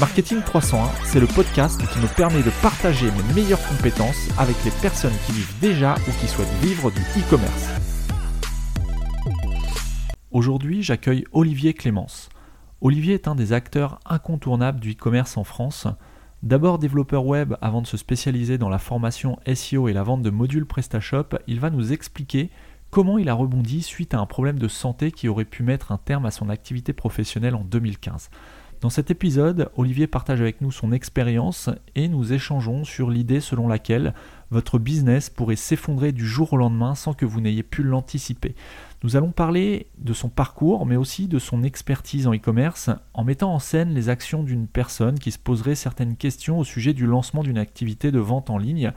Marketing 301, c'est le podcast qui me permet de partager mes meilleures compétences avec les personnes qui vivent déjà ou qui souhaitent vivre du e-commerce. Aujourd'hui, j'accueille Olivier Clémence. Olivier est un des acteurs incontournables du e-commerce en France. D'abord développeur web avant de se spécialiser dans la formation SEO et la vente de modules PrestaShop, il va nous expliquer comment il a rebondi suite à un problème de santé qui aurait pu mettre un terme à son activité professionnelle en 2015. Dans cet épisode, Olivier partage avec nous son expérience et nous échangeons sur l'idée selon laquelle votre business pourrait s'effondrer du jour au lendemain sans que vous n'ayez pu l'anticiper. Nous allons parler de son parcours, mais aussi de son expertise en e-commerce, en mettant en scène les actions d'une personne qui se poserait certaines questions au sujet du lancement d'une activité de vente en ligne.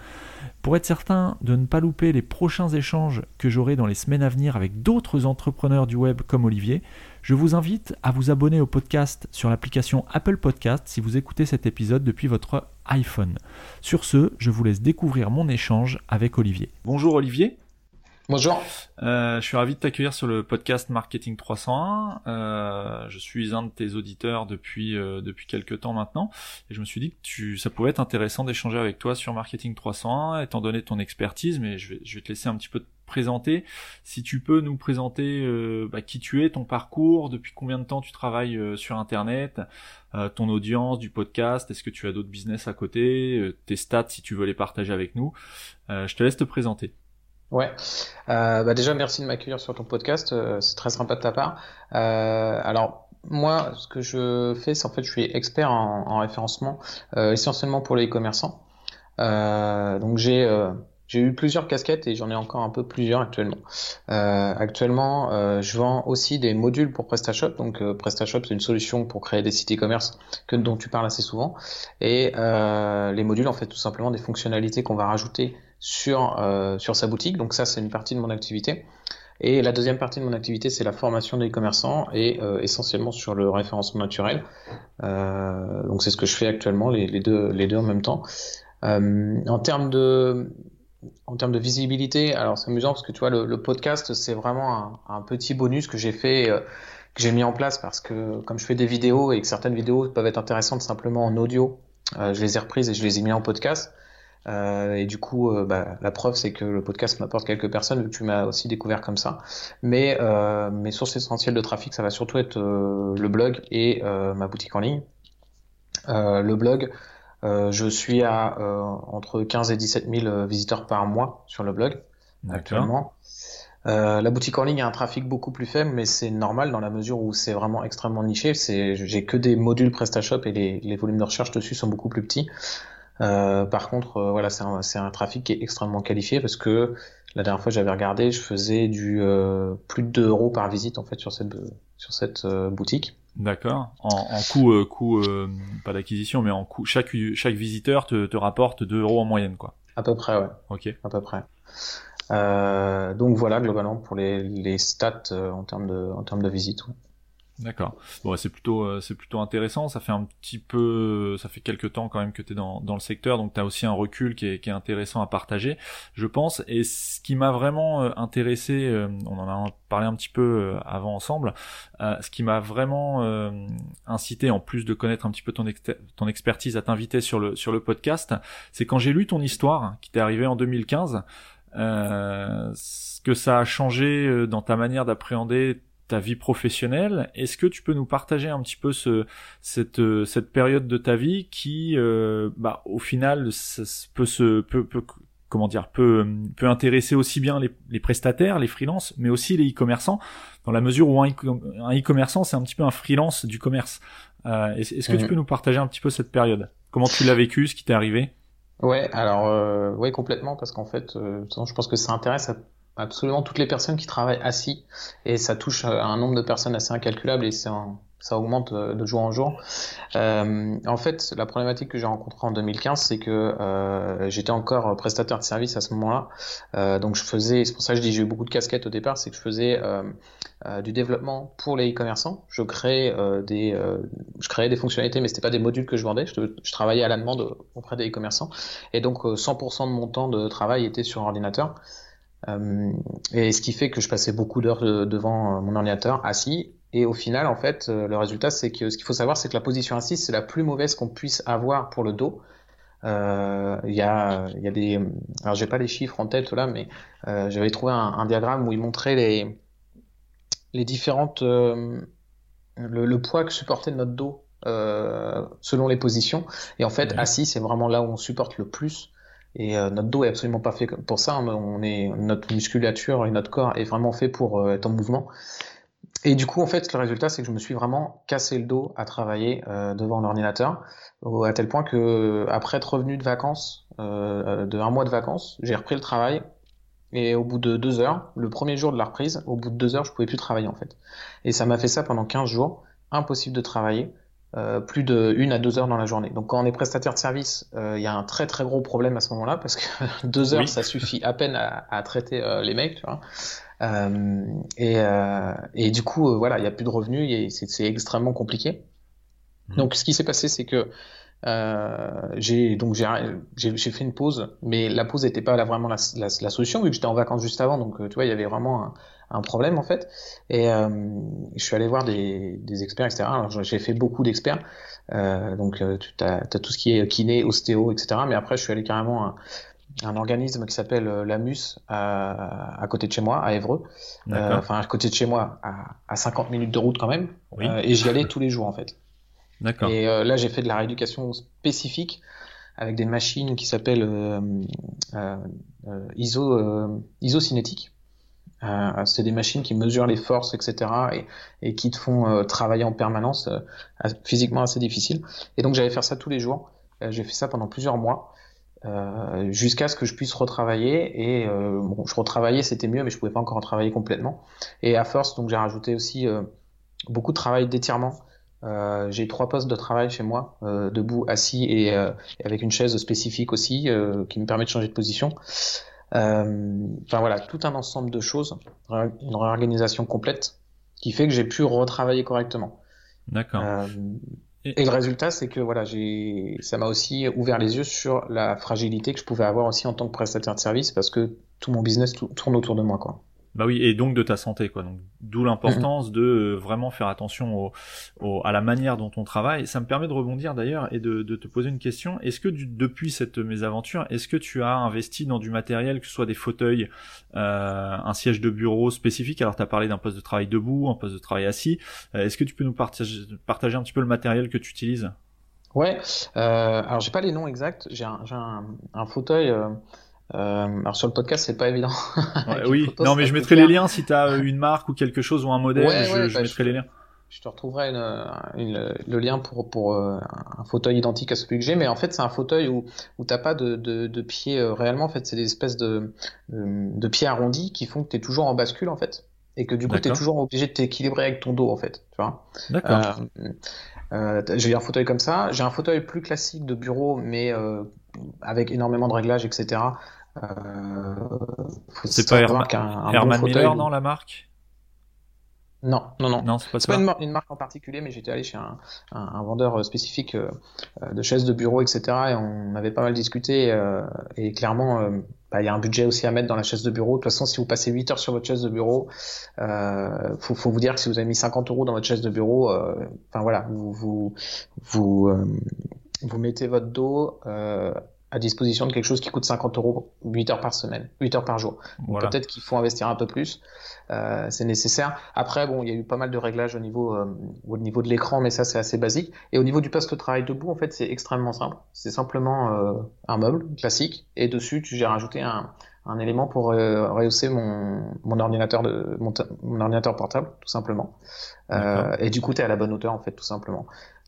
Pour être certain de ne pas louper les prochains échanges que j'aurai dans les semaines à venir avec d'autres entrepreneurs du web comme Olivier, je vous invite à vous abonner au podcast sur l'application Apple Podcast si vous écoutez cet épisode depuis votre iPhone. Sur ce, je vous laisse découvrir mon échange avec Olivier. Bonjour Olivier. Bonjour. Euh, je suis ravi de t'accueillir sur le podcast Marketing 301. Euh, je suis un de tes auditeurs depuis euh, depuis quelques temps maintenant, et je me suis dit que tu, ça pouvait être intéressant d'échanger avec toi sur Marketing 301, étant donné ton expertise. Mais je vais, je vais te laisser un petit peu te présenter. Si tu peux nous présenter euh, bah, qui tu es, ton parcours, depuis combien de temps tu travailles euh, sur Internet, euh, ton audience du podcast, est-ce que tu as d'autres business à côté, tes stats si tu veux les partager avec nous. je te laisse te présenter. Ouais. Bah déjà, merci de m'accueillir sur ton podcast. C'est très sympa de ta part. Alors, moi, ce que je fais, c'est en fait, je suis expert en, en référencement, essentiellement pour les commerçants. donc, j'ai j'ai eu plusieurs casquettes et j'en ai encore un peu plusieurs actuellement. actuellement, je vends aussi des modules pour PrestaShop. Donc, PrestaShop, c'est une solution pour créer des sites e-commerce que dont tu parles assez souvent. Et les modules, en fait, tout simplement des fonctionnalités qu'on va rajouter sur, euh, sur sa boutique. Donc ça, c'est une partie de mon activité. Et la deuxième partie de mon activité, c'est la formation des commerçants et euh, essentiellement sur le référencement naturel. Euh, donc c'est ce que je fais actuellement, les, les, deux, les deux en même temps. Euh, en termes de en termes de visibilité, alors c'est amusant parce que tu vois le, le podcast, c'est vraiment un, un, petit bonus que j'ai fait, euh, que j'ai mis en place parce que comme je fais des vidéos et que certaines vidéos peuvent être intéressantes simplement en audio, je les ai reprises et je les ai mis en podcast. Euh, et du coup, euh, bah, la preuve, c'est que le podcast m'apporte quelques personnes, tu m'as aussi découvert comme ça. Mais euh, mes sources essentielles de trafic, ça va surtout être euh, le blog et ma boutique en ligne. le blog, je suis à entre 15 et 17 000 visiteurs par mois sur le blog actuellement. Euh, la boutique en ligne a un trafic beaucoup plus faible, mais c'est normal dans la mesure où c'est vraiment extrêmement niché. C'est, j'ai que des modules PrestaShop et les, les, volumes de recherche dessus sont beaucoup plus petits. Euh, par contre, euh, voilà, c'est un, un, trafic qui est extrêmement qualifié parce que la dernière fois j'avais regardé, je faisais du euh, plus de 2 euros par visite en fait sur cette sur cette boutique. D'accord. En, en coût, coût pas d'acquisition, mais en coût, chaque chaque visiteur te, te rapporte 2 euros en moyenne, quoi. À peu près, ouais. Ok. À peu près. Euh, donc voilà globalement pour les, les stats en termes de en termes de visite. Ouais. D'accord. Bon, c'est plutôt euh, c'est plutôt intéressant. Ça fait un petit peu, ça fait quelques temps quand même que tu es dans, dans le secteur, donc tu as aussi un recul qui est, qui est intéressant à partager, je pense. Et ce qui m'a vraiment euh, intéressé, euh, on en a parlé un petit peu avant ensemble, ce qui m'a vraiment incité, en plus de connaître un petit peu ton, ton expertise, à t'inviter sur le sur le podcast, c'est quand j'ai lu ton histoire qui t'est arrivée en 2015. Euh, ce que ça a changé dans ta manière d'appréhender ta vie professionnelle. Est-ce que tu peux nous partager un petit peu ce, cette, euh, cette période de ta vie qui, euh, bah, au final, peut se peut, peut comment dire, peut, peut intéresser aussi bien les, les prestataires, les freelances, mais aussi les e-commerçants, dans la mesure où un e-commerçant, c'est un petit peu un freelance du commerce. Euh, est-ce que tu mhm. peux nous partager un petit peu cette période? Comment tu l'as vécu, ce qui t'est arrivé? Ouais, alors euh, ouais complètement parce qu'en fait, euh, je pense que ça intéresse absolument toutes les personnes qui travaillent assis et ça touche un nombre de personnes assez incalculable et ça augmente euh, de jour en jour. Euh, en fait, la problématique que j'ai rencontrée en 2015, c'est que euh, j'étais encore prestataire de service à ce moment-là. Euh, donc je faisais, c'est pour ça que je dis j'ai eu beaucoup de casquettes au départ, c'est que je faisais euh, euh du développement pour les e-commerçants. Je créais des, je créais des fonctionnalités, mais c'était pas des modules que je vendais. Je, je travaillais à la demande auprès des e-commerçants, et donc 100% de mon temps de travail était sur ordinateur. Et ce qui fait que je passais beaucoup d'heures devant mon ordinateur assis et au final, en fait, euh, le résultat, c'est que ce qu'il faut savoir, c'est que la position assise, c'est la plus mauvaise qu'on puisse avoir pour le dos. Euh, il y, a, y a des, alors j'ai pas les chiffres en tête là, mais euh, j'avais trouvé un, diagramme où il montrait les, les différentes, le, poids que supportait notre dos selon les positions. Et en fait, assis, c'est vraiment là où on supporte le plus. Et notre dos est absolument pas fait pour ça. Hein. On est, notre musculature et notre corps est vraiment fait pour être en mouvement. Et du coup, en fait, le résultat, c'est que je me suis vraiment cassé le dos à travailler euh, devant l'ordinateur, à tel point que après être revenu de vacances, euh, de un mois de vacances, j'ai repris le travail. Et au bout de deux heures, le premier jour de la reprise, au bout de deux heures, je pouvais plus travailler en fait. Et ça m'a fait ça pendant 15 jours, impossible de travailler. Euh, plus de une à deux heures dans la journée. Donc quand on est prestataire de service, euh, il y a un très très gros problème à ce moment-là parce que deux heures ça suffit à peine à, à traiter euh, les mecs, tu vois. Euh, et, euh, et, du coup, voilà, il n'y a plus de revenus et c'est extrêmement compliqué. Mmh. Donc, ce qui s'est passé, c'est que j'ai donc j'ai fait une pause, mais la pause n'était pas là vraiment la, la, la, solution vu que j'étais en vacances juste avant. Donc, tu vois, il y avait vraiment un, un problème en fait. Et je suis allé voir des, des experts, etc. Alors, j'ai fait beaucoup d'experts. donc, tu as, as, tout ce qui est kiné, ostéo, etc. Mais après, je suis allé carrément un organisme qui s'appelle euh, l'AMUS à, à, côté de chez moi, à Évreux. Euh, enfin, à côté de chez moi, à, à 50 minutes de route quand même. Oui. Euh, et j'y allais tous les jours en fait. Et euh, là, j'ai fait de la rééducation spécifique avec des machines qui s'appellent euh, iso, isocinétique. c'est des machines qui mesurent les forces, etc. et, qui te font travailler en permanence, physiquement assez difficile. Et donc, j'allais faire ça tous les jours. j'ai fait ça pendant plusieurs mois. Euh, jusqu'à ce que je puisse retravailler et euh, je retravaillais c'était mieux mais je pouvais pas encore retravailler complètement et à force donc j'ai rajouté aussi euh, beaucoup de travail d'étirement euh, j'ai trois postes de travail chez moi debout assis et, et, avec une chaise spécifique aussi qui me permet de changer de position. Enfin voilà tout un ensemble de choses une réorganisation complète qui fait que j'ai pu retravailler correctement. D'accord. Et, le résultat, c'est que voilà, j'ai, ça m'a aussi ouvert les yeux sur la fragilité que je pouvais avoir aussi en tant que prestataire de service parce que tout mon business tourne autour de moi, quoi. Bah oui, et donc de ta santé, quoi. Donc d'où l'importance de euh, vraiment faire attention au, à la manière dont on travaille. Ça me permet de rebondir d'ailleurs et de, de, te poser une question. Est-ce que depuis cette mésaventure, est-ce que tu as investi dans du matériel, que ce soit des fauteuils, euh, un siège de bureau spécifique? Alors tu as parlé d'un poste de travail debout, un poste de travail assis. Euh, est-ce que tu peux nous partager, partager un petit peu le matériel que tu utilises? Ouais. Euh, alors j'ai pas les noms exacts. J'ai un, un, un, fauteuil. Euh euh, alors sur le podcast, c'est pas évident. oui, non, mais je mettrai les liens si tu as une marque ou quelque chose ou un modèle. je, bah, mettrai les liens. Je te retrouverai une, le lien pour, pour euh, un fauteuil identique à celui que j'ai, mais en fait c'est un fauteuil où, où t'as pas de, de, euh, réellement. En fait, c'est des espèces de, de, pieds arrondis qui font que tu es toujours en bascule en fait, et que du coup tu es toujours obligé de t'équilibrer avec ton dos en fait. Tu vois. D'accord. Euh, j'ai un fauteuil comme ça. J'ai un fauteuil plus classique de bureau, mais euh, avec énormément de réglages, etc. Euh, c'est pas Herman Miller, non, la marque? Non, non, non. non c'est pas, une, marque en particulier, mais j'étais allé chez un, un, vendeur euh, spécifique euh, de chaises de bureau, etc. Et on avait pas mal discuté. Euh, et clairement, euh, bah, il y a un budget aussi à mettre dans la chaise de bureau. De toute façon, si vous passez 8 heures sur votre chaise de bureau, euh, faut, faut vous dire que si vous avez mis 50 euros dans votre chaise de bureau, enfin voilà, vous vous vous, vous mettez votre dos à disposition de quelque chose qui coûte 50 euros 8 heures par semaine, 8 heures par jour. Peut-être qu'il faut investir un peu plus. c'est nécessaire. Après, bon, il y a eu pas mal de réglages au niveau, au niveau de l'écran, mais ça c'est assez basique. Et au niveau du poste de travail debout, en fait, c'est extrêmement simple. C'est simplement un meuble classique, et dessus, j'ai rajouté un, un élément pour rehausser mon, mon ordinateur de mon, mon, ordinateur portable, tout simplement. et du coup, tu es à la bonne hauteur, en fait, tout simplement.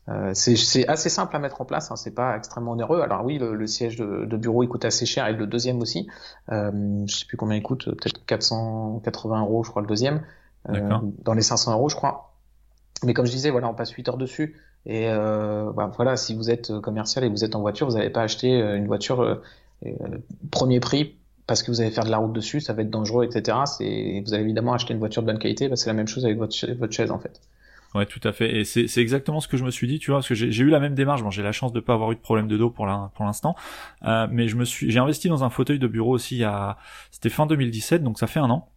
Euh, c'est assez simple à mettre en place, hein, c'est pas extrêmement onéreux. Alors oui, le, siège de, de, bureau il coûte assez cher et le deuxième aussi. Euh, je sais plus combien il coûte, peut-être 480 euros, je crois le deuxième, euh, dans les 500 euros, je crois. Mais comme je disais, voilà, on passe 8 heures dessus. Et euh, bah, voilà, si vous êtes commercial et vous êtes en voiture, vous n'allez pas acheter euh, une voiture euh, premier prix parce que vous allez faire de la route dessus, ça va être dangereux, etc. Vous allez évidemment acheter une voiture de bonne qualité, bah, c'est la même chose avec votre, votre chaise en fait. Ouais, tout à fait. Et c'est exactement ce que je me suis dit, tu vois, parce que j'ai eu la même démarche. Bon, j'ai la chance de pas avoir eu de problème de dos pour l'instant, euh, mais je me suis, j'ai investi dans un fauteuil de bureau aussi à, c'était fin 2017, donc ça fait un an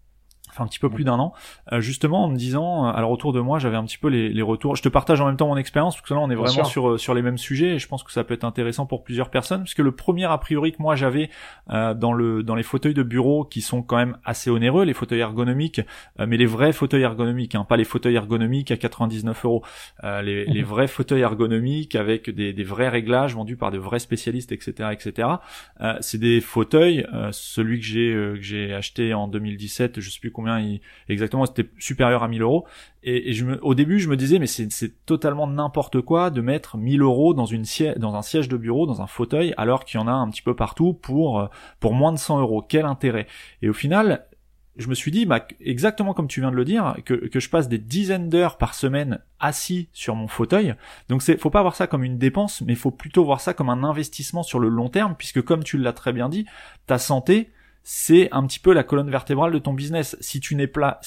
enfin un petit peu plus d'un an, euh, justement en me disant, euh, alors autour de moi j'avais un petit peu les, les, retours. Je te partage en même temps mon expérience parce que là on est vraiment sur euh, sur les mêmes sujets et je pense que ça peut être intéressant pour plusieurs personnes puisque le premier a priori que moi j'avais dans le dans les fauteuils de bureau qui sont quand même assez onéreux, les fauteuils ergonomiques, mais les vrais fauteuils ergonomiques, hein, pas les fauteuils ergonomiques à 99 euros, les, les vrais fauteuils ergonomiques avec des, des vrais réglages vendus par de vrais spécialistes, etc., etc. c'est des fauteuils, celui que j'ai que j'ai acheté en 2017, je sais plus combien exactement, c'était supérieur à 1000 euros. Et, je me, au début, je me disais, mais c'est totalement n'importe quoi de mettre 1000 euros dans, une dans un siège de bureau, dans un fauteuil, alors qu'il y en a un petit peu partout pour, pour moins de 100 euros. Quel intérêt Et au final, je me suis dit, bah, exactement comme tu viens de le dire, que, que je passe des dizaines d'heures par semaine assis sur mon fauteuil. Donc c'est, faut pas voir ça comme une dépense, mais il faut plutôt voir ça comme un investissement sur le long terme, puisque comme tu l'as très bien dit, ta santé, c'est un petit peu la colonne vertébrale de ton business. Si tu n'es pas,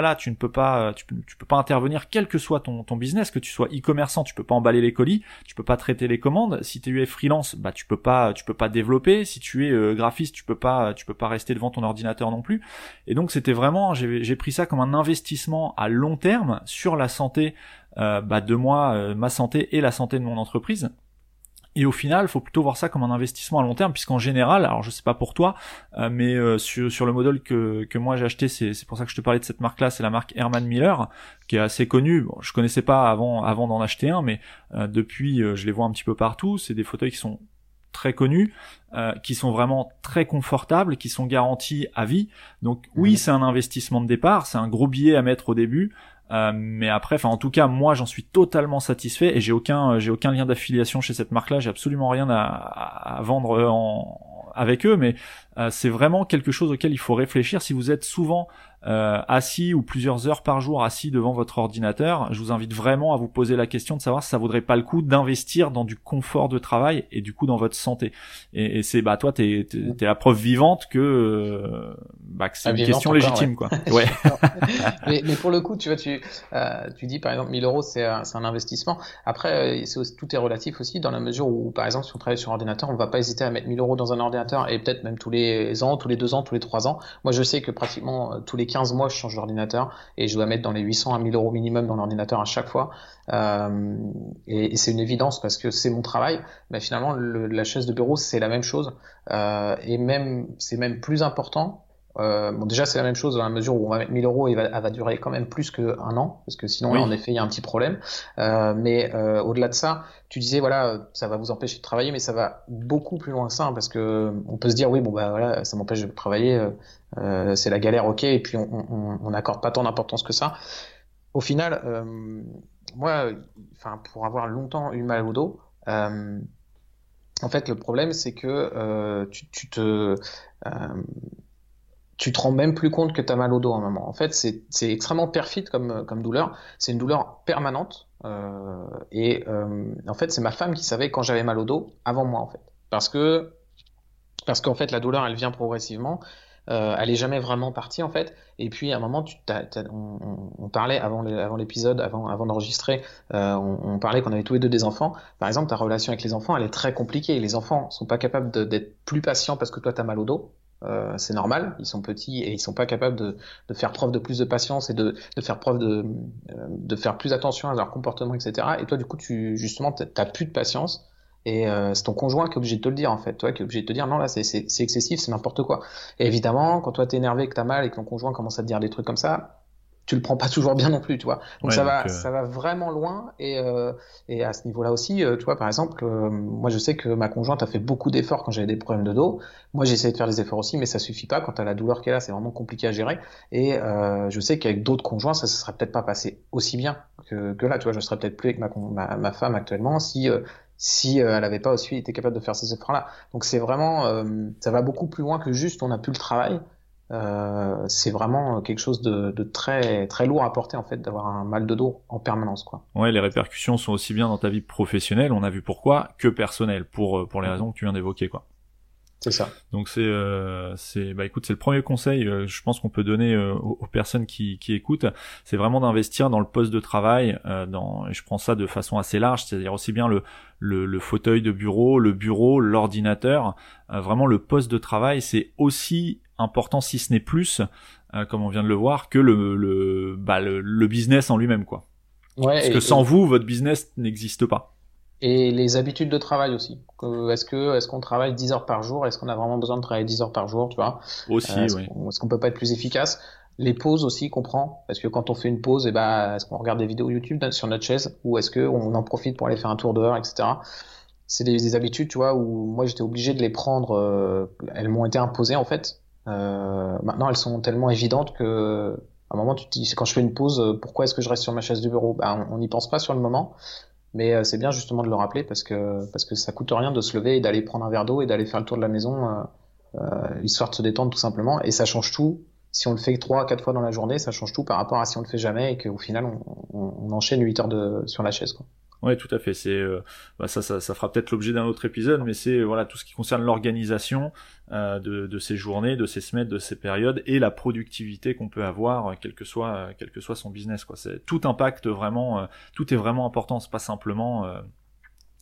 là, tu ne peux pas, tu peux, pas intervenir, quel que soit ton, business, que tu sois e-commerçant, tu peux pas emballer les colis, tu peux pas traiter les commandes. Si tu es freelance, bah tu peux pas, tu peux pas développer. Si tu es euh, graphiste, tu peux pas, tu peux pas rester devant ton ordinateur non plus. Et donc c'était vraiment, j'ai pris ça comme un investissement à long terme sur la santé euh, bah, de moi, euh, ma santé et la santé de mon entreprise. Et au final, il faut plutôt voir ça comme un investissement à long terme, puisqu'en général, alors je sais pas pour toi, euh, mais euh, sur, sur le modèle que, que moi j'ai acheté, c'est, c'est pour ça que je te parlais de cette marque-là, c'est la marque Herman Miller, qui est assez connue. Bon, je connaissais pas avant, avant d'en acheter un, mais euh, depuis, je les vois un petit peu partout. C'est des fauteuils qui sont très connus, qui sont vraiment très confortables, qui sont garantis à vie. Donc oui, c'est un investissement de départ, c'est un gros billet à mettre au début, euh, mais après, enfin en tout cas, moi j'en suis totalement satisfait et j'ai aucun j'ai aucun lien d'affiliation chez cette marque-là. J'ai absolument rien à, vendre en, avec eux, mais euh, c'est vraiment quelque chose auquel il faut réfléchir. Si vous êtes souvent euh, assis ou plusieurs heures par jour assis devant votre ordinateur, je vous invite vraiment à vous poser la question de savoir si ça vaudrait pas le coup d'investir dans du confort de travail et du coup dans votre santé. Et, et c'est bah toi t'es es, la preuve vivante que euh, bah que c'est une question légitime quoi. Ouais. mais, mais, pour le coup tu vois tu euh, tu dis par exemple 1000 euros c'est c'est un investissement. Après euh, c'est tout est relatif aussi dans la mesure où par exemple si on travaille sur ordinateur on va pas hésiter à mettre 1000 euros dans un ordinateur et peut-être même tous les ans, tous les deux ans, tous les trois ans. Moi je sais que pratiquement tous les 15 mois, je change d'ordinateur et je dois mettre dans les 800 à 1000 euros minimum dans l'ordinateur à chaque fois. Euh, et, c'est une évidence parce que c'est mon travail. Mais finalement, la chaise de bureau, c'est la même chose. Euh, et même, c'est même plus important euh, bon, déjà, c'est la même chose dans la mesure où on va mettre 1000 euros et elle va durer quand même plus qu'un an, parce que sinon, là, en effet, il y a un petit problème. Euh, mais euh, au-delà de ça, tu disais, voilà, ça va vous empêcher de travailler, mais ça va beaucoup plus loin que ça, hein, parce que on peut se dire, oui, bon, bah voilà, ça m'empêche de travailler, c'est la galère, ok, et puis on n'accorde pas tant d'importance que ça. Au final, moi, enfin, pour avoir longtemps eu mal au dos, en fait, le problème, c'est que tu, tu, te tu te rends même plus compte que tu as mal au dos à un moment. En fait, c'est extrêmement perfide comme, comme douleur. C'est une douleur permanente. Euh, et euh, en fait, c'est ma femme qui savait quand j'avais mal au dos avant moi, en fait. Parce que parce qu'en fait, la douleur, elle vient progressivement. Euh, elle est jamais vraiment partie en fait. Et puis à un moment, tu on, parlait avant l'épisode, avant, d'enregistrer, euh, on, parlait qu'on avait tous les deux des enfants. Par exemple, ta relation avec les enfants, elle est très compliquée. Les enfants sont pas capables d'être plus patients parce que toi, tu as mal au dos. Euh, c'est normal, ils sont petits et ils sont pas capables de, de faire preuve de plus de patience et de, de faire preuve de, euh, de faire plus attention à leur comportement, etc. Et toi, du coup, tu justement, t'as plus de patience Et euh, c'est ton conjoint qui est obligé de te le dire en fait, toi qui est obligé de te dire non là c'est excessif, c'est n'importe quoi. Et évidemment, quand toi t'es énervé, que t'as mal et que ton conjoint commence à te dire des trucs comme ça, tu le prends pas toujours bien non plus, tu vois. Donc ça va, euh, ça va vraiment loin. Et, euh, et à ce niveau-là aussi, euh, tu vois, par exemple, euh, moi je sais que ma conjointe a fait beaucoup d'efforts quand j'avais des problèmes de dos. Moi j'essaie de faire des efforts aussi, mais ça suffit pas. Quand t'as la douleur qu'elle a, c'est vraiment compliqué à gérer. Et euh, je sais qu'avec d'autres conjoints, ça se serait peut-être pas passé aussi bien que, que là. Tu vois, je serais peut-être plus avec ma, ma, ma, femme actuellement si si elle avait pas aussi été capable de faire ces efforts-là. Donc c'est vraiment, ça va beaucoup plus loin que juste on a plus le travail. Euh, c'est vraiment quelque chose de, de, très très lourd à porter en fait d'avoir un mal de dos en permanence quoi. Ouais, les répercussions sont aussi bien dans ta vie professionnelle, on a vu pourquoi, que personnelle pour euh, pour les raisons que tu viens d'évoquer quoi. C'est ça. Donc c'est euh, c'est bah écoute c'est le premier conseil euh, je pense qu'on peut donner euh, aux, personnes qui, qui écoutent c'est vraiment d'investir dans le poste de travail dans et je prends ça de façon assez large c'est-à-dire aussi bien le, le, le fauteuil de bureau le bureau l'ordinateur vraiment le poste de travail c'est aussi important si ce n'est plus comme on vient de le voir que le le bah le, le business en lui-même quoi. Ouais, Parce que sans vous votre business n'existe pas. Et les habitudes de travail aussi. Est-ce que est-ce qu'on travaille 10 heures par jour? Est-ce qu'on a vraiment besoin de travailler 10 heures par jour, tu vois? Aussi, est-ce oui. Est-ce qu'on peut pas être plus efficace? Les pauses aussi qu'on prend, parce que quand on fait une pause, et eh ben, est-ce qu'on regarde des vidéos YouTube sur notre chaise? Ou est-ce qu'on en profite pour aller faire un tour dehors, etc. C'est des, habitudes, tu vois, où moi j'étais obligé de les prendre. Euh, elles m'ont été imposées en fait. Euh, maintenant, elles sont tellement évidentes que à un moment, tu te dis, quand je fais une pause, pourquoi est-ce que je reste sur ma chaise du bureau? Ben, On n'y pense pas sur le moment. Mais euh, c'est bien justement de le rappeler parce que parce que ça coûte rien de se lever et d'aller prendre un verre d'eau et d'aller faire le tour de la maison, euh, euh, histoire de se détendre tout simplement. Et ça change tout. Si on le fait trois, quatre fois dans la journée, ça change tout par rapport à si on le fait jamais et qu'au final on, on, on enchaîne 8 heures de, sur la chaise. Quoi. Oui, tout à fait. C'est euh, bah ça, ça, ça, fera peut-être l'objet d'un autre épisode, mais c'est voilà tout ce qui concerne l'organisation euh, de, ces journées, de ces semaines, de ces périodes et la productivité qu'on peut avoir, euh, quel que soit quel que soit son business. Quoi, c'est tout impact vraiment, tout est vraiment important. C'est pas simplement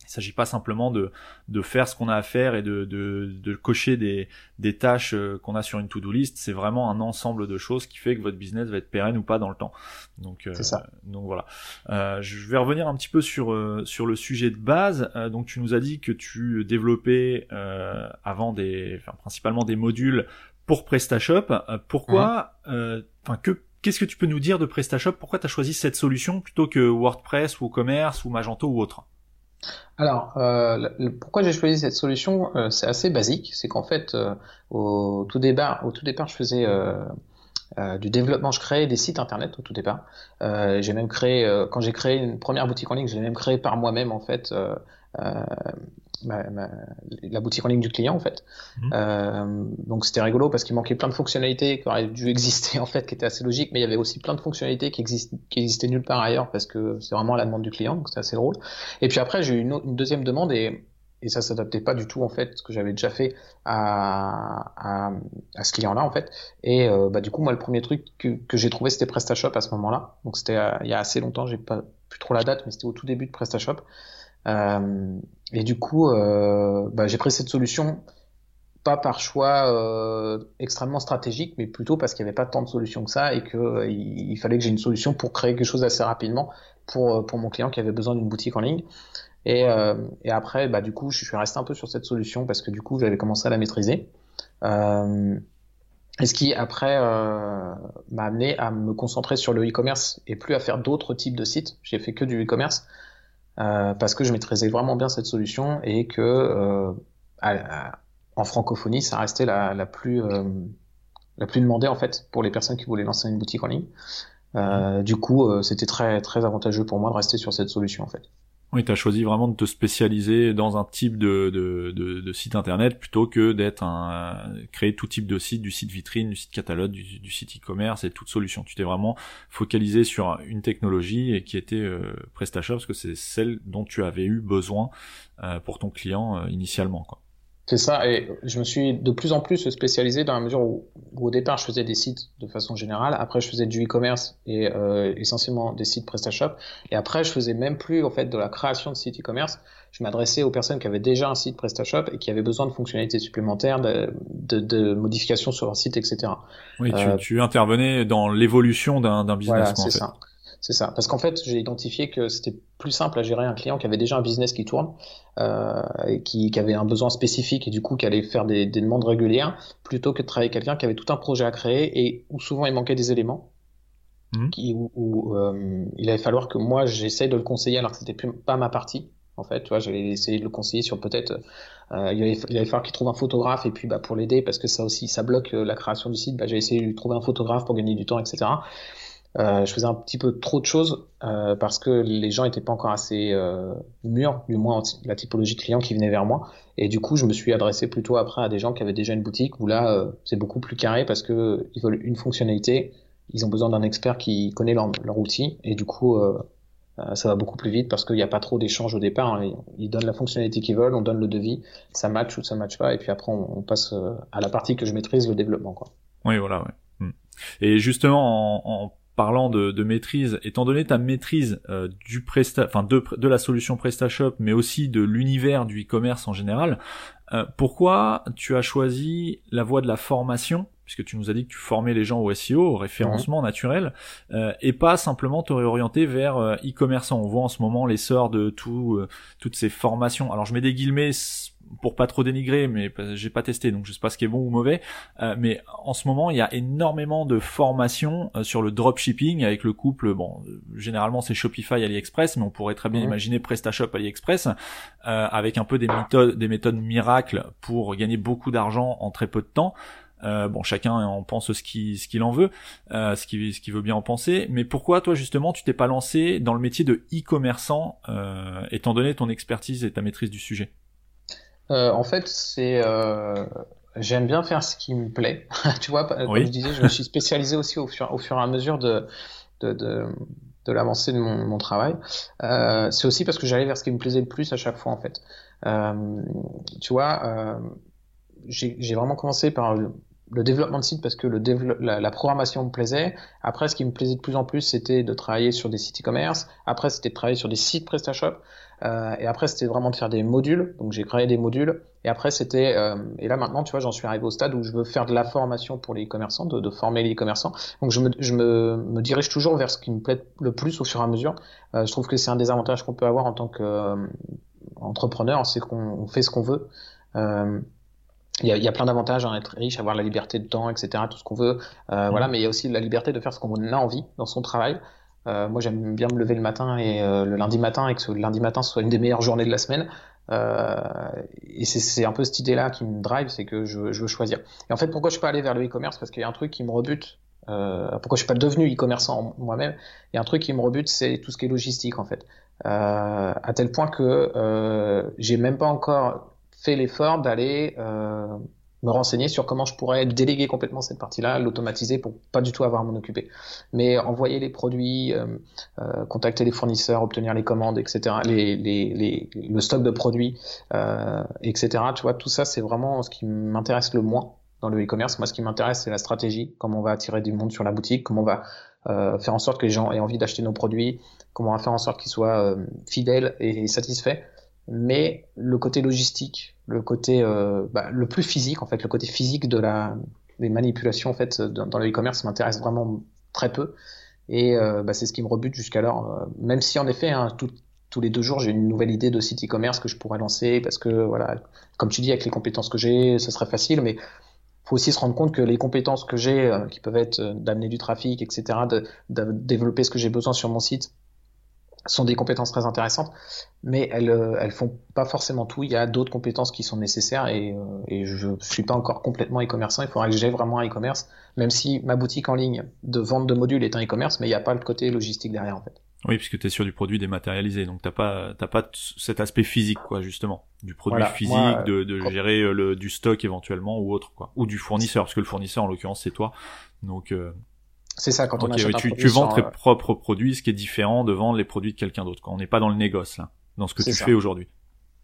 il s'agit pas simplement de, de faire ce qu'on a à faire et de, de, de cocher des, des tâches euh, qu'on a sur une to-do list. C'est vraiment un ensemble de choses qui fait que votre business va être pérenne ou pas dans le temps. Donc, euh, ça. donc voilà. Euh, je vais revenir un petit peu sur, euh, sur le sujet de base. donc tu nous as dit que tu développais avant des, enfin, principalement des modules pour PrestaShop. pourquoi, enfin que Qu'est-ce que tu peux nous dire de PrestaShop? Pourquoi tu as choisi cette solution plutôt que WordPress ou Commerce ou Magento ou autre? Alors, euh, pourquoi j'ai choisi cette solution euh, C'est assez basique. C'est qu'en fait, euh, au tout départ, au tout départ, je faisais euh, euh, du développement. Je créais des sites internet au tout départ. j'ai même créé, quand j'ai créé une première boutique en ligne, j'ai même créé par moi-même en fait la boutique en ligne du client en fait. Mmh. Euh, donc c'était rigolo parce qu'il manquait plein de fonctionnalités qui auraient dû exister en fait, qui étaient assez logiques, mais il y avait aussi plein de fonctionnalités qui, existent, qui existaient nulle part ailleurs parce que c'est vraiment la demande du client, donc c'était assez drôle. Et puis après j'ai eu une, une, deuxième demande et, et ça s'adaptait pas du tout en fait, ce que j'avais déjà fait à, à, à ce client-là en fait. Et euh, bah, du coup moi le premier truc que, que j'ai trouvé c'était PrestaShop à ce moment-là, donc c'était euh, il y a assez longtemps, j'ai pas plus trop la date, mais c'était au tout début de PrestaShop. Euh, et du coup, euh, bah, j'ai pris cette solution pas par choix euh, extrêmement stratégique, mais plutôt parce qu'il n'y avait pas tant de solutions que ça et qu'il il fallait que j'ai une solution pour créer quelque chose assez rapidement pour, pour mon client qui avait besoin d'une boutique en ligne. Et, après, bah, du coup, je suis resté un peu sur cette solution parce que du coup, j'avais commencé à la maîtriser. Et ce qui après m'a amené à me concentrer sur le e-commerce et plus à faire d'autres types de sites. J'ai fait que du e-commerce euh, parce que je maîtrisais vraiment bien cette solution et que euh, en francophonie, ça restait la, plus euh, la plus demandée en fait pour les personnes qui voulaient lancer une boutique en ligne. Euh, du coup, euh, c'était très très avantageux pour moi de rester sur cette solution en fait. Oui, tu as choisi vraiment de te spécialiser dans un type de, de, de, de site internet plutôt que d'être un créer tout type de site, du site vitrine, du site catalogue, du, site e-commerce et toute solution. Tu t'es vraiment focalisé sur une technologie et qui était euh, PrestaShop parce que c'est celle dont tu avais eu besoin euh, pour ton client euh, initialement. Quoi. C'est ça, et je me suis de plus en plus spécialisé dans la mesure où, au départ je faisais des sites de façon générale, après je faisais du e-commerce et euh, essentiellement des sites PrestaShop, et après je faisais même plus en fait de la création de sites e-commerce, je m'adressais aux personnes qui avaient déjà un site PrestaShop et qui avaient besoin de fonctionnalités supplémentaires, de, de, de modifications sur leur site, etc. Oui, tu, euh, tu intervenais dans l'évolution d'un business. Voilà, c'est ça. C'est ça. Parce qu'en fait, j'ai identifié que c'était plus simple à gérer un client qui avait déjà un business qui tourne euh, et qui, qui, avait un besoin spécifique et du coup qui allait faire des, des demandes régulières plutôt que de travailler avec quelqu'un qui avait tout un projet à créer et où souvent il manquait des éléments. Mmh. Qui, où, où euh, il allait falloir que moi j'essaye de le conseiller alors que c'était plus pas ma partie en fait tu vois j'allais essayer de le conseiller sur peut-être euh, il, allait, il allait falloir qu'il trouve un photographe et puis bah pour l'aider parce que ça aussi ça bloque euh, la création du site bah j'ai essayé de lui trouver un photographe pour gagner du temps etc je faisais un petit peu trop de choses euh, parce que les gens n'étaient pas encore assez euh, mûrs, du moins la typologie de clients qui venaient vers moi. Et du coup, je me suis adressé plutôt après à des gens qui avaient déjà une boutique où là, euh, c'est beaucoup plus carré parce que ils veulent une fonctionnalité, ils ont besoin d'un expert qui connaît leur, leur, outil et du coup, euh, ça va beaucoup plus vite parce qu'il n'y a pas trop d'échanges au départ. Hein. Ils donnent la fonctionnalité qu'ils veulent, on donne le devis, ça match ou ça match pas, et puis après on, on passe à la partie que je maîtrise, le développement. Quoi. Oui, voilà. Ouais. Hmm. Et justement, en, en parlant de, maîtrise, étant donné ta maîtrise euh, du Presta, enfin de, de la solution PrestaShop, mais aussi de l'univers du e-commerce en général, euh, pourquoi tu as choisi la voie de la formation puisque tu nous as dit que tu formais les gens au SEO, au référencement mmh. naturel, euh, et pas simplement te réorienter vers euh, e-commerçant. On voit en ce moment l'essor de tout, euh, toutes ces formations. Alors je mets des guillemets pour pas trop dénigrer, mais j'ai pas testé, donc je sais pas ce qui est bon ou mauvais. Euh, mais en ce moment, il y a énormément de formations euh, sur le dropshipping avec le couple. Bon, euh, généralement c'est Shopify, AliExpress, mais on pourrait très bien mmh. imaginer PrestaShop, AliExpress, avec un peu des méthodes, des méthodes miracles pour gagner beaucoup d'argent en très peu de temps. Euh, bon, chacun en pense ce qu'il ce qu'il en veut, euh, ce qu'il ce qu'il veut bien en penser. Mais pourquoi toi justement tu t'es pas lancé dans le métier de e-commerçant, euh, étant donné ton expertise et ta maîtrise du sujet? En fait, c'est j'aime bien faire ce qui me plaît. tu vois, comme je disais, je me suis spécialisé aussi au fur, au fur et à mesure de, de, de, de l'avancée de mon, mon travail. C'est aussi parce que j'allais vers ce qui me plaisait le plus à chaque fois, en fait. Tu vois, j'ai vraiment commencé par le développement de site parce que le la, la, programmation me plaisait. Après, ce qui me plaisait de plus en plus, c'était de travailler sur des sites e-commerce. Après, c'était de travailler sur des sites PrestaShop. Euh, et après, c'était vraiment de faire des modules. Donc, j'ai créé des modules. Et après, c'était euh, et là maintenant, tu vois, j'en suis arrivé au stade où je veux faire de la formation pour les commerçants, de, de former les commerçants. Donc, je me, je me, me, dirige toujours vers ce qui me plaît le plus au fur et à mesure. Euh, je trouve que c'est un des avantages qu'on peut avoir en tant qu'entrepreneur, euh, c'est qu'on fait ce qu'on veut. Euh, il y, a, il y a, plein d'avantages à être riche, avoir la liberté de temps, etc., tout ce qu'on veut. Euh, mmh. Voilà, mais il y a aussi la liberté de faire ce qu'on a envie dans son travail. Euh, moi, j'aime bien me lever le matin et euh, le lundi matin et que ce, le lundi matin soit une des meilleures journées de la semaine. Euh, et c'est un peu cette idée-là qui me drive, c'est que je, je, veux choisir. Et en fait, pourquoi je suis pas allé vers le e-commerce? Parce qu'il y a un truc qui me rebute. Euh, pourquoi je suis pas devenu e-commerçant moi-même? Il y a un truc qui me rebute, c'est tout ce qui est logistique en fait. à tel point que j'ai même pas encore fait l'effort d'aller euh, me renseigner sur comment je pourrais déléguer complètement cette partie-là, l'automatiser pour pas du tout avoir à m'en occuper. Mais envoyer les produits, euh, euh, contacter les fournisseurs, obtenir les commandes, etc., les, les, les le stock de produits, euh, etc. Tu vois, tout ça, c'est vraiment ce qui m'intéresse le moins dans le e-commerce. Moi, ce qui m'intéresse, c'est la stratégie, comment on va attirer du monde sur la boutique, comment on va euh, faire en sorte que les gens aient envie d'acheter nos produits, comment on va faire en sorte qu'ils soient euh, fidèles et satisfaits mais le côté logistique, le côté euh, bah, le plus physique en fait, le côté physique de la des manipulations en fait dans, le e-commerce m'intéresse vraiment très peu et euh, bah, c'est ce qui me rebute jusqu'alors. Euh, même si en effet hein, tous les deux jours j'ai une nouvelle idée de site e-commerce que je pourrais lancer parce que voilà, comme tu dis avec les compétences que j'ai, ce serait facile, mais faut aussi se rendre compte que les compétences que j'ai, euh, qui peuvent être euh, d'amener du trafic, etc., de développer ce que j'ai besoin sur mon site, sont des compétences très intéressantes, mais elles euh, elles font pas forcément tout. Il y a d'autres compétences qui sont nécessaires et, euh, et je suis pas encore complètement e-commerçant. Il faudra que j'ai vraiment un e-commerce, même si ma boutique en ligne de vente de modules est un e-commerce, mais il n'y a pas le côté logistique derrière en fait. Oui, puisque tu es sur du produit dématérialisé, donc t'as pas t'as pas cet aspect physique quoi justement, du produit voilà, physique, moi, de, de gérer euh, le, du stock éventuellement ou autre quoi, ou du fournisseur, parce que le fournisseur en l'occurrence c'est toi, donc euh, c'est ça, quand on achète oui, un tu, produit tu vends sur, tes euh, propres produits, ce qui est différent de vendre les produits de quelqu'un d'autre. On n'est pas dans le négoce là, dans ce que tu ça. fais aujourd'hui.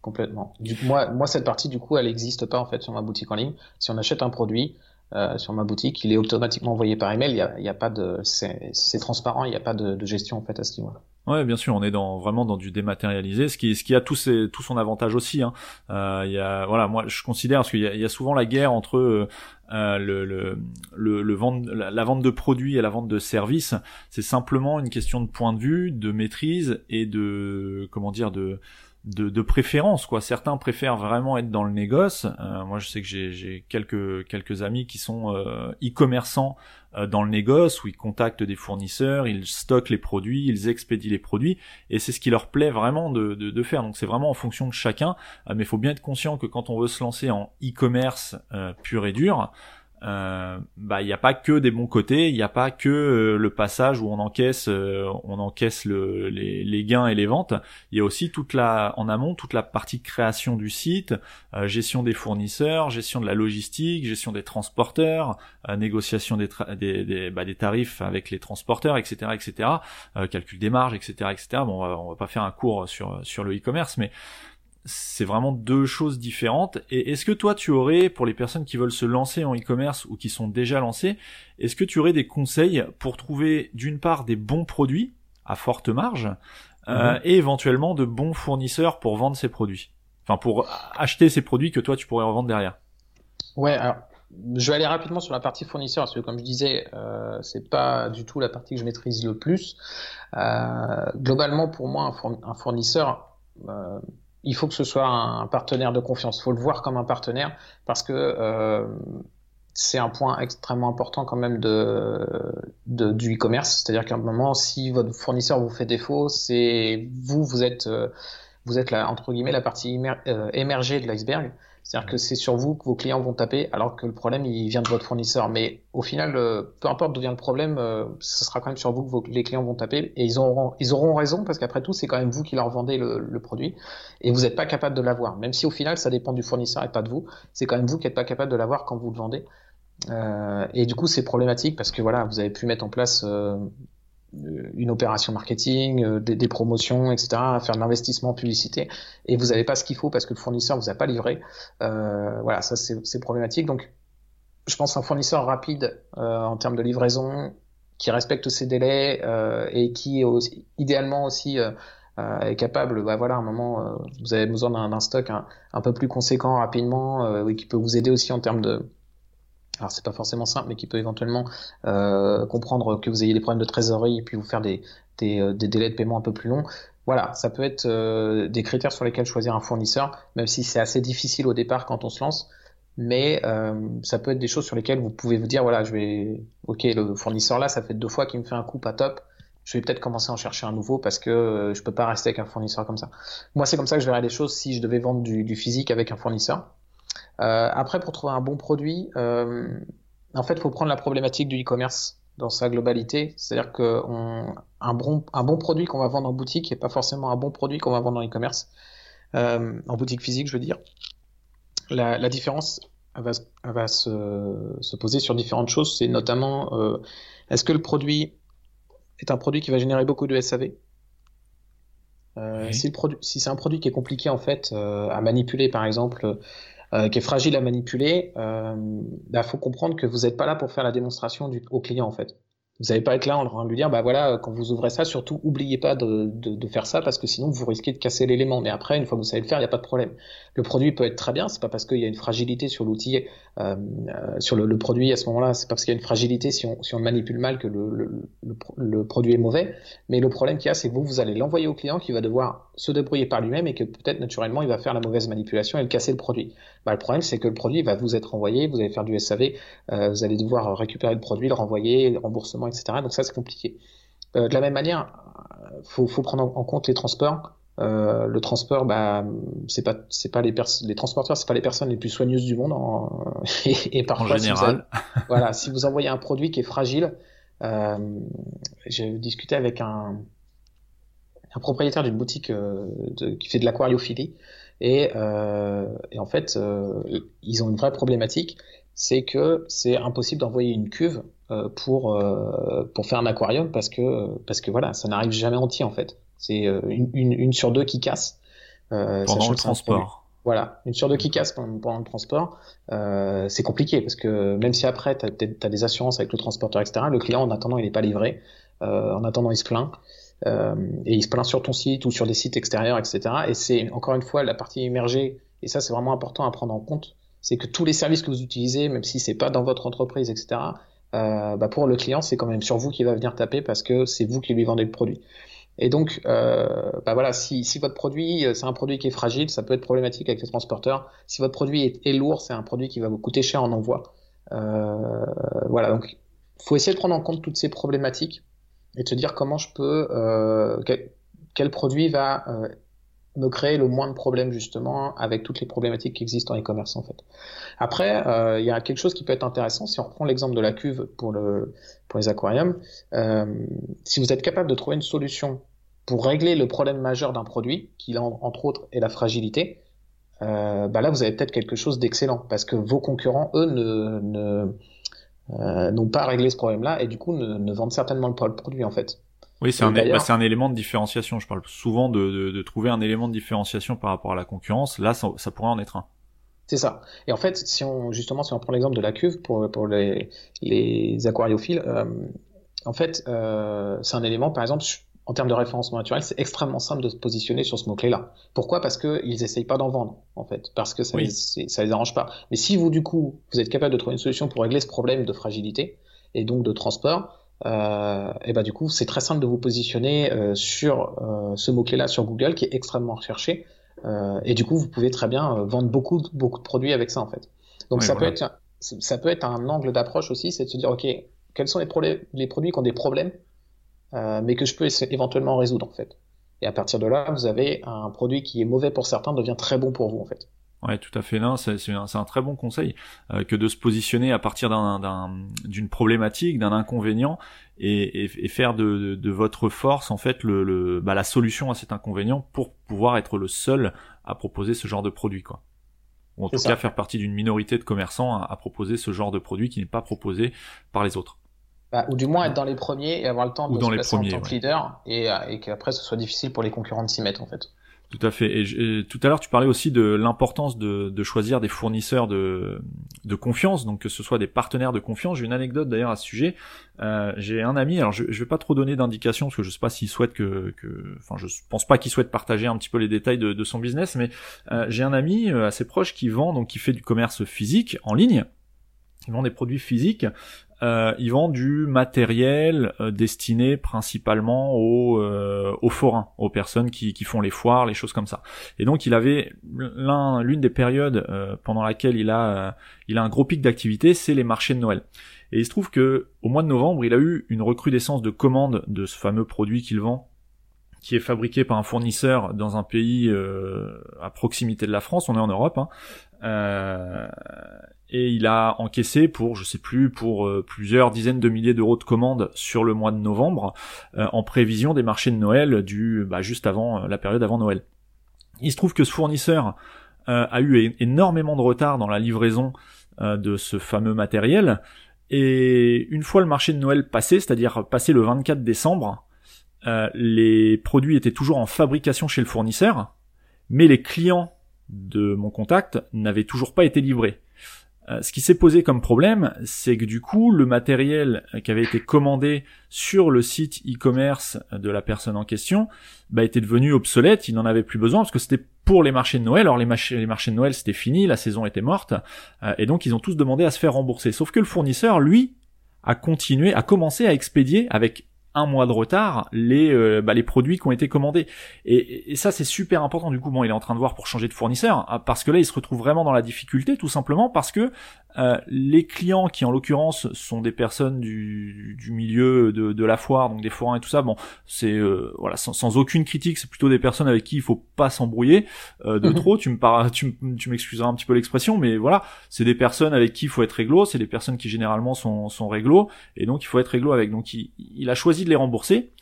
Complètement. Du, moi, moi, cette partie, du coup, elle n'existe pas en fait sur ma boutique en ligne. Si on achète un produit, sur ma boutique, il est automatiquement envoyé par email. Il y a, il y a pas de, c'est transparent, il n'y a pas de, de, gestion en fait à ce niveau-là. Ouais, bien sûr, on est dans vraiment dans du dématérialisé, ce qui, ce qui a tout, ses, tout son avantage aussi. Hein. Euh, il y a, voilà, moi je considère parce qu'il y, y, a souvent la guerre entre euh, le, le, le, le vente, la, vente de produits et la vente de services. C'est simplement une question de point de vue, de maîtrise et de comment dire de de, de, préférence quoi. Certains préfèrent vraiment être dans le négoce. Euh, moi, je sais que j'ai quelques quelques amis qui sont euh, e-commerçants euh, dans le négoce où ils contactent des fournisseurs, ils stockent les produits, ils expédient les produits et c'est ce qui leur plaît vraiment de, de, de faire. Donc c'est vraiment en fonction de chacun. mais il faut bien être conscient que quand on veut se lancer en e-commerce pur et dur, euh, bah il n'y a pas que des bons côtés, il n'y a pas que euh, le passage où on encaisse euh, on encaisse le, les, les, gains et les ventes. Il y a aussi toute la en amont toute la partie création du site, gestion des fournisseurs, gestion de la logistique, gestion des transporteurs, négociation des, des, des, bah, des, tarifs avec les transporteurs, etc., etc. calcul des marges, etc., etc. Bon, on va, on va pas faire un cours sur sur le e-commerce, mais c'est vraiment deux choses différentes. Et est-ce que toi, tu aurais, pour les personnes qui veulent se lancer en e-commerce ou qui sont déjà lancées, est-ce que tu aurais des conseils pour trouver d'une part des bons produits à forte marge euh, mhm. et éventuellement de bons fournisseurs pour vendre ces produits? Enfin, pour acheter ces produits que toi, tu pourrais revendre derrière. Ouais, alors je vais aller rapidement sur la partie fournisseur parce que comme je disais, euh, c'est pas du tout la partie que je maîtrise le plus. Euh, globalement, pour moi, un, fournisseur, euh, il faut que ce soit un partenaire de confiance. Il faut le voir comme un partenaire parce que euh, c'est un point extrêmement important quand même de, de du e-commerce. C'est-à-dire qu'à un moment, si votre fournisseur vous fait défaut, c'est vous, vous êtes, euh, vous êtes la, entre guillemets la partie euh, émergée de l'iceberg. C'est-à-dire que c'est sur vous que vos clients vont taper, alors que le problème il vient de votre fournisseur. Mais au final, euh, peu importe d'où vient le problème, euh, ce sera quand même sur vous que les clients vont taper, et ils auront, raison parce qu'après tout, c'est quand même vous qui leur vendez le, produit, et vous n'êtes pas capable de l'avoir. Même si au final, ça dépend du fournisseur et pas de vous, c'est quand même vous qui n'êtes pas capable de l'avoir quand vous le vendez. Euh, et du coup, c'est problématique parce que voilà, vous avez pu mettre en place une opération marketing, euh, des, des, promotions, etc., faire de l'investissement publicité, et vous n'avez pas ce qu'il faut parce que le fournisseur vous a pas livré. Euh, voilà, ça c'est problématique. Donc, je pense un fournisseur rapide euh, en termes de livraison, qui respecte ses délais euh, et qui aussi, idéalement aussi euh, est capable, bah voilà, à un moment, vous avez besoin d'un stock un, un, peu plus conséquent rapidement, et qui peut vous aider aussi en termes de alors c'est pas forcément simple, mais qui peut éventuellement euh, comprendre que vous ayez des problèmes de trésorerie et puis vous faire des, des, euh, des délais de paiement un peu plus longs. Voilà, ça peut être euh, des critères sur lesquels choisir un fournisseur, même si c'est assez difficile au départ quand on se lance. Mais euh, ça peut être des choses sur lesquelles vous pouvez vous dire voilà, je vais, ok, le fournisseur là, ça fait deux fois qu'il me fait un coup pas top. Je vais peut-être commencer à en chercher un nouveau parce que euh, je peux pas rester avec un fournisseur comme ça. Moi, c'est comme ça que je verrais les choses si je devais vendre du, du physique avec un fournisseur. Euh, après, pour trouver un bon produit, euh, en fait, il faut prendre la problématique du e-commerce dans sa globalité. C'est-à-dire qu'un un bon, un bon produit qu'on va vendre en boutique n'est pas forcément un bon produit qu'on va vendre en e-commerce, euh, en boutique physique, je veux dire. La, la différence elle va, elle va se, se, poser sur différentes choses. C'est notamment, euh, est-ce que le produit est un produit qui va générer beaucoup de SAV euh, oui. Si, si c'est un produit qui est compliqué en fait à manipuler, par exemple, euh, qui est fragile à manipuler, il euh, bah, faut comprendre que vous n'êtes pas là pour faire la démonstration au client en fait. Vous n'allez pas être là en de lui dire, bah voilà, quand vous ouvrez ça, surtout oubliez pas de, faire ça parce que sinon vous risquez de casser l'élément. Mais après, une fois que vous savez le faire, il n'y a pas de problème. Le produit peut être très bien, c'est pas parce qu'il y a une fragilité sur l'outil, euh, euh, sur le, produit à ce moment-là, c'est pas parce qu'il y a une fragilité si on, le manipule mal que le, produit est mauvais. Mais le problème qu'il y a, c'est que vous, vous allez l'envoyer au client qui va devoir se débrouiller par lui-même et que peut-être naturellement il va faire la mauvaise manipulation et le casser le produit. Bah, le problème, c'est que le produit va vous être envoyé, vous allez faire du SAV, euh, vous allez devoir récupérer le produit, le renvoyer, le remboursement, etc. Donc ça, c'est compliqué. Euh, de la même manière, faut, faut prendre en compte les transports. Euh, le transport, bah, c'est pas, c'est pas les, les transporteurs, c'est pas les personnes les plus soigneuses du monde. En... et, et, parfois, en général. Si vous voilà, si vous envoyez un produit qui est fragile, euh, j'ai discuté avec un, un propriétaire d'une boutique euh, de, qui fait de l'aquariophilie et, euh, et, en fait, euh, ils ont une vraie problématique, c'est que c'est impossible d'envoyer une cuve pour euh, pour faire un aquarium parce que parce que voilà, ça n'arrive jamais entier en fait. C'est une, une, une, sur deux qui casse. Pendant le transport. Voilà, une sur deux qui casse pendant, le transport, euh, c'est compliqué parce que même si après tu as, des assurances avec le transporteur, etc., le client en attendant il n'est pas livré, euh, en attendant il se plaint, euh, et il se plaint sur ton site ou sur des sites extérieurs, etc. Et c'est encore une fois la partie immergée, et ça c'est vraiment important à prendre en compte, c'est que tous les services que vous utilisez, même si c'est pas dans votre entreprise, etc., euh, bah pour le client c'est quand même sur vous qu'il va venir taper parce que c'est vous qui lui vendez le produit. Et donc, euh, bah voilà, si, si votre produit, euh, c'est un produit qui est fragile, ça peut être problématique avec les transporteurs. Si votre produit est, est lourd, c'est un produit qui va vous coûter cher en envoi. Euh, voilà, donc faut essayer de prendre en compte toutes ces problématiques et de se dire comment je peux, euh, quel, quel, produit va euh, me créer le moins de problèmes justement avec toutes les problématiques qui existent en e-commerce en fait. Après, euh, il y a quelque chose qui peut être intéressant si on reprend l'exemple de la cuve pour le pour les aquariums. Euh, si vous êtes capable de trouver une solution pour régler le problème majeur d'un produit, qui entre autres est la fragilité, euh, bah là vous avez peut-être quelque chose d'excellent parce que vos concurrents eux ne, ne euh, n'ont pas réglé ce problème-là et du coup ne, ne vendent certainement pas le produit en fait. Oui, c'est un, bah, c'est un élément de différenciation. Je parle souvent de, de, de, trouver un élément de différenciation par rapport à la concurrence. Là, ça, ça pourrait en être un. C'est ça. Et en fait, si on justement, si on prend l'exemple de la cuve pour, pour les, les aquariophiles, euh, en fait, euh, c'est un élément, par exemple, en termes de référencement naturel, c'est extrêmement simple de se positionner sur ce mot-clé-là. Pourquoi? Parce qu'ils essayent pas d'en vendre, en fait, parce que ça, les, ça les arrange pas. Mais si vous, du coup, vous êtes capable de trouver une solution pour régler ce problème de fragilité et donc de transport, euh, et bah du coup c'est très simple de vous positionner euh, sur euh, ce mot clé là sur Google qui est extrêmement recherché. Euh, et du coup vous pouvez très bien euh, vendre beaucoup beaucoup de produits avec ça en fait. Donc ça peut être ça peut être un angle d'approche aussi c'est de se dire ok quels sont les, problèmes, les produits qui ont des problèmes mais que je peux éventuellement résoudre en fait. Et à partir de là vous avez un produit qui est mauvais pour certains devient très bon pour vous en fait Ouais, tout à fait. Non, c'est un, un, très bon conseil euh, que de se positionner à partir d'une problématique, d'un inconvénient, et, et, et faire de, de, de, votre force en fait le, le bah, la solution à cet inconvénient pour pouvoir être le seul à proposer ce genre de produit, quoi. Ou en tout cas faire partie d'une minorité de commerçants à, à, proposer ce genre de produit qui n'est pas proposé par les autres. Bah, ou du moins être dans les premiers et avoir le temps de se placer en tant que leader et, et qu'après ce soit difficile pour les concurrents de s'y mettre en fait. Tout à fait. Et, tout à l'heure, tu parlais aussi de l'importance de, de, choisir des fournisseurs de, de, confiance, donc que ce soit des partenaires de confiance. J'ai une anecdote d'ailleurs à ce sujet. Euh, J'ai un ami, alors je, je vais pas trop donner d'indications parce que je sais pas s'il souhaite que, que, enfin, je pense pas qu'il souhaite partager un petit peu les détails de, de son business, mais euh, j'ai un ami euh, assez proche qui vend, donc qui fait du commerce physique en ligne. Il vend des produits physiques euh, ils vendent du matériel euh, destiné principalement aux, euh, aux forains, aux personnes qui, qui font les foires, les choses comme ça. Et donc il avait l'un, l'une des périodes euh, pendant laquelle il a, il a un gros pic d'activité, c'est les marchés de Noël. Et il se trouve que au mois de novembre, il a eu une recrudescence de commandes de ce fameux produit qu'il vend qui est fabriqué par un fournisseur dans un pays à proximité de la France, on est en Europe, hein, euh, et il a encaissé pour, je sais plus, pour euh, plusieurs dizaines de milliers d'euros de commandes sur le mois de novembre, euh, en prévision des marchés de Noël du, bah, juste avant la période avant Noël. Il se trouve que ce fournisseur a eu énormément de retard dans la livraison de ce fameux matériel, et une fois le marché de Noël passé, c'est-à-dire passé le 24 décembre, les produits étaient toujours en fabrication chez le fournisseur, mais les clients de mon contact n'avait toujours pas été livré. Euh, ce qui s'est posé comme problème, c'est que du coup, le matériel qui avait été commandé sur le site e-commerce de la personne en question bah, était devenu obsolète, il n'en avait plus besoin parce que c'était pour les marchés de Noël. Alors les, marchés, les marchés de Noël c'était fini, la saison était morte, euh, et donc ils ont tous demandé à se faire rembourser. Sauf que le fournisseur, lui, a continué, a commencé à expédier avec un mois de retard les euh, bah, les produits qui ont été commandés et, et ça c'est super important du coup bon il est en train de voir pour changer de fournisseur hein, parce que là il se retrouve vraiment dans la difficulté tout simplement parce que euh, les clients qui en l'occurrence sont des personnes du, du milieu de, de, la foire, donc des forains et tout ça, bon, c'est euh, voilà sans, sans, aucune critique, c'est plutôt des personnes avec qui il faut pas s'embrouiller euh, de mhm. trop. Tu me par... tu, tu m'excuseras un petit peu l'expression, mais voilà, c'est des personnes avec qui il faut être réglo, c'est des personnes qui généralement sont, sont réglo, et donc il faut être réglo avec. Donc il, il a choisi de les rembourser.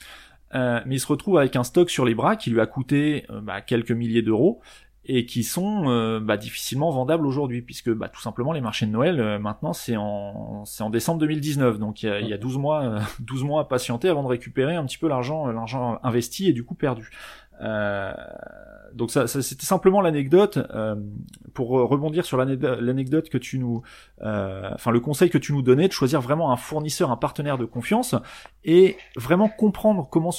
Euh, mais il se retrouve avec un stock sur les bras qui lui a coûté bah, quelques milliers d'euros et qui sont euh, bah, difficilement vendables aujourd'hui puisque bah, tout simplement les marchés de Noël euh, maintenant c'est en c'est en décembre 2019 donc il y a, il y a 12 mois 12 euh, mois à patienter avant de récupérer un petit peu l'argent l'argent investi et du coup perdu Euh, donc ça, c'était simplement l'anecdote euh, pour rebondir sur l'anecdote que tu nous, euh, enfin le conseil que tu nous donnais de choisir vraiment un fournisseur, un partenaire de confiance et vraiment comprendre comment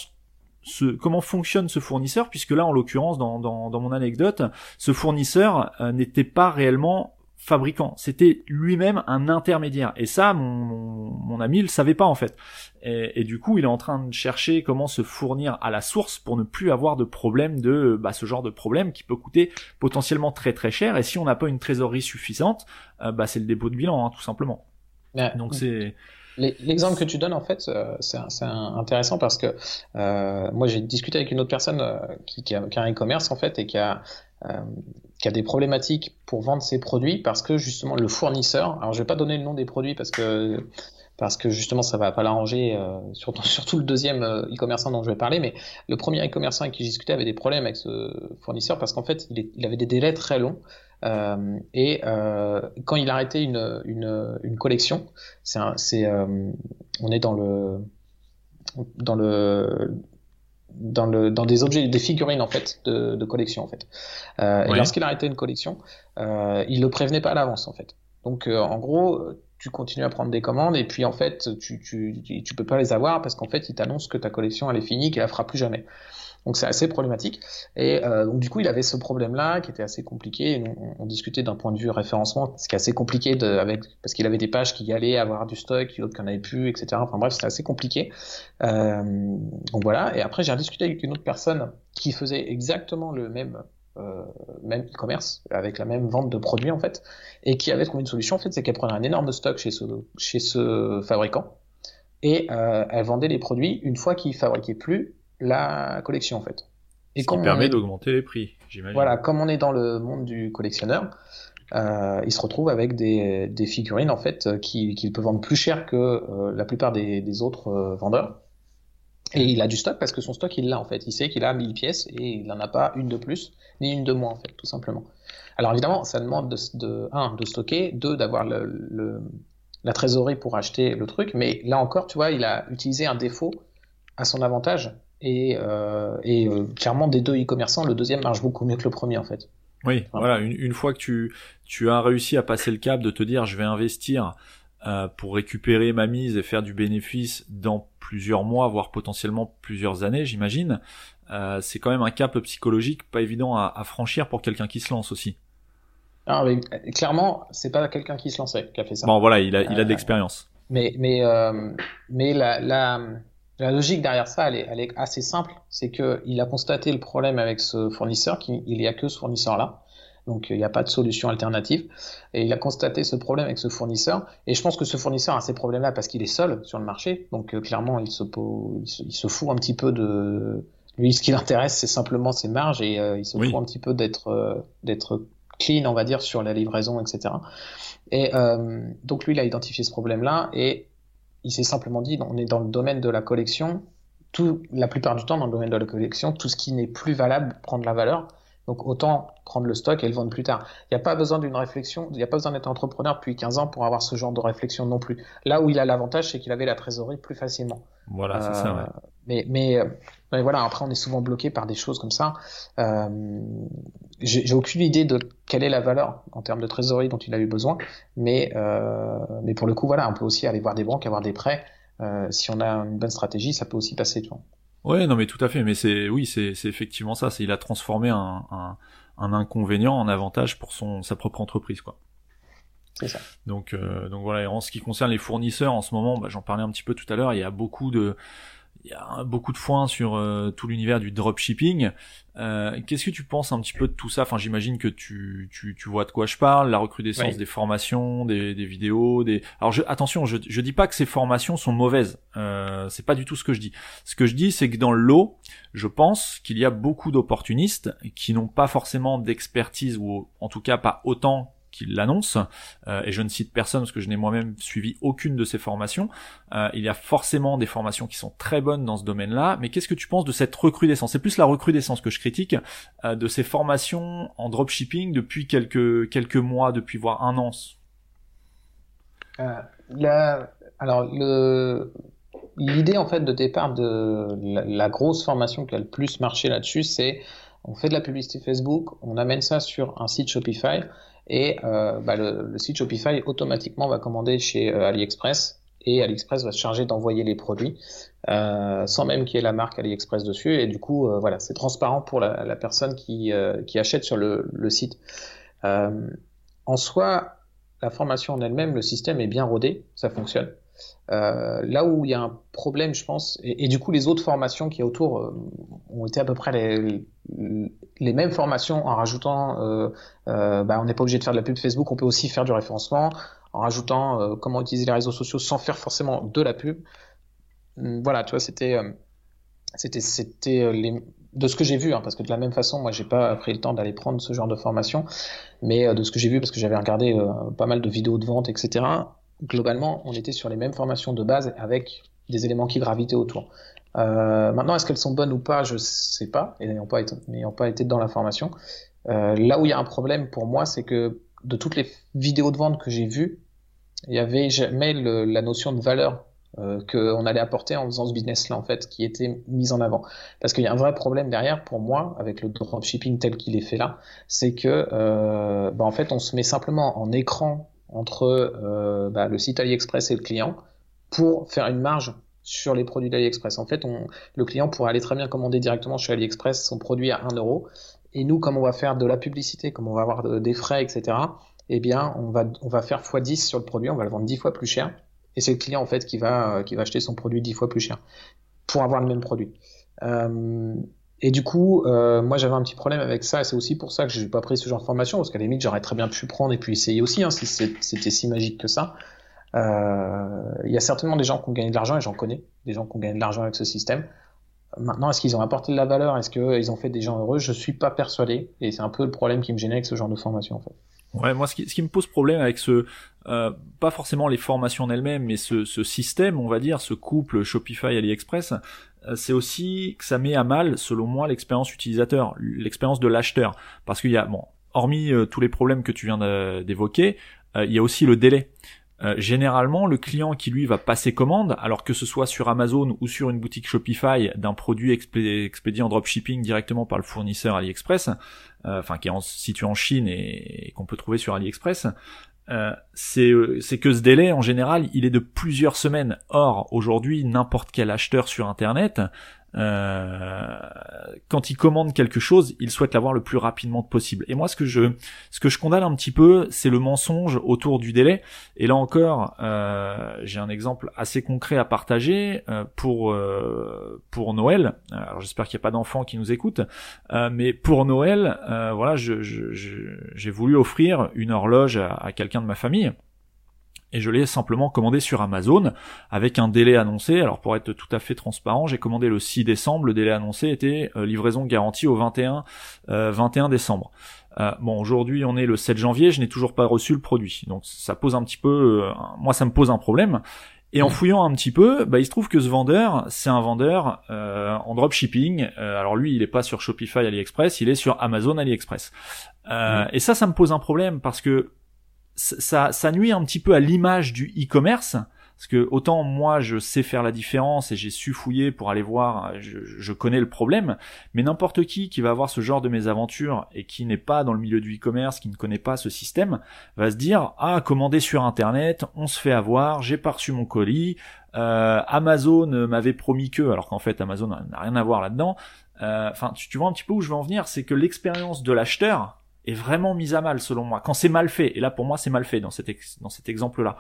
ce, comment fonctionne ce fournisseur, puisque là, en l'occurrence, dans, dans, mon anecdote, ce fournisseur n'était pas réellement fabricant, c'était lui-même un intermédiaire. Et ça, mon, mon, ami, il le savait pas en fait. Et, du coup, il est en train de chercher comment se fournir à la source pour ne plus avoir de problème de bah, ce genre de problème qui peut coûter potentiellement très très cher. Et si on n'a pas une trésorerie suffisante, euh, bah, c'est le dépôt de bilan, hein, tout simplement. Donc c'est L'exemple que tu donnes, en fait, euh, c'est intéressant parce que euh, moi, j'ai discuté avec une autre personne euh, qui, qui, a, qui, a, un e-commerce, en fait, et qui a, euh, qui a des problématiques pour vendre ses produits parce que, justement, le fournisseur, alors je vais pas donner le nom des produits parce que parce que justement ça va pas l'arranger, euh, surtout, surtout le deuxième e-commerçant dont je vais parler, mais le premier e-commerçant avec qui j'ai discuté avait des problèmes avec ce fournisseur parce qu'en fait il, avait des délais très longs euh, et euh, quand il arrêtait une, une, une collection, c'est, euh, on est dans le dans le dans le dans des objets des figurines en fait de, de collection en fait. Euh, et lorsqu'il arrêtait une collection euh, il le prévenait pas à l'avance en fait. Donc euh, en gros tu continues à prendre des commandes et puis en fait tu tu tu peux pas les avoir parce qu'en fait il t'annonce que ta collection elle est finie qu'elle la fera plus jamais donc c'est assez problématique. Et euh, donc du coup, il avait ce problème-là qui était assez compliqué. on, discutait d'un point de vue référencement, ce qui est assez compliqué de, avec parce qu'il avait des pages qui allaient avoir du stock, d'autres qui en avaient plus, etc. Enfin bref, c'était assez compliqué. Euh, donc voilà. Et après, j'ai discuté avec une autre personne qui faisait exactement le même euh, e-commerce avec la même vente de produits en fait et qui avait trouvé une solution en fait c'est qu'elle prenait un énorme stock chez ce fabricant et euh, elle vendait les produits une fois qu'il fabriquait plus la collection en fait. Et Ce qui permet d'augmenter les prix, j'imagine. Voilà, comme on est dans le monde du collectionneur, euh, il se retrouve avec des, des figurines en fait qu'il qui peut vendre plus cher que euh, la plupart des, des autres euh, vendeurs. Et il a du stock parce que son stock il l'a en fait. Il sait qu'il a 1000 pièces et il n'en a pas une de plus ni une de moins en fait, tout simplement. Alors évidemment, ça demande de, de un de stocker, deux d'avoir le, le, la trésorerie pour acheter le truc. Mais là encore, tu vois, il a utilisé un défaut à son avantage et, euh, et euh, clairement, des deux e-commerçants, le deuxième marche beaucoup mieux que le premier en fait. Oui, voilà. Une, une, fois que tu, tu as réussi à passer le cap de te dire je vais investir euh, pour récupérer ma mise et faire du bénéfice dans plusieurs mois, voire potentiellement plusieurs années, j'imagine, euh, c'est quand même un cap psychologique pas évident à, à franchir pour quelqu'un qui se lance aussi. Ah, mais, clairement, c'est pas quelqu'un qui se lançait qui a fait ça. Bon, voilà, il a, il a de euh, l'expérience. Mais, mais, euh, mais la, la, la logique derrière ça, elle est, elle est assez simple. C'est qu'il a constaté le problème avec ce fournisseur, qu'il n'y a que ce fournisseur-là. Donc il n'y a pas de solution alternative. Et il a constaté ce problème avec ce fournisseur. Et je pense que ce fournisseur a ces problèmes-là parce qu'il est seul sur le marché. Donc euh, clairement, il se, il se, fout un petit peu de... Lui, ce qui l'intéresse, c'est simplement ses marges et euh, il se fout un petit peu d'être euh, d'être clean, on va dire, sur la livraison, etc. Et donc lui, il a identifié ce problème-là et il s'est simplement dit, on est dans le domaine de la collection, tout, la plupart du temps dans le domaine de la collection, tout ce qui n'est plus valable prend de la valeur. Donc autant prendre le stock et le vendre plus tard. Il n'y a pas besoin d'une réflexion, il n'y a pas besoin d'être entrepreneur depuis 15 ans pour avoir ce genre de réflexion non plus. Là où il a l'avantage, c'est qu'il avait la trésorerie plus facilement. Voilà, c'est ça. Ouais. Mais, mais, euh, mais, voilà, après on est souvent bloqué par des choses comme ça. Euh, J'ai aucune idée de quelle est la valeur en termes de trésorerie dont il a eu besoin, mais, euh, mais pour le coup, voilà, on peut aussi aller voir des banques, avoir des prêts. Euh, si on a une bonne stratégie, ça peut aussi passer. Tu vois. Ouais, non, mais tout à fait. Mais c'est, oui, c'est, effectivement ça. C'est, il a transformé un, un, un, inconvénient en avantage pour son, sa propre entreprise, quoi. C'est ça. Donc, euh, donc voilà. Et en ce qui concerne les fournisseurs, en ce moment, bah, j'en parlais un petit peu tout à l'heure. Il y a beaucoup de, il y a beaucoup de foin sur euh, tout l'univers du dropshipping. Euh, Qu'est-ce que tu penses un petit peu de tout ça? Enfin, j'imagine que tu, tu, tu, vois de quoi je parle, la recrudescence des formations, des, des, vidéos, des. Alors, je, attention, je, je dis pas que ces formations sont mauvaises. Euh, c'est pas du tout ce que je dis. Ce que je dis, c'est que dans le lot, je pense qu'il y a beaucoup d'opportunistes qui n'ont pas forcément d'expertise ou en tout cas pas autant qu'il l'annonce, euh, et je ne cite personne parce que je n'ai moi-même suivi aucune de ces formations. Euh, il y a forcément des formations qui sont très bonnes dans ce domaine-là, mais qu'est-ce que tu penses de cette recrudescence? C'est plus la recrudescence que je critique euh, de ces formations en dropshipping depuis quelques quelques mois, depuis voire un an. alors le l'idée en fait de départ de la, grosse formation qui a le plus marché là-dessus, c'est on fait de la publicité Facebook, on amène ça sur un site Shopify et euh, bah, le, site Shopify automatiquement va commander chez euh, AliExpress et AliExpress va se charger d'envoyer les produits euh, sans même qu'il y ait la marque AliExpress dessus et du coup euh, voilà c'est transparent pour la, la personne qui, euh, qui achète sur le, le site. en soi, la formation en elle-même, le système est bien rodé, ça fonctionne. Euh, là où il y a un problème, je pense, et, du coup les autres formations qui y a autour euh, ont été à peu près les, les mêmes formations en rajoutant, euh, euh bah, on n'est pas obligé de faire de la pub Facebook, on peut aussi faire du référencement, en rajoutant euh, comment utiliser les réseaux sociaux sans faire forcément de la pub. Hum, voilà, tu vois, c'était, c'était, c'était les, de ce que j'ai vu, hein, parce que de la même façon, moi, j'ai pas pris le temps d'aller prendre ce genre de formation, mais de ce que j'ai vu, parce que j'avais regardé pas mal de vidéos de vente, etc globalement, on était sur les mêmes formations de base avec des éléments qui gravitaient autour. Euh, maintenant, est-ce qu'elles sont bonnes ou pas Je sais pas, et n'ayant pas été, dans la formation. Euh, là où il y a un problème pour moi, c'est que de toutes les vidéos de vente que j'ai vues, il y avait jamais la notion de valeur euh, qu'on allait apporter en faisant ce business-là, en fait, qui était mise en avant. Parce qu'il y a un vrai problème derrière, pour moi, avec le dropshipping tel qu'il est fait là, c'est que, euh, bah, en fait, on se met simplement en écran entre euh, bah, le site AliExpress et le client pour faire une marge sur les produits d'AliExpress. En fait, le client pourrait aller très bien commander directement chez AliExpress son produit à 1 euro. Et nous, comme on va faire de la publicité, comme on va avoir des frais, etc., eh bien, on va, faire x10 sur le produit, on va le vendre 10 fois plus cher. Et c'est le client, en fait, qui va, va acheter son produit 10 fois plus cher pour avoir le même produit. Euh, et du coup, euh, moi j'avais un petit problème avec ça, c'est aussi pour ça que j'ai pas pris ce genre de formation, parce qu'à la limite j'aurais très bien pu prendre et puis essayer aussi, hein, si c'était si magique que ça. Euh, il y a certainement des gens qui ont gagné de l'argent, et j'en connais, des gens qui ont gagné de l'argent avec ce système. Maintenant, est-ce qu'ils ont apporté de la valeur? Est-ce qu'ils ont fait des gens heureux? Je suis pas persuadé, et c'est un peu le problème qui me gênait avec ce genre de formation en fait. Ouais, moi ce qui, me pose problème avec ce, euh, pas forcément les formations en elles-mêmes, mais ce, système, on va dire, ce couple Shopify AliExpress, euh, c'est aussi que ça met à mal, selon moi, l'expérience utilisateur, l'expérience de l'acheteur, parce qu'il y a, bon, hormis tous les problèmes que tu viens d'évoquer, il y a aussi le délai. Généralement, le client qui lui va passer commande, alors que ce soit sur Amazon ou sur une boutique Shopify d'un produit expédié en dropshipping directement par le fournisseur AliExpress, enfin qui est situé en Chine et qu'on peut trouver sur AliExpress, euh, euh, c'est que ce délai en général il est de plusieurs semaines. Or aujourd'hui n'importe quel acheteur sur internet euh, quand il commande quelque chose, il souhaite l'avoir le plus rapidement possible. Et moi, ce que je, ce que je condamne un petit peu, c'est le mensonge autour du délai. Et là encore, euh, j'ai un exemple assez concret à partager euh, pour euh, pour Noël. Alors j'espère qu'il n'y a pas d'enfants qui nous écoutent, euh, mais pour Noël, voilà, je, j'ai voulu offrir une horloge à, à quelqu'un de ma famille et je l'ai simplement commandé sur Amazon avec un délai annoncé. Alors pour être tout à fait transparent, j'ai commandé le 6 décembre, le délai annoncé était euh, livraison garantie au 21 21 euh, décembre. Euh, bon, aujourd'hui on est le 7 janvier, je n'ai toujours pas reçu le produit. Donc ça pose un petit peu moi ça me pose un problème. Et en fouillant un petit peu, bah, il se trouve que ce vendeur, c'est un vendeur en dropshipping. alors lui, il est pas sur Shopify AliExpress, il est sur Amazon AliExpress. Et ça, ça me pose un problème parce que ça, ça nuit un petit peu à l'image du e-commerce. Parce que autant moi je sais faire la différence et j'ai su fouiller pour aller voir, je, connais le problème, mais n'importe qui qui va avoir ce genre de mésaventures et qui n'est pas dans le milieu du e-commerce, qui ne connaît pas ce système, va se dire ah commander sur internet, on se fait avoir, j'ai pas reçu mon colis, euh, Amazon m'avait promis que, alors qu'en fait Amazon n'a rien à voir là-dedans. Euh, enfin tu, tu vois un petit peu où je veux en venir, c'est que l'expérience de l'acheteur est vraiment mise à mal selon moi. Quand c'est mal fait et là pour moi c'est mal fait dans cet dans cet exemple là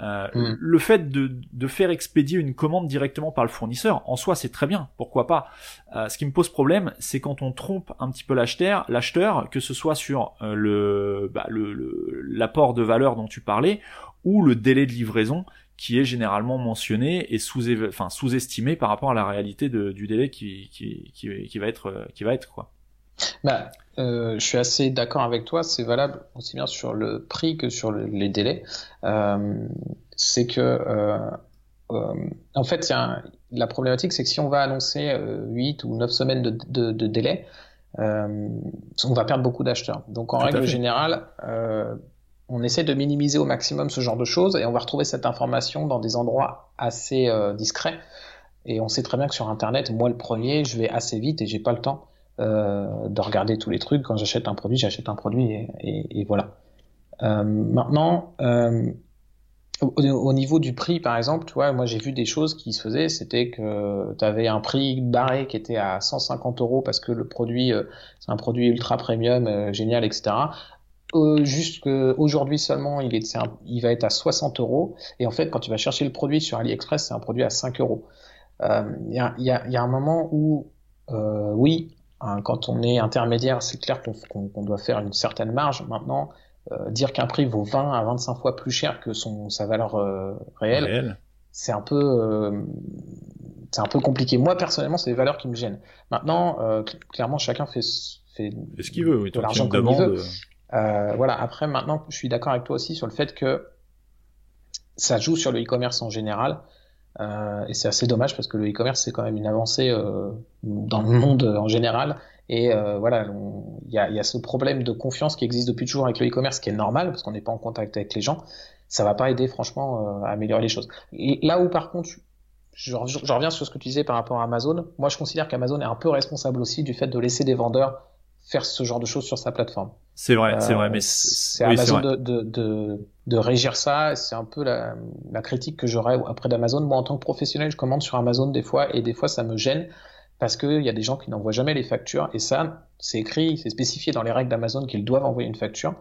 euh, mm. le fait de, de faire expédier une commande directement par le fournisseur en soi c'est très bien. Pourquoi pas? Euh, ce qui me pose problème c'est quand on trompe un petit peu l'acheteur l'acheteur que ce soit sur euh, le bah, le l'apport de valeur dont tu parlais ou le délai de livraison qui est généralement mentionné et sous enfin sous-estimé par rapport à la réalité de, du délai qui, qui, qui, qui va être qui va être quoi bah, euh, je suis assez d'accord avec toi. C'est valable aussi bien sur le prix que sur les délais. Euh, c'est que, euh, euh en fait, y a la problématique, c'est que si on va annoncer 8 ou 9 semaines de, de, de délai, on va perdre beaucoup d'acheteurs. Donc, en règle générale, on essaie de minimiser au maximum ce genre de choses et on va retrouver cette information dans des endroits assez euh, discrets. Et on sait très bien que sur Internet, moi le premier, je vais assez vite et j'ai pas le temps euh, de regarder tous les trucs. Quand j'achète un produit, j'achète un produit et, voilà. Euh, maintenant, euh, au, au, niveau du prix, par exemple, tu vois, moi j'ai vu des choses qui se faisaient, c'était que tu avais un prix barré qui était à 150 euros parce que le produit, c'est un produit ultra premium, génial, etc euh, aujourd'hui seulement, il, est, va être à 60 euros. Et en fait, quand tu vas chercher le produit sur AliExpress, c'est un produit à 5 euros. Il y, a, un moment où, oui, quand on est intermédiaire, c'est clair qu'on qu doit faire une certaine marge. Maintenant, euh, dire qu'un prix vaut 20 à 25 fois plus cher que son, sa valeur euh, réelle, Réel. c'est un peu euh, c'est un peu compliqué. Moi personnellement, c'est des valeurs qui me gênent. Maintenant, clairement, chacun fait fait, ce qu'il veut, oui, de l'argent comme il veut. Voilà. Après, maintenant, je suis d'accord avec toi aussi sur le fait que ça joue sur le e-commerce en général. Euh, et c'est assez dommage parce que le e-commerce c'est quand même une avancée euh, dans le monde en général. Et euh, voilà, il y a, y a, ce problème de confiance qui existe depuis toujours avec le e-commerce qui est normal parce qu'on n'est pas en contact avec les gens. Ça va pas aider franchement euh, à améliorer les choses. Là où par contre, je, reviens sur ce que tu disais par rapport à Amazon. Moi, je considère qu'Amazon est un peu responsable aussi du fait de laisser des vendeurs faire ce genre de choses sur sa plateforme. C'est vrai, c'est vrai, mais c'est oui, Amazon de, de, de, de, régir ça. C'est un peu la, la critique que j'aurais après d'Amazon. Moi, en tant que professionnel, je commande sur Amazon des fois, et des fois, ça me gêne parce qu'il y a des gens qui n'envoient jamais les factures, et ça, c'est écrit, c'est spécifié dans les règles d'Amazon qu'ils doivent envoyer une facture.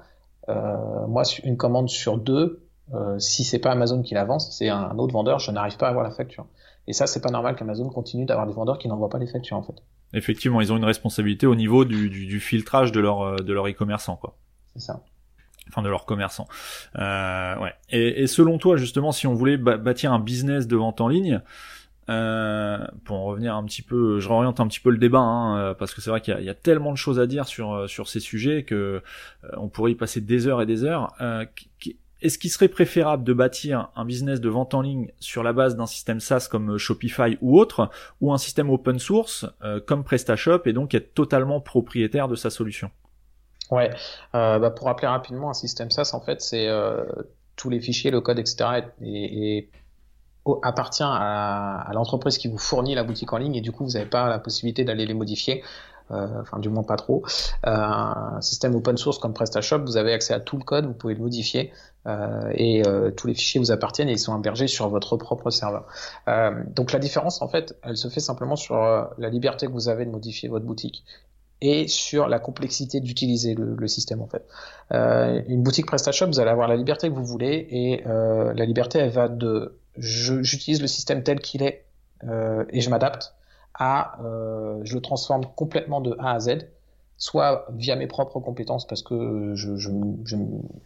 Euh, moi, une commande sur deux, euh, si c'est pas Amazon qui l'avance, c'est un autre vendeur, je n'arrive pas à avoir la facture. Et ça, c'est pas normal qu'Amazon continue d'avoir des vendeurs qui n'envoient pas les factures, en fait. Effectivement, ils ont une responsabilité au niveau du, du, du filtrage de leur euh, de leur e-commerçant, quoi. C'est ça. Enfin, de leurs commerçants. Euh, ouais. Et, et, selon toi, justement, si on voulait bâtir un business de vente en ligne, euh, pour en revenir un petit peu, je réoriente un petit peu le débat, hein, euh, parce que c'est vrai qu'il y, y, a tellement de choses à dire sur sur ces sujets que on pourrait y passer des heures et des heures. Euh, est-ce qu'il serait préférable de bâtir un business de vente en ligne sur la base d'un système SaaS comme euh, Shopify ou autre, ou un système open source euh, comme PrestaShop et donc être totalement propriétaire de sa solution? Ouais, euh, bah pour rappeler rapidement, un système SaaS, en fait, c'est tous les fichiers, le code, etc. et, appartient à, l'entreprise qui vous fournit la boutique en ligne et du coup vous n'avez pas la possibilité d'aller les modifier enfin du moins pas trop. Euh, un système open source comme PrestaShop, vous avez accès à tout le code, vous pouvez le modifier euh, et tous les fichiers vous appartiennent et ils sont hébergés sur votre propre serveur. donc la différence en fait, elle se fait simplement sur la liberté que vous avez de modifier votre boutique et sur la complexité d'utiliser le, le, système en fait. Euh, une boutique PrestaShop, vous allez avoir la liberté que vous voulez et euh, la liberté elle va de j'utilise le système tel qu'il est euh, et je m'adapte à euh, je le transforme complètement de A à Z, soit via mes propres compétences parce que je, je, je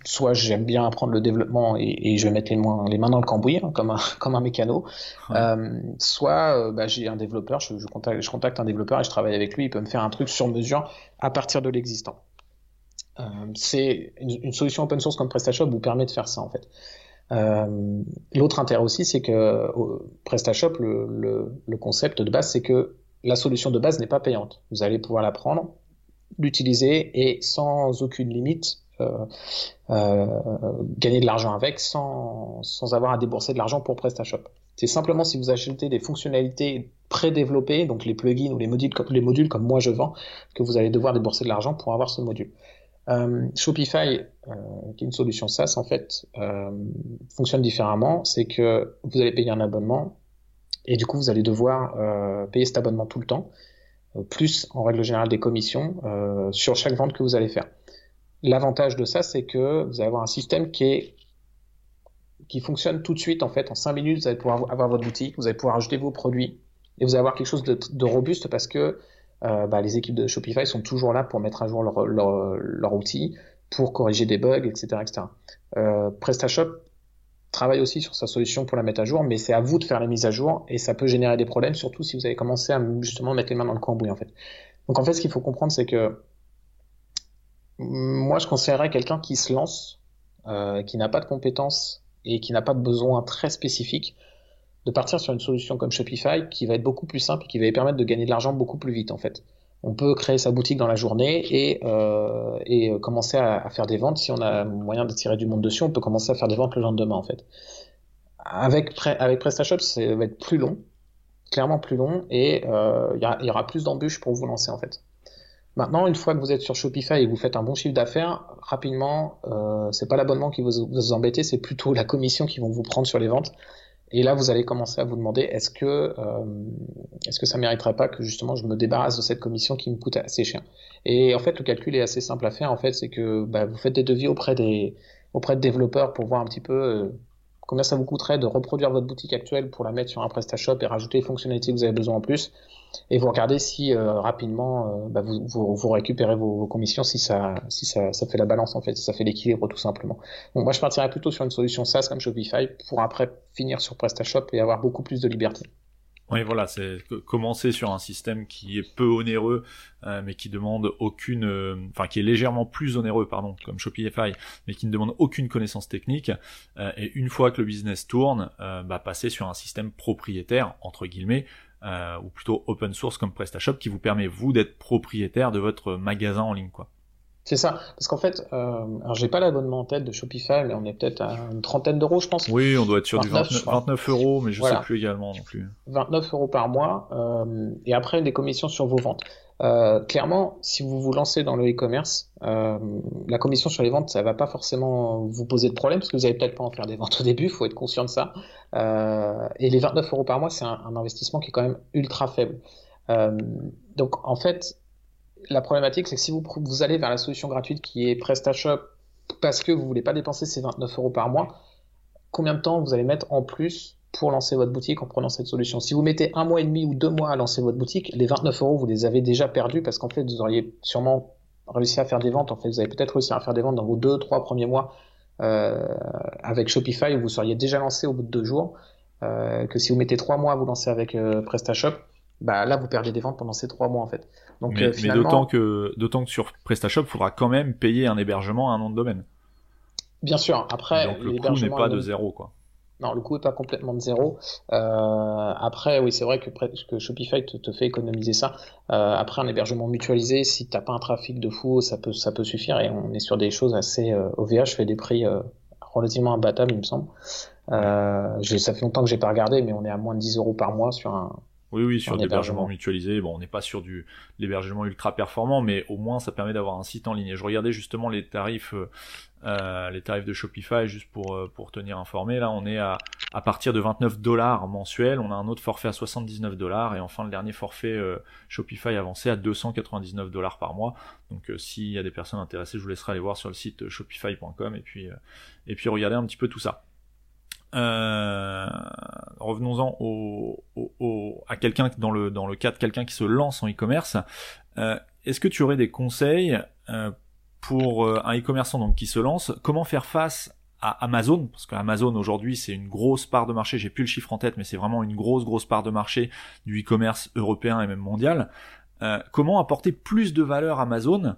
soit j'aime bien apprendre le développement et, et, je vais mettre les mains, les mains dans le cambouis hein, comme un comme un mécano, ouais. euh, soit euh, bah, j'ai un développeur, je, je, contacte, je contacte un développeur et je travaille avec lui, il peut me faire un truc sur mesure à partir de l'existant. Euh, c'est une, une, solution open source comme PrestaShop vous permet de faire ça en fait. Euh, L'autre intérêt aussi, c'est que PrestaShop, le, concept de base, c'est que la solution de base n'est pas payante. Vous allez pouvoir la prendre, l'utiliser et sans aucune limite euh, euh, gagner de l'argent avec sans, sans avoir à débourser de l'argent pour PrestaShop. C'est simplement si vous achetez des fonctionnalités pré-développées, donc les plugins ou les modules, les modules comme moi je vends, que vous allez devoir débourser de l'argent pour avoir ce module. Euh, Shopify, euh, qui est une solution SaaS, en fait, euh, fonctionne différemment. C'est que vous allez payer un abonnement et du coup, vous allez devoir euh, payer cet abonnement tout le temps, euh, plus en règle générale des commissions sur chaque vente que vous allez faire. L'avantage de ça, c'est que vous allez avoir un système qui est qui fonctionne tout de suite en fait en 5 minutes vous allez pouvoir avoir votre boutique vous allez pouvoir ajouter vos produits et vous allez avoir quelque chose de robuste parce que euh, bah, les équipes de Shopify sont toujours là pour mettre à jour leur, leur, leur outil, pour corriger des bugs, etc. etc. Euh, PrestaShop travaille aussi sur sa solution pour la mettre à jour, mais c'est à vous de faire la mise à jour et ça peut générer des problèmes, surtout si vous avez commencé à justement mettre les mains dans le cambouis en fait. Donc en fait, ce qu'il faut comprendre, c'est que moi, je conseillerais quelqu'un qui se lance, euh, qui n'a pas de compétences et qui n'a pas de besoin très spécifiques, de partir sur une solution comme Shopify qui va être beaucoup plus simple et qui va lui permettre de gagner de l'argent beaucoup plus vite en fait. on peut créer sa boutique dans la journée et, euh, et commencer à, faire des ventes. Si on a moyen d'attirer du monde dessus, on peut commencer à faire des ventes le lendemain en fait. Avec, avec PrestaShop, ça va être plus long, clairement plus long, et il y, aura plus d'embûches pour vous lancer en fait. Maintenant, une fois que vous êtes sur Shopify et que vous faites un bon chiffre d'affaires, rapidement, euh, c'est pas l'abonnement qui vous, vous embêter, c'est plutôt la commission qui vont vous prendre sur les ventes. Et là, vous allez commencer à vous demander est-ce que euh, est-ce que ça mériterait pas que justement je me débarrasse de cette commission qui me coûte assez cher? Et en fait, le calcul est assez simple à faire. En fait, c'est que bah, vous faites des devis auprès des auprès de développeurs pour voir un petit peu euh, combien ça vous coûterait de reproduire votre boutique actuelle pour la mettre sur un PrestaShop et rajouter les fonctionnalités que vous avez besoin en plus et vous regardez si euh, rapidement euh, bah, vous, récupérez vos, commissions si ça si ça, ça, fait la balance en fait si ça fait l'équilibre tout simplement. Donc moi je partirais plutôt sur une solution SaaS comme Shopify pour après finir sur PrestaShop et avoir beaucoup plus de liberté oui, voilà, c'est commencer sur un système qui est peu onéreux, euh, mais qui demande aucune, enfin qui est légèrement plus onéreux, pardon, comme Shopify, mais qui ne demande aucune connaissance technique. et une fois que le business tourne, bah, passer sur un système propriétaire entre guillemets, euh, ou plutôt open source comme PrestaShop qui vous permet vous d'être propriétaire de votre magasin en ligne quoi. C'est ça, parce qu'en fait, euh, alors j'ai pas l'abonnement en tête de Shopify, mais on est peut-être à une trentaine d'euros, je pense. Oui, on doit être sur du 29, euros, mais je sais plus également non plus. 29 euros par mois, euh, et après des commissions sur vos ventes. Euh, clairement, si vous vous lancez dans le e-commerce, euh, la commission sur les ventes, ça va pas forcément vous poser de problème parce que vous allez peut-être pas en faire des ventes au début, il faut être conscient de ça. Euh, et les 29 euros par mois, c'est un, un, investissement qui est quand même ultra faible. Euh, donc en fait, la problématique, c'est que si vous, vous allez vers la solution gratuite qui est PrestaShop parce que vous voulez pas dépenser ces 29 euros par mois, combien de temps vous allez mettre en plus pour lancer votre boutique en prenant cette solution? Si vous mettez un mois et demi ou deux mois à lancer votre boutique, les 29 euros, vous les avez déjà perdus parce qu'en fait, vous auriez sûrement réussi à faire des ventes. En fait, vous avez peut-être réussi à faire des ventes dans vos deux, trois premiers mois euh, avec Shopify où vous seriez déjà lancé au bout de deux jours. Euh, que si vous mettez trois mois à vous lancer avec euh, PrestaShop, bah là vous perdez des ventes pendant ces trois mois en fait. Donc, mais, mais d'autant que d'autant que sur PrestaShop, il faudra quand même payer un hébergement à un nom de domaine. Bien sûr. Après, donc le coût n'est pas de zéro quoi. Non, le coût est pas complètement de zéro. Euh, après, oui, c'est vrai que, que Shopify te, te, fait économiser ça. Euh, après, un hébergement mutualisé, si t'as pas un trafic de fou, ça peut, ça peut suffire. Et on est sur des choses assez euh, OVH fait des prix euh, relativement imbattables, il me semble. Euh, ça fait longtemps que j'ai pas regardé, mais on est à moins de 10 euros par mois sur un, oui, oui, sur l'hébergement mutualisé. Bon, on n'est pas sur du l'hébergement ultra performant, mais au moins ça permet d'avoir un site en ligne. Et je regardais justement les tarifs, euh, euh les tarifs de Shopify juste pour euh, pour tenir informé. Là, on est à à partir de 29 dollars mensuels. On a un autre forfait à 79 dollars et enfin le dernier forfait euh, Shopify avancé à 299 dollars par mois. Donc s'il y a des personnes intéressées, je vous laisserai aller voir sur le site shopify.com et puis et puis regarder un petit peu tout ça. Euh, revenons-en au, à quelqu'un dans le dans le cas de quelqu'un qui se lance en e-commerce. Euh, Est-ce que tu aurais des conseils euh, pour un e-commerçant donc qui se lance Comment faire face à Amazon? Parce qu'Amazon aujourd'hui c'est une grosse part de marché. J'ai plus le chiffre en tête, mais c'est vraiment une grosse grosse part de marché du e-commerce européen et même mondial. Comment apporter plus de valeur Amazon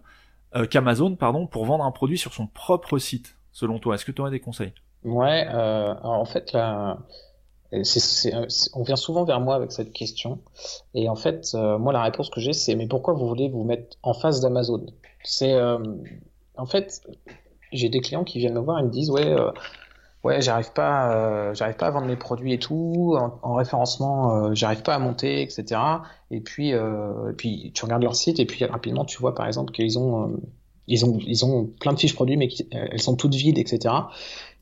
qu'Amazon pardon pour vendre un produit sur son propre site selon toi? Est-ce que tu aurais des conseils? Ouais, euh, en fait, là, on vient souvent vers moi avec cette question. Et en fait, euh, moi, la réponse que j'ai, c'est mais pourquoi vous voulez vous mettre en face d'Amazon? C'est, euh, en fait, j'ai des clients qui viennent me voir et me disent, ouais, ouais, j'arrive pas, j'arrive pas à vendre mes produits et tout, en, référencement, j'arrive pas à monter, etc. Et puis, et tu regardes leur site et puis rapidement, tu vois, par exemple, qu'ils ont ils ont, ils ont plein de fiches produits, mais elles sont toutes vides, etc.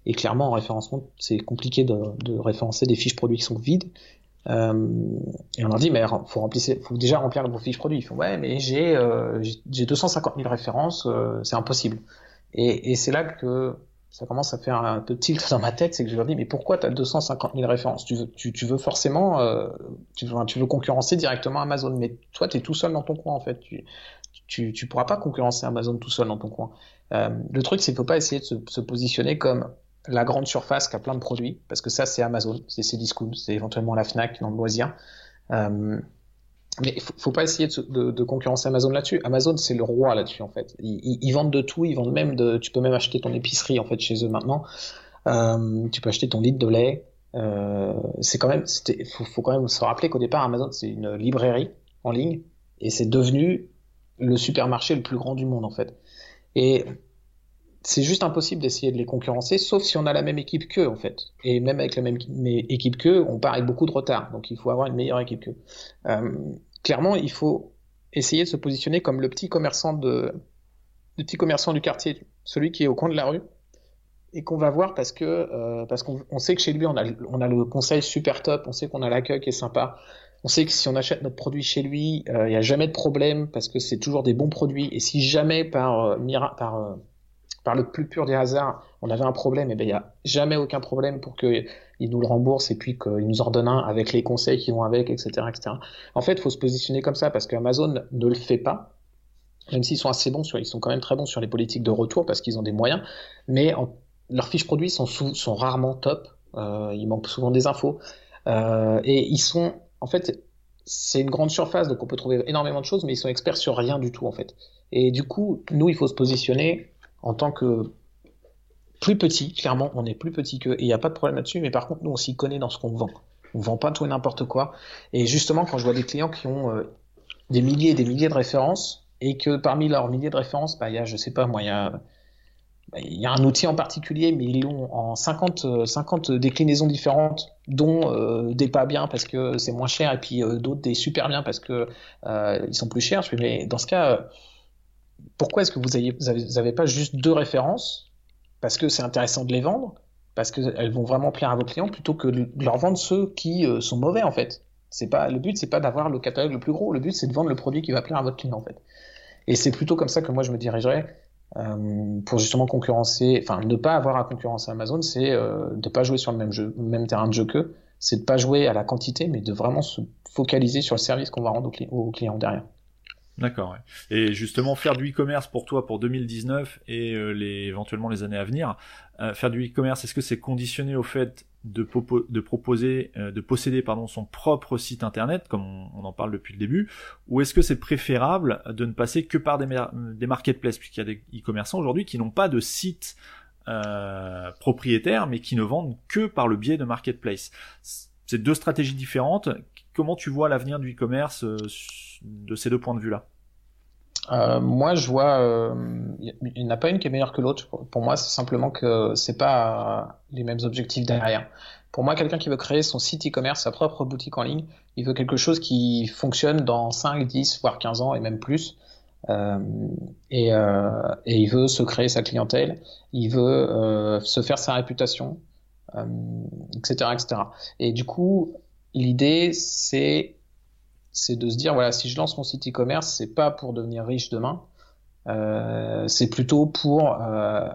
Et clairement, en référencement, c'est compliqué de, de, référencer des fiches produits qui sont vides. Euh, et on leur dit, mais faut remplir, faut déjà remplir vos fiches produits. Ils font, ouais, mais j'ai euh, j'ai 250 000 références, euh, c'est impossible. Et, et c'est là que ça commence à faire un peu tilt dans ma tête, c'est que je leur dis, mais pourquoi tu as 250 000 références? Tu veux, tu, tu veux forcément, euh, tu, veux, tu veux concurrencer directement Amazon, mais toi, tu es tout seul dans ton coin, en fait. Tu, tu, tu pourras pas concurrencer Amazon tout seul dans ton coin. Euh, le truc, c'est qu'il faut pas essayer de se, se positionner comme la grande surface qui a plein de produits, parce que ça c'est Amazon, c'est Cdiscount, c'est éventuellement la Fnac dans le loisir. Euh, mais il faut, faut pas essayer de, de, concurrencer Amazon là-dessus. Amazon c'est le roi là-dessus en fait. Ils, ils, vendent de tout, ils vendent même de, tu peux même acheter ton épicerie en fait chez eux maintenant. Euh, tu peux acheter ton litre de lait. Euh, c'est quand même, faut, faut quand même se rappeler qu'au départ Amazon c'est une librairie en ligne Et c'est devenu le supermarché le plus grand du monde en fait. Et c'est juste impossible d'essayer de les concurrencer, sauf si on a la même équipe qu'eux, en fait. Et même avec la même équipe qu'eux, on part avec beaucoup de retard. Donc il faut avoir une meilleure équipe qu'eux. Euh, clairement, il faut essayer de se positionner comme le petit commerçant de, le petit commerçant du quartier, celui qui est au coin de la rue, et qu'on va voir parce que euh, parce qu'on sait que chez lui on a on a le conseil super top, on sait qu'on a l'accueil qui est sympa, on sait que si on achète notre produit chez lui, euh, il n'y a jamais de problème parce que c'est toujours des bons produits. Et si jamais par euh, par par le plus pur des hasards, on avait un problème, et eh ben il n'y a jamais aucun problème pour qu'il nous le rembourse et puis qu'il nous ordonne un avec les conseils qui vont avec, etc., etc. En fait, il faut se positionner comme ça parce qu'Amazon ne le fait pas. Même s'ils sont assez bons sur, ils sont quand même très bons sur les politiques de retour parce qu'ils ont des moyens, mais leurs fiches produits sont, sont rarement top. Euh, il manque souvent des infos euh, et ils sont, en fait, c'est une grande surface donc on peut trouver énormément de choses, mais ils sont experts sur rien du tout en fait. Et du coup, nous, il faut se positionner en tant que plus petit, clairement, on est plus petit qu'eux, et il n'y a pas de problème là-dessus, mais par contre, nous, on s'y connaît dans ce qu'on vend. On vend pas tout et n'importe quoi. Et justement, quand je vois des clients qui ont euh, des milliers et des milliers de références, et que parmi leurs milliers de références, bah, il y a, je sais pas, moi, il y a, bah, un outil en particulier, mais ils l'ont en 50, 50 déclinaisons différentes, dont euh, des pas bien parce que c'est moins cher, et puis euh, d'autres des super bien parce que ils sont plus chers. Mais dans ce cas, pourquoi est-ce que vous n'avez vous avez, pas juste deux références? Parce que c'est intéressant de les vendre, parce qu'elles vont vraiment plaire à vos clients, plutôt que de leur vendre ceux qui euh, sont mauvais en fait. C'est pas le but, c'est pas d'avoir le catalogue le plus gros. Le but, c'est de vendre le produit qui va plaire à votre client en fait. Et c'est plutôt comme ça que moi je me dirigerais euh, pour justement concurrencer, enfin ne pas avoir à concurrencer Amazon, c'est euh, de pas jouer sur le même jeu, même terrain de jeu qu'eux. C'est de pas jouer à la quantité, mais de vraiment se focaliser sur le service qu'on va rendre aux clients derrière. D'accord. Et justement, faire du e-commerce pour toi pour 2019 et euh, les, éventuellement les années à venir, euh, faire du e-commerce, est-ce que c'est conditionné au fait de, proposer, euh, de posséder pardon son propre site internet, comme on, en parle depuis le début, ou est-ce que c'est préférable de ne passer que par des, des marketplaces, puisqu'il y a des e-commerçants aujourd'hui qui n'ont pas de site propriétaire, mais qui ne vendent que par le biais de marketplace. C'est deux stratégies différentes. Comment tu vois l'avenir du e-commerce de ces deux points de vue-là? Euh, moi, je vois, il euh, n'y en a pas une qui est meilleure que l'autre. Pour moi, c'est simplement que c'est pas les mêmes objectifs derrière. Pour moi, quelqu'un qui veut créer son site e-commerce, sa propre boutique en ligne, il veut quelque chose qui fonctionne dans 5, 10, voire 15 ans et même plus. Euh, et, et, il veut se créer sa clientèle, il veut se faire sa réputation, etc., etc. Et du coup, l'idée, c'est c'est de se dire voilà, si je lance mon site e-commerce, c'est pas pour devenir riche demain, euh, c'est plutôt pour euh,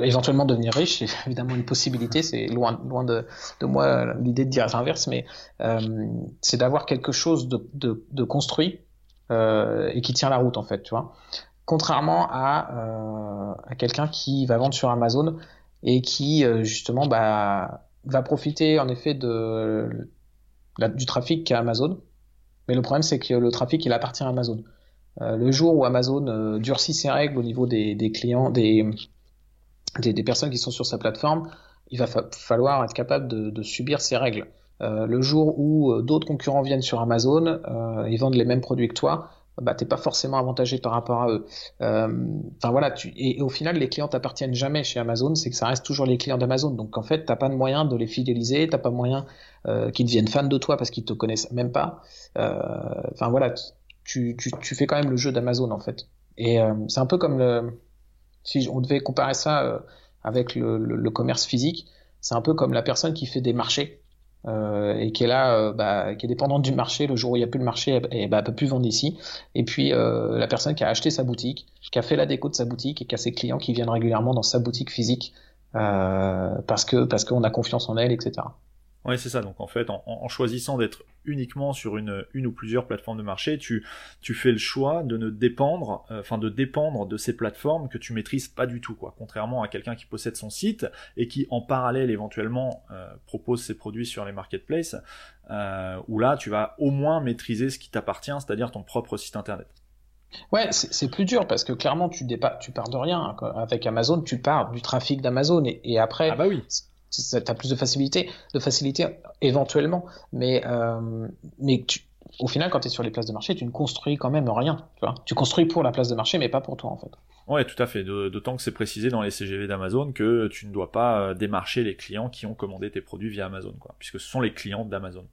éventuellement devenir riche. C'est évidemment une possibilité, c'est loin, loin de, de moi l'idée de dire l'inverse, mais euh, c'est d'avoir quelque chose de, construit euh, et qui tient la route en fait, tu vois. Contrairement à, à quelqu'un qui va vendre sur Amazon et qui justement bah, va profiter en effet de, du trafic qu'a Amazon mais le problème, c'est que le trafic, il appartient à Amazon. Euh, le jour où Amazon euh, durcit ses règles au niveau des, clients, des, personnes qui sont sur sa plateforme, il va falloir être capable de, subir ces règles. Euh, le jour où d'autres concurrents viennent sur Amazon, ils vendent les mêmes produits que toi, bah, t'es pas forcément avantagé par rapport à eux. Enfin voilà, tu, et, au final, les clients t'appartiennent jamais chez Amazon, c'est que ça reste toujours les clients d'Amazon. Donc en fait, t'as pas de moyen de les fidéliser, t'as pas moyen euh, qu'ils deviennent fans de toi parce qu'ils te connaissent même pas. Euh, enfin voilà, tu, tu, tu, fais quand même le jeu d'Amazon en fait. Et euh, c'est un peu comme le, si on devait comparer ça avec le, le, commerce physique, c'est un peu comme la personne qui fait des marchés. Euh, et qui est là, euh, bah, qui est dépendante du marché. Le jour où il n'y a plus de marché, et, eh, bah, peut plus vendre ici. Et puis euh, la personne qui a acheté sa boutique, qui a fait la déco de sa boutique et qui a ses clients qui viennent régulièrement dans sa boutique physique parce que parce qu'on a confiance en elle, etc. Ouais, c'est ça. Donc en fait, en, choisissant d'être uniquement sur une, une ou plusieurs plateformes de marché, tu, tu fais le choix de ne dépendre, euh, enfin de dépendre de ces plateformes que tu maîtrises pas du tout, quoi. Contrairement à quelqu'un qui possède son site et qui en parallèle éventuellement euh, propose ses produits sur les marketplaces, euh, où là tu vas au moins maîtriser ce qui t'appartient, c'est-à-dire ton propre site internet. Ouais, c'est plus dur parce que clairement tu, tu pars de rien. Avec Amazon, tu pars du trafic d'Amazon et, et, après, ah bah oui tu as plus de facilité, de facilité éventuellement, mais euh, mais au final, quand tu es sur les places de marché, tu ne construis quand même rien. Tu, construis pour la place de marché, mais pas pour toi en fait. Ouais, tout à fait. D'autant que c'est précisé dans les CGV d'Amazon que tu ne dois pas euh, démarcher les clients qui ont commandé tes produits via Amazon, puisque ce sont les clients d'Amazon.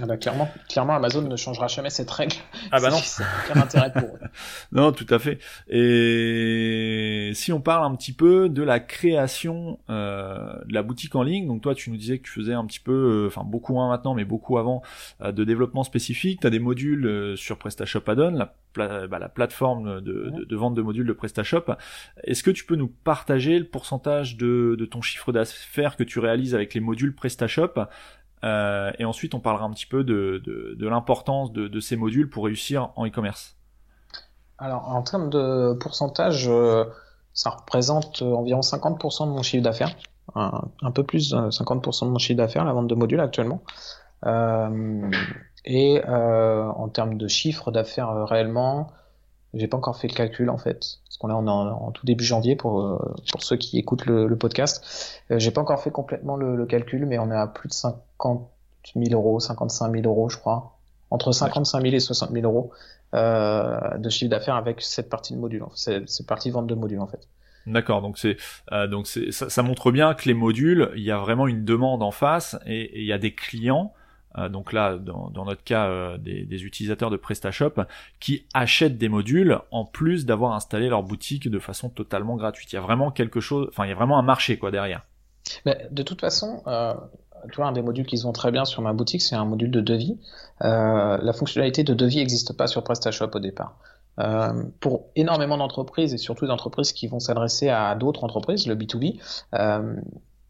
Ah bah clairement, clairement Amazon ne changera jamais cette règle. Ah bah non. Aucun intérêt pour eux. non, tout à fait. Et si on parle un petit peu de la création euh, de la boutique en ligne, donc toi tu nous disais que tu faisais un petit peu, euh, enfin beaucoup moins maintenant, mais beaucoup avant, euh, de développement spécifique. Tu as des modules euh, sur PrestaShop Add-on, la, bah, la plateforme de, de, de, vente de modules de PrestaShop. Est-ce que tu peux nous partager le pourcentage de, de ton chiffre d'affaires que tu réalises avec les modules PrestaShop euh, et ensuite, on parlera un petit peu de, de, l'importance de, ces modules pour réussir en e-commerce. Alors, en termes de pourcentage, euh, ça représente environ 50% de mon chiffre d'affaires. Un, peu plus de 50% de mon chiffre d'affaires, la vente de modules actuellement. Euh, et euh, en termes de chiffre d'affaires euh, réellement, j'ai pas encore fait le calcul en fait, parce qu'on est en, en, tout début janvier pour euh, pour ceux qui écoutent le, le podcast. Euh, j'ai pas encore fait complètement le, le, calcul, mais on est à plus de 50 000 euros, 55 000 euros, je crois, entre 55 000 et 60 000 euros euh, de chiffre d'affaires avec cette partie de module, cette, cette partie vente de modules en fait. D'accord, donc c'est euh, donc c'est ça, ça, montre bien que les modules, il y a vraiment une demande en face et il y a des clients donc là, dans, notre cas, euh, des, utilisateurs de PrestaShop qui achètent des modules en plus d'avoir installé leur boutique de façon totalement gratuite. Il y a vraiment quelque chose, enfin il y a vraiment un marché quoi derrière. De toute façon, euh, tu vois, un des modules qu'ils ont très bien sur ma boutique, c'est un module de devis. Euh, la fonctionnalité de devis n'existe pas sur PrestaShop au départ. Euh, pour énormément d'entreprises et surtout d'entreprises qui vont s'adresser à d'autres entreprises, le B2B, euh,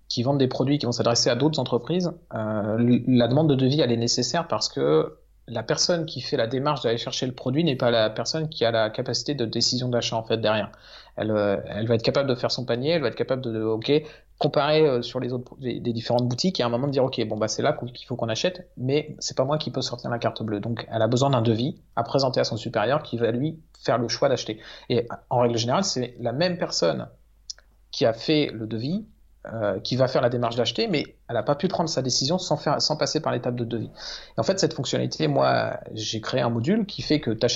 qui vendent des produits qui vont s'adresser à d'autres entreprises, euh, la demande de devis elle est nécessaire parce que la personne qui fait la démarche d'aller chercher le produit n'est pas la personne qui a la capacité de décision d'achat en fait derrière. Elle, euh, elle va être capable de faire son panier, elle va être capable de, ok, comparer euh, sur les autres des, différentes boutiques et à un moment de dire ok bon bah c'est là qu'il faut qu'on achète, mais c'est pas moi qui peux sortir la carte bleue. Donc elle a besoin d'un devis à présenter à son supérieur qui va lui faire le choix d'acheter. Et en règle générale c'est la même personne qui a fait le devis euh, qui va faire la démarche d'acheter, mais elle n'a pas pu prendre sa décision sans, passer par l'étape de devis. En fait, cette fonctionnalité, moi, j'ai créé un module qui fait que tu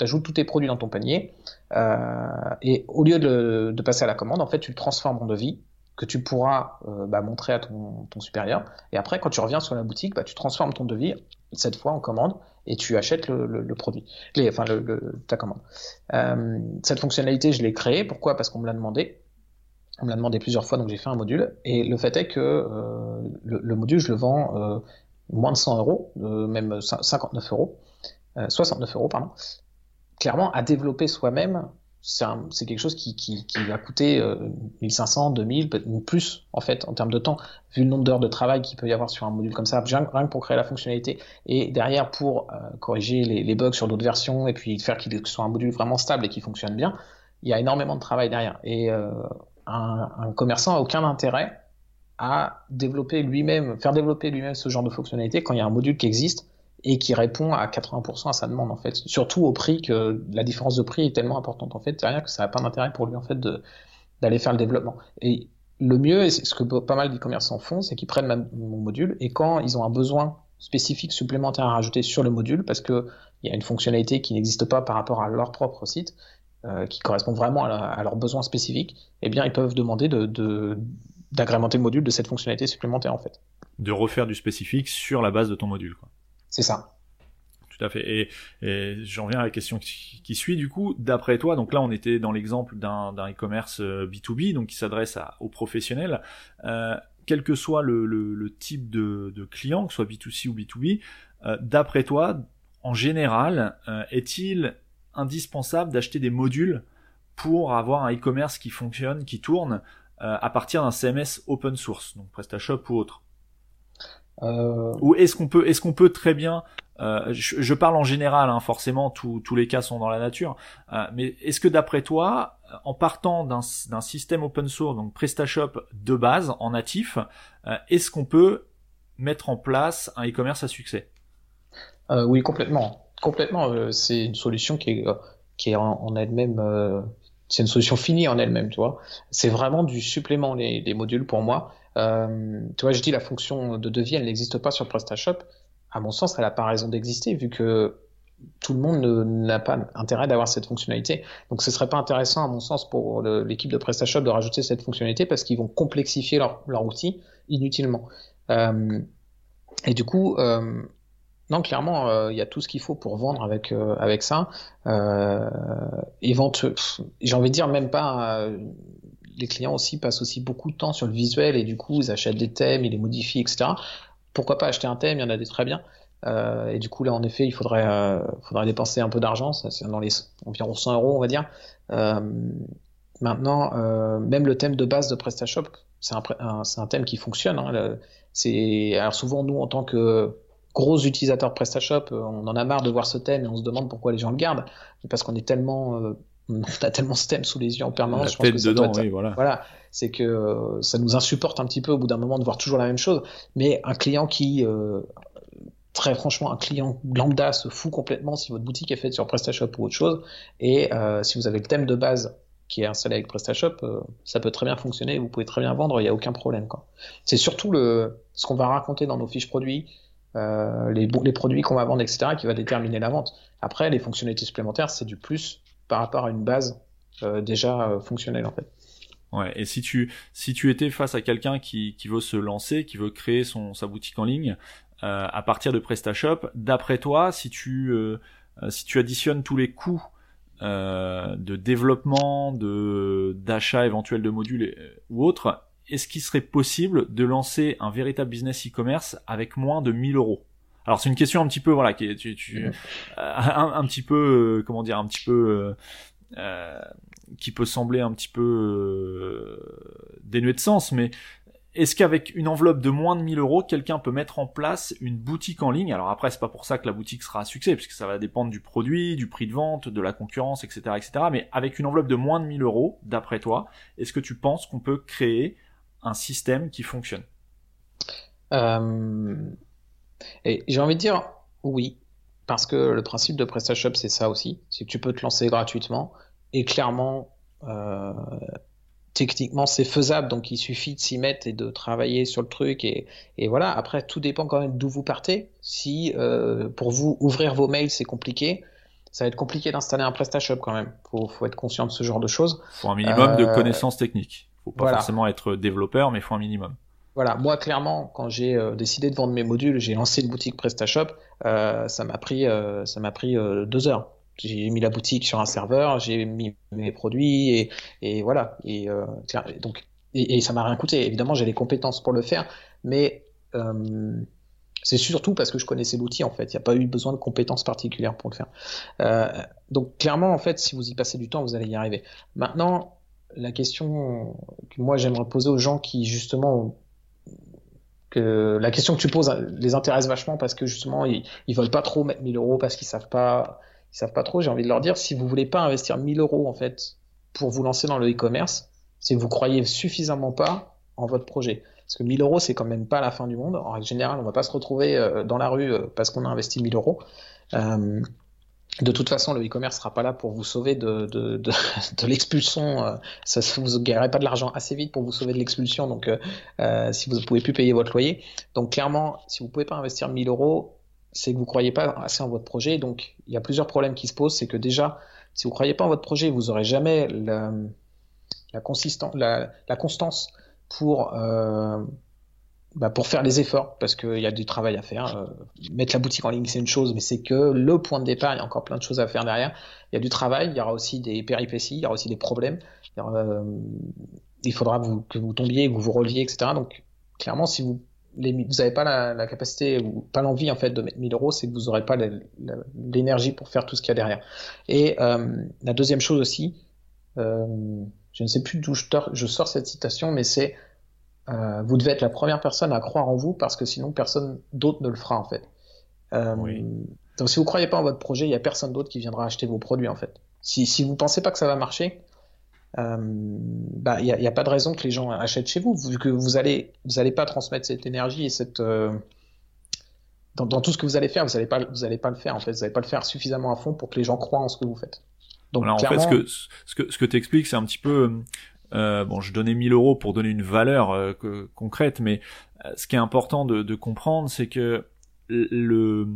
ajoutes tous tes produits dans ton panier, euh, et au lieu de, passer à la commande, en fait, tu le transformes en devis que tu pourras euh, bah, montrer à ton, supérieur. Et après, quand tu reviens sur la boutique, bah, tu transformes ton devis, cette fois en commande, et tu achètes le, produit, enfin le, ta commande. Cette fonctionnalité, je l'ai créée. Pourquoi? Parce qu'on me l'a demandé. On me l'a demandé plusieurs fois, donc j'ai fait un module. Et le fait est que euh, le, le, module, je le vends euh, moins de 100 euros, euh, même 59 euros, 69 euros, pardon. Clairement, à développer soi-même, c'est quelque chose qui, qui, qui, va coûter 1500, 2000, ou plus, en fait, en termes de temps, vu le nombre d'heures de travail qu'il peut y avoir sur un module comme ça, rien que pour créer la fonctionnalité, et derrière pour corriger les, les, bugs sur d'autres versions, et puis faire qu'il soit un module vraiment stable et qui fonctionne bien, il y a énormément de travail derrière. Et un, commerçant a aucun intérêt à développer lui-même, faire développer lui-même ce genre de fonctionnalité quand il y a un module qui existe et qui répond à 80% à sa demande en fait. Surtout au prix que la différence de prix est tellement importante en fait, rien que ça n'a pas d'intérêt pour lui en fait d'aller faire le développement. Et le mieux, et ce que pas mal d'e-commerçants font, c'est qu'ils prennent mon module et quand ils ont un besoin spécifique supplémentaire à rajouter sur le module parce que il y a une fonctionnalité qui n'existe pas par rapport à leur propre site, euh, qui correspondent vraiment à, la, à, leurs besoins spécifiques, eh bien, ils peuvent demander de, de, d'agrémenter le module de cette fonctionnalité supplémentaire, en fait. De refaire du spécifique sur la base de ton module, quoi. C'est ça. Tout à fait. Et, et j'en viens à la question qui, qui, suit, du coup, d'après toi, donc là, on était dans l'exemple d'un, e-commerce B2B, euh, donc qui s'adresse aux professionnels. Euh, quel que soit le, le, le type de, de, client, que ce soit B2C ou B2B, euh, d'après toi, en général, euh, est-il indispensable d'acheter des modules pour avoir un e-commerce qui fonctionne, qui tourne euh, à partir d'un CMS open source, donc PrestaShop ou autre. Euh... Ou est-ce qu'on peut, est-ce qu'on peut très bien, euh, je, je, parle en général, hein, forcément, tous les cas sont dans la nature, mais est-ce que d'après toi, en partant d'un système open source, donc PrestaShop de base en natif, est-ce qu'on peut mettre en place un e-commerce à succès? Oui, complètement complètement. Euh, c'est une solution qui est, qui est en, elle-même, euh, c'est une solution finie en elle-même, tu vois. C'est vraiment du supplément les, les modules pour moi. Euh, tu vois, je dis la fonction de devis, elle n'existe pas sur PrestaShop. à mon sens, elle n'a pas raison d'exister vu que tout le monde n'a pas intérêt d'avoir cette fonctionnalité. Donc ce serait pas intéressant, à mon sens, pour l'équipe de PrestaShop de rajouter cette fonctionnalité parce qu'ils vont complexifier leur, leur outil inutilement. Euh, et du coup, euh, non, clairement, euh, il y a tout ce qu'il faut pour vendre avec euh, avec ça. Euh, J'ai envie de dire même pas. Euh, les clients aussi passent aussi beaucoup de temps sur le visuel et du coup ils achètent des thèmes, ils les modifient, etc. Pourquoi pas acheter un thème Il y en a des très bien. Et du coup là en effet il faudrait faudrait dépenser un peu d'argent, c'est dans les environ 100 euros on va dire. maintenant même le thème de base de PrestaShop c'est un, thème qui fonctionne. Hein, c'est alors souvent nous en tant que gros utilisateurs PrestaShop, euh, on en a marre de voir ce thème et on se demande pourquoi les gens le gardent. Parce qu'on est tellement, euh, on a tellement ce thème sous les yeux en permanence. je pense que dedans, oui, voilà. Voilà, c'est que euh, ça nous insupporte un petit peu au bout d'un moment de voir toujours la même chose. Mais un client qui, très franchement, un client lambda se fout complètement si votre boutique est faite sur PrestaShop ou autre chose. Et si vous avez le thème de base qui est installé avec PrestaShop, ça peut très bien fonctionner, vous pouvez très bien vendre, il n'y a aucun problème. C'est surtout le, ce qu'on va raconter dans nos fiches produits, euh, les, produits qu'on va vendre, etc., qui va déterminer la vente. Après, les fonctionnalités supplémentaires, c'est du plus par rapport à une base euh, déjà euh, fonctionnelle en fait. Ouais, et si tu si tu étais face à quelqu'un qui, qui veut se lancer, qui veut créer son sa boutique en ligne à partir de PrestaShop, d'après toi, si tu si tu additionnes tous les coûts de développement, de d'achat éventuel de modules ou autres, est-ce qu'il serait possible de lancer un véritable business e-commerce avec moins de 1000 euros? Alors c'est une question un petit peu voilà qui tu, tu euh, un, petit peu euh, comment dire un petit peu euh, qui peut sembler un petit peu dénué de sens mais est-ce qu'avec une enveloppe de moins de 1000 euros, quelqu'un peut mettre en place une boutique en ligne? Alors après, c'est pas pour ça que la boutique sera un succès, puisque ça va dépendre du produit, du prix de vente, de la concurrence, etc., etc. Mais avec une enveloppe de moins de 1000 euros, d'après toi, est-ce que tu penses qu'on peut créer un système qui fonctionne euh, Et j'ai envie de dire oui, parce que le principe de PrestaShop, c'est ça aussi, c'est que tu peux te lancer gratuitement et clairement, euh, techniquement, c'est faisable, donc il suffit de s'y mettre et de travailler sur le truc et, et voilà. Après, tout dépend quand même d'où vous partez. Si euh, pour vous ouvrir vos mails c'est compliqué, ça va être compliqué d'installer un PrestaShop quand même. Faut, faut être conscient de ce genre de choses. Faut un minimum de connaissances techniques faut pas forcément être développeur, mais il faut un minimum. Voilà, moi clairement, quand j'ai euh, décidé de vendre mes modules, j'ai lancé une boutique PrestaShop. Euh, ça m'a pris, euh, ça m'a pris deux heures. J'ai mis la boutique sur un serveur, j'ai mis mes produits et, et voilà. Et donc, et, et ça m'a rien coûté. Évidemment, j'ai les compétences pour le faire, mais c'est surtout parce que je connaissais l'outil en fait. Il n'y a pas eu besoin de compétences particulières pour le faire. donc clairement, en fait, si vous y passez du temps, vous allez y arriver. Maintenant, la question que moi j'aimerais poser aux gens qui justement que la question que tu poses les intéresse vachement parce que justement ils, ils veulent pas trop mettre 1000 euros parce qu'ils savent pas ils savent pas trop. J'ai envie de leur dire si vous voulez pas investir 1000 euros en fait pour vous lancer dans le e-commerce c'est que vous croyez suffisamment pas en votre projet. Parce que 1000 euros c'est quand même pas la fin du monde. En règle générale on va pas se retrouver euh, dans la rue euh, parce qu'on a investi 1000 euros. Euh, de toute façon, le e-commerce sera pas là pour vous sauver de, l'expulsion. Euh, ça, vous gagnerez pas de l'argent assez vite pour vous sauver de l'expulsion. Donc, euh, euh, si vous ne pouvez plus payer votre loyer, donc clairement, si vous pouvez pas investir 1000 euros, c'est que vous croyez pas assez en votre projet. Donc, il y a plusieurs problèmes qui se posent. C'est que déjà, si vous croyez pas en votre projet, vous aurez jamais la, constance pour bah, pour faire les efforts, parce qu'il y a du travail à faire. Euh, mettre la boutique en ligne, c'est une chose, mais c'est que le point de départ, il y a encore plein de choses à faire derrière. Il y a du travail, il y aura aussi des péripéties, il y aura aussi des problèmes. Il, euh, il faudra que vous tombiez, que vous vous reliez, etc. Donc, clairement, si vous les, vous n'avez pas la, la, capacité ou pas l'envie en fait de mettre 1000 euros, c'est que vous n'aurez pas l'énergie pour faire tout ce qu'il y a derrière. Et euh, la deuxième chose aussi, euh, je ne sais plus d'où je, je, sors cette citation, mais c'est euh, vous devez être la première personne à croire en vous parce que sinon personne d'autre ne le fera en fait. Euh, donc si vous croyez pas en votre projet, il y a personne d'autre qui viendra acheter vos produits en fait. Si, si vous pensez pas que ça va marcher, euh, bah il n'y a, a, pas de raison que les gens achètent chez vous vu que vous allez vous allez pas transmettre cette énergie et cette dans, dans, tout ce que vous allez faire, vous allez pas vous allez pas le faire en fait, vous allez pas le faire suffisamment à fond pour que les gens croient en ce que vous faites. Donc voilà, en fait, ce que ce que ce que t'expliques, c'est un petit peu euh, bon, je donnais 1000 euros pour donner une valeur euh, concrète, mais euh, ce qui est important de, de comprendre, c'est que le,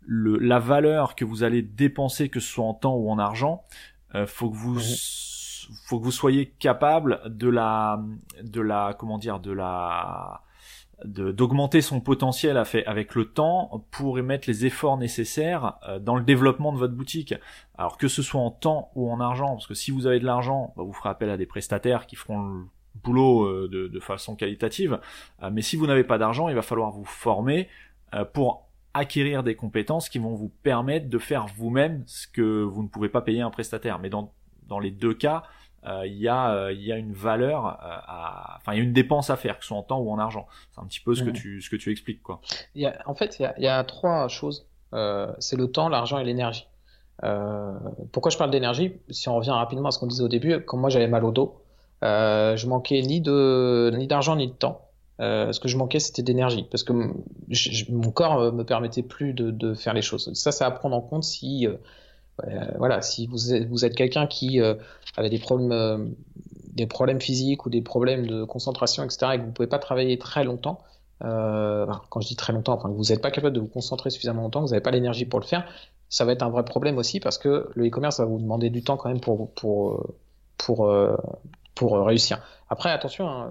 le, la valeur que vous allez dépenser, que ce soit en temps ou en argent, euh, faut que vous faut que vous soyez capable de la de la comment dire de la d'augmenter son potentiel avec le temps pour émettre les efforts nécessaires euh, dans le développement de votre boutique. Alors que ce soit en temps ou en argent, parce que si vous avez de l'argent, bah, vous ferez appel à des prestataires qui feront le boulot euh, de, de façon qualitative. Euh, mais si vous n'avez pas d'argent, il va falloir vous former pour acquérir des compétences qui vont vous permettre de faire vous-même ce que vous ne pouvez pas payer un prestataire. Mais dans, dans les deux cas, il y a euh, il y a une valeur euh, à enfin il y a une dépense à faire que ce soit en temps ou en argent. C'est un petit peu ce que tu ce que tu expliques quoi. Il y a, en fait il y a, il y a trois choses. C'est le temps l'argent et l'énergie. Pourquoi je parle d'énergie? Si on revient rapidement à ce qu'on disait au début quand moi j'avais mal au dos je manquais ni de ni d'argent ni de temps. Euh, ce que je manquais, c'était d'énergie, parce que mon corps me permettait plus de, de, faire les choses. Ça, c'est à prendre en compte si euh, voilà, si vous êtes, vous êtes quelqu'un qui euh, avait des problèmes, euh, des problèmes physiques ou des problèmes de concentration, etc., et que vous pouvez pas travailler très longtemps, quand je dis très longtemps, enfin que vous n'êtes pas capable de vous concentrer suffisamment longtemps, que vous n'avez pas l'énergie pour le faire, ça va être un vrai problème aussi parce que le e-commerce va vous demander du temps quand même pour pour pour pour réussir. Après, attention, hein,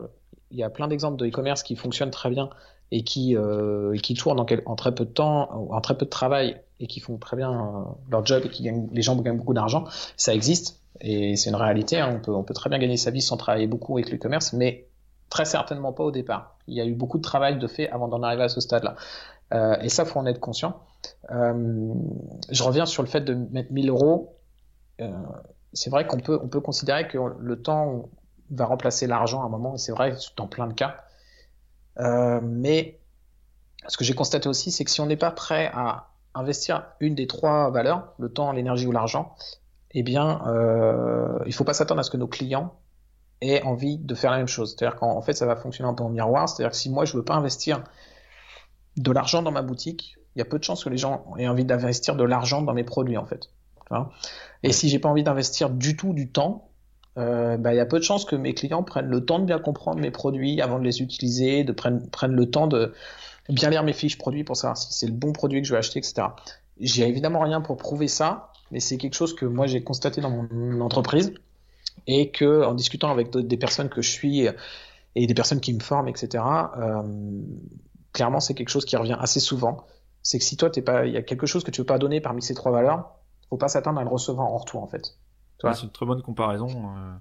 il y a plein d'exemples de e-commerce qui fonctionnent très bien et qui euh, qui tournent en, en, très peu de temps, en très peu de travail et qui font très bien euh, leur job et qui gagnent, les gens gagnent beaucoup d'argent, ça existe et c'est une réalité. Hein. On peut très bien gagner sa vie sans travailler beaucoup avec le commerce, mais très certainement pas au départ. Il y a eu beaucoup de travail de fait avant d'en arriver à ce stade-là. Euh, et ça, faut en être conscient. Euh, je reviens sur le fait de mettre 1000 euros. C'est vrai qu'on peut on peut considérer que le temps va remplacer l'argent à un moment, et c'est vrai dans plein de cas. Mais ce que j'ai constaté aussi, c'est que si on n'est pas prêt à investir une des trois valeurs, le temps, l'énergie ou l'argent, eh bien, euh, il faut pas s'attendre à ce que nos clients aient envie de faire la même chose. C'est-à-dire qu'en fait, ça va fonctionner un peu en miroir. C'est-à-dire que si moi, je veux pas investir de l'argent dans ma boutique, il y a peu de chances que les gens aient envie d'investir de l'argent dans mes produits, en fait. Et si j'ai pas envie d'investir du tout du temps, euh, bah, il y a peu de chances que mes clients prennent le temps de bien comprendre mes produits avant de les utiliser, de prennent, prennent le temps de bien lire mes fiches produits pour savoir si c'est le bon produit que je vais acheter, etc. J'ai évidemment rien pour prouver ça, mais c'est quelque chose que moi j'ai constaté dans mon entreprise et que en discutant avec des personnes que je suis et des personnes qui me forment, etc. Euh, clairement, c'est quelque chose qui revient assez souvent. C'est que si toi, t'es pas, il y a quelque chose que tu veux pas donner parmi ces trois valeurs, faut pas s'attendre à le recevoir en retour, en fait c'est une très bonne comparaison. Euh,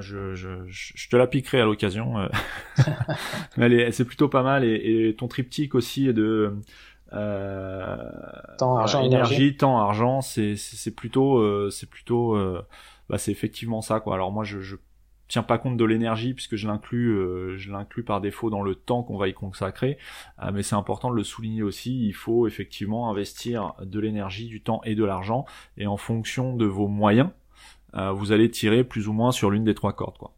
je, je, je, te la piquerai à l'occasion. Euh. Mais c'est plutôt pas mal. Et, et ton triptyque aussi de euh, temps, argent, énergie. temps, argent, c'est c'est plutôt c'est plutôt bah c'est effectivement ça quoi. Alors moi je, je tiens pas compte de l'énergie puisque je l'inclus je l'inclus par défaut dans le temps qu'on va y consacrer mais c'est important de le souligner aussi il faut effectivement investir de l'énergie du temps et de l'argent et en fonction de vos moyens euh, vous allez tirer plus ou moins sur l'une des trois cordes. Quoi.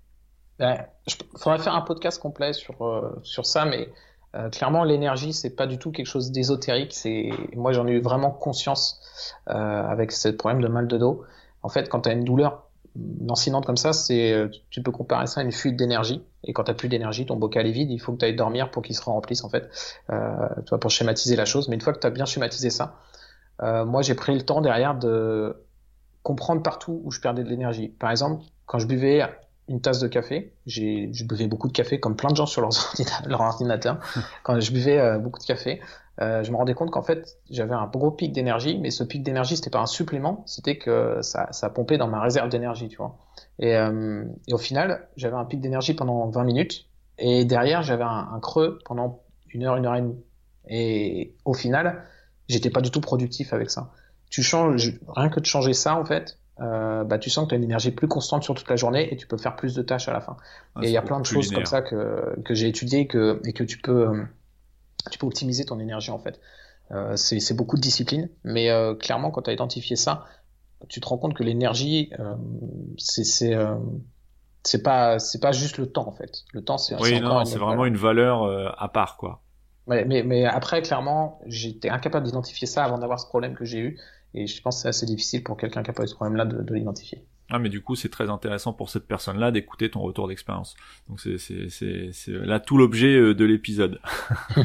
Ben, il faudrait faire un podcast complet sur, euh, sur ça, mais euh, clairement, l'énergie, c'est pas du tout quelque chose d'ésotérique. C'est moi, j'en ai eu vraiment conscience avec ce problème de mal de dos. En fait, quand tu as une douleur lancinante comme ça, tu peux comparer ça à une fuite d'énergie. Et quand tu plus d'énergie, ton bocal est vide, il faut que tu ailles dormir pour qu'il se remplisse en fait. Toi, pour schématiser la chose. Mais une fois que tu as bien schématisé ça, moi, j'ai pris le temps derrière de comprendre partout où je perdais de l'énergie. Par exemple, quand je buvais une tasse de café, j'ai, je buvais beaucoup de café comme plein de gens sur leur, leur ordinateur. quand je buvais euh, beaucoup de café, euh, je me rendais compte qu'en fait, j'avais un gros pic d'énergie, mais ce pic d'énergie, c'était pas un supplément, c'était que ça, ça pompait dans ma réserve d'énergie, tu vois. Et, euh, et au final, j'avais un pic d'énergie pendant 20 minutes, et derrière, j'avais un, un, creux pendant une heure, une heure et demie. Et au final, j'étais pas du tout productif avec ça tu changes, rien que de changer ça, en fait, euh, bah, tu sens que tu as une énergie plus constante sur toute la journée et tu peux faire plus de tâches à la fin. Ah, et il y a plein de choses comme ça que, que j'ai étudié que, et que tu peux, euh, tu peux optimiser ton énergie, en fait. Euh, c'est beaucoup de discipline, mais euh, clairement, quand tu as identifié ça, tu te rends compte que l'énergie, c'est c'est pas c'est pas juste le temps en fait. Le temps c'est oui non c'est vraiment une valeur à part quoi. mais, mais après clairement j'étais incapable d'identifier ça avant d'avoir ce problème que j'ai eu et je pense que c'est assez difficile pour quelqu'un qui n'a pas eu ce problème-là de, l'identifier. Ah, mais du coup, c'est très intéressant pour cette personne-là d'écouter ton retour d'expérience. Donc, c'est, c'est, c'est, c'est là tout l'objet euh, de l'épisode.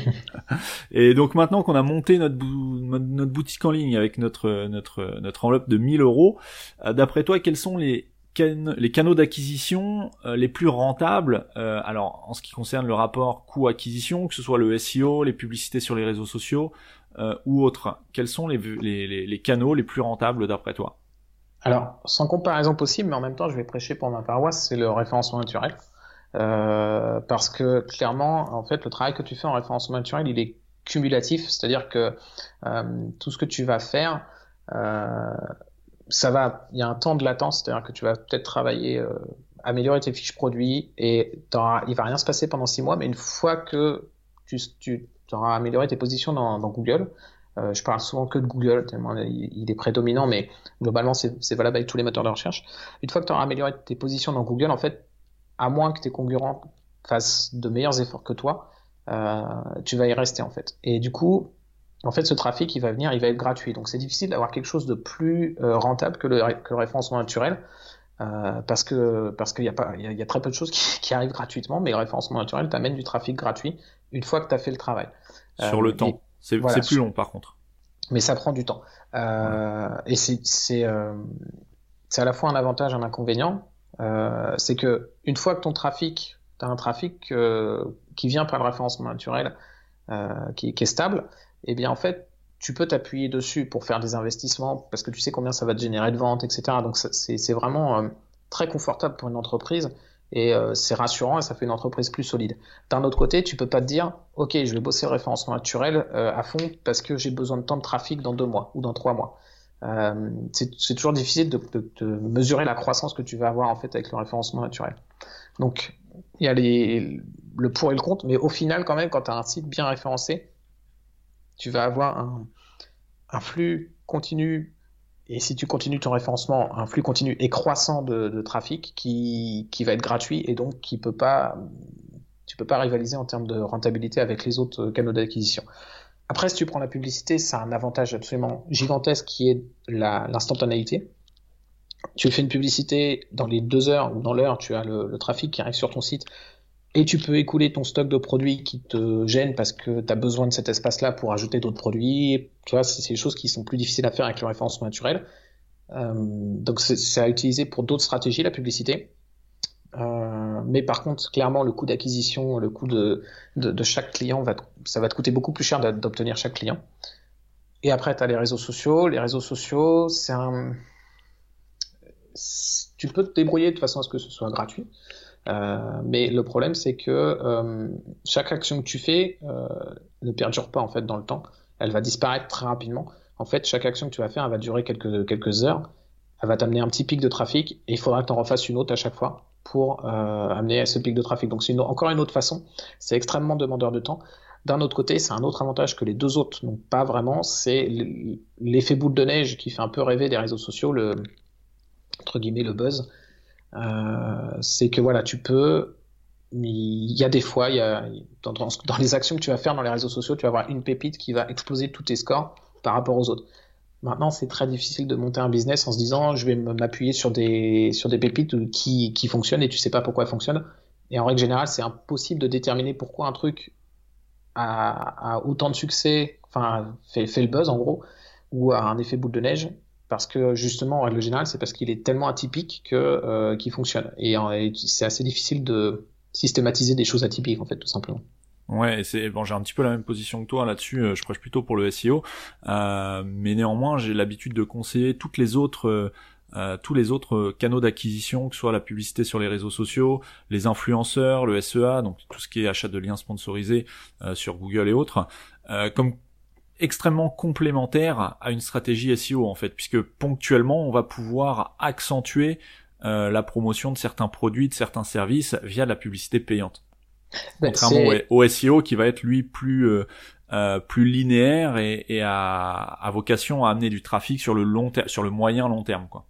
et donc, maintenant qu'on a monté notre, notre boutique en ligne avec notre, notre, notre enveloppe de 1000 euros, euh, d'après toi, quels sont les, les canaux d'acquisition euh, les plus rentables Alors, en ce qui concerne le rapport coût-acquisition, que ce soit le SEO, les publicités sur les réseaux sociaux ou autres, quels sont les, canaux les plus rentables d'après toi? Alors, sans comparaison possible, mais en même temps, je vais prêcher pour ma paroisse, c'est le référencement naturel. Euh, parce que clairement, en fait, le travail que tu fais en référencement naturel, il est cumulatif, c'est-à-dire que euh, tout ce que tu vas faire, euh, ça va, il y a un temps de latence, c'est-à-dire que tu vas peut-être travailler, euh, améliorer tes fiches produits, et il va rien se passer pendant six mois, mais une fois que tu auras amélioré tes positions dans, Google, euh, je parle souvent que de Google, tellement il, est prédominant, mais globalement, c'est valable avec tous les moteurs de recherche. Une fois que tu auras amélioré tes positions dans Google, en fait, à moins que tes concurrents fassent de meilleurs efforts que toi, euh, tu vas y rester, en fait. Et du coup, en fait, ce trafic, il va venir, il va être gratuit. Donc, c'est difficile d'avoir quelque chose de plus euh, rentable que le, que le référencement naturel. Euh, parce que parce qu'il y a pas il y, a très peu de choses qui, qui arrivent gratuitement mais le référencement naturel t'amène du trafic gratuit une fois que tu as fait le travail sur le temps c'est plus long par contre. Mais ça prend du temps. Euh, et c'est euh, c'est à la fois un avantage et un inconvénient. Euh, c'est que une fois que ton trafic, tu as un trafic euh, qui vient par le référencement naturel, euh, qui, qui, est stable, et eh bien en fait, tu peux t'appuyer dessus pour faire des investissements parce que tu sais combien ça va te générer de ventes, etc. Donc c'est vraiment euh, très confortable pour une entreprise et euh, c'est rassurant et ça fait une entreprise plus solide. D'un autre côté, tu peux pas te dire, ok, je vais bosser le référencement naturel euh, à fond parce que j'ai besoin de temps de trafic dans deux mois ou dans trois mois. Euh, c'est toujours difficile de, mesurer la croissance que tu vas avoir en fait avec le référencement naturel. Donc il y a le pour et le contre, mais au final quand même, quand tu as un site bien référencé, tu vas avoir un flux continu et si tu continues ton référencement, un flux continu et croissant de, de trafic qui, qui, va être gratuit et donc qui peut pas, tu peux pas rivaliser en termes de rentabilité avec les autres canaux d'acquisition. Après, si tu prends la publicité, ça a un avantage absolument gigantesque qui est l'instantanéité. Tu fais une publicité dans les deux heures ou dans l'heure, tu as le, le, trafic qui arrive sur ton site et tu peux écouler ton stock de produits qui te gênent parce que tu as besoin de cet espace-là pour ajouter d'autres produits. Tu vois, c'est des choses qui sont plus difficiles à faire avec le référencement naturel. Euh, donc c'est à utiliser pour d'autres stratégies, la publicité. Euh, mais par contre, clairement, le coût d'acquisition, le coût de, chaque client, va ça va te coûter beaucoup plus cher d'obtenir chaque client. Et après, tu as les réseaux sociaux. Les réseaux sociaux, c'est. Tu peux te débrouiller de façon à ce que ce soit gratuit. Euh, mais le problème, c'est que euh, chaque action que tu fais euh, ne perdure pas en fait dans le temps. Elle va disparaître très rapidement. En fait, chaque action que tu vas faire, elle va durer quelques, quelques heures. Elle va t'amener un petit pic de trafic et il faudra que tu en refasses une autre à chaque fois pour euh, amener à ce pic de trafic. Donc c'est encore une autre façon. C'est extrêmement demandeur de temps. D'un autre côté, c'est un autre avantage que les deux autres n'ont pas vraiment. C'est l'effet boule de neige qui fait un peu rêver des réseaux sociaux, le entre guillemets le buzz. Euh, c'est que voilà, tu peux il y a des fois, il y a, dans, les actions que tu vas faire dans les réseaux sociaux, tu vas avoir une pépite qui va exploser tous tes scores par rapport aux autres. Maintenant, c'est très difficile de monter un business en se disant je vais m'appuyer sur des, sur des pépites qui, qui fonctionnent et tu sais pas pourquoi elles fonctionnent. Et en règle générale, c'est impossible de déterminer pourquoi un truc a, a autant de succès, enfin, fait, fait le buzz en gros, ou a un effet boule de neige parce que justement, en règle générale, c'est parce qu'il est tellement atypique que euh, qu'il fonctionne. Et, c'est assez difficile de systématiser des choses atypiques, en fait, tout simplement. Ouais, c'est bon, j'ai un petit peu la même position que toi là-dessus. Euh, je prêche plutôt pour le SEO, euh, mais néanmoins, j'ai l'habitude de conseiller toutes les autres. Euh, tous les autres canaux d'acquisition, que ce soit la publicité sur les réseaux sociaux, les influenceurs, le SEA, donc tout ce qui est achat de liens sponsorisés euh, sur Google et autres, euh, comme extrêmement complémentaire à une stratégie SEO en fait, puisque ponctuellement on va pouvoir accentuer euh, la promotion de certains produits, de certains services via la publicité payante. Ben, Contrairement au, SEO qui va être lui plus euh, euh, plus linéaire et, et à, vocation à amener du trafic sur le long sur le moyen long terme quoi.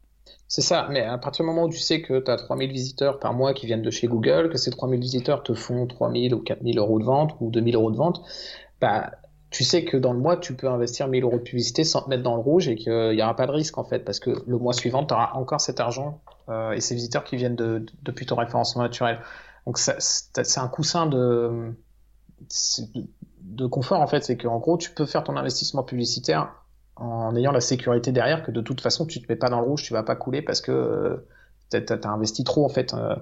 C'est ça, mais à partir du moment où tu sais que tu as 3000 visiteurs par mois qui viennent de chez Google, que ces 3000 visiteurs te font 3000 ou 4000 euros de vente ou 2000 euros de vente, bah, tu sais que dans le mois, tu peux investir 1000 euros de publicité sans te mettre dans le rouge et qu'il n'y aura pas de risque en fait, parce que le mois suivant, tu auras encore cet argent et ces visiteurs qui viennent de, depuis ton référencement naturel. Donc c'est un coussin de, de confort en fait, c'est qu'en gros tu peux faire ton investissement publicitaire en ayant la sécurité derrière que de toute façon tu te mets pas dans le rouge, tu vas pas couler parce que tu as, investi trop en fait euh,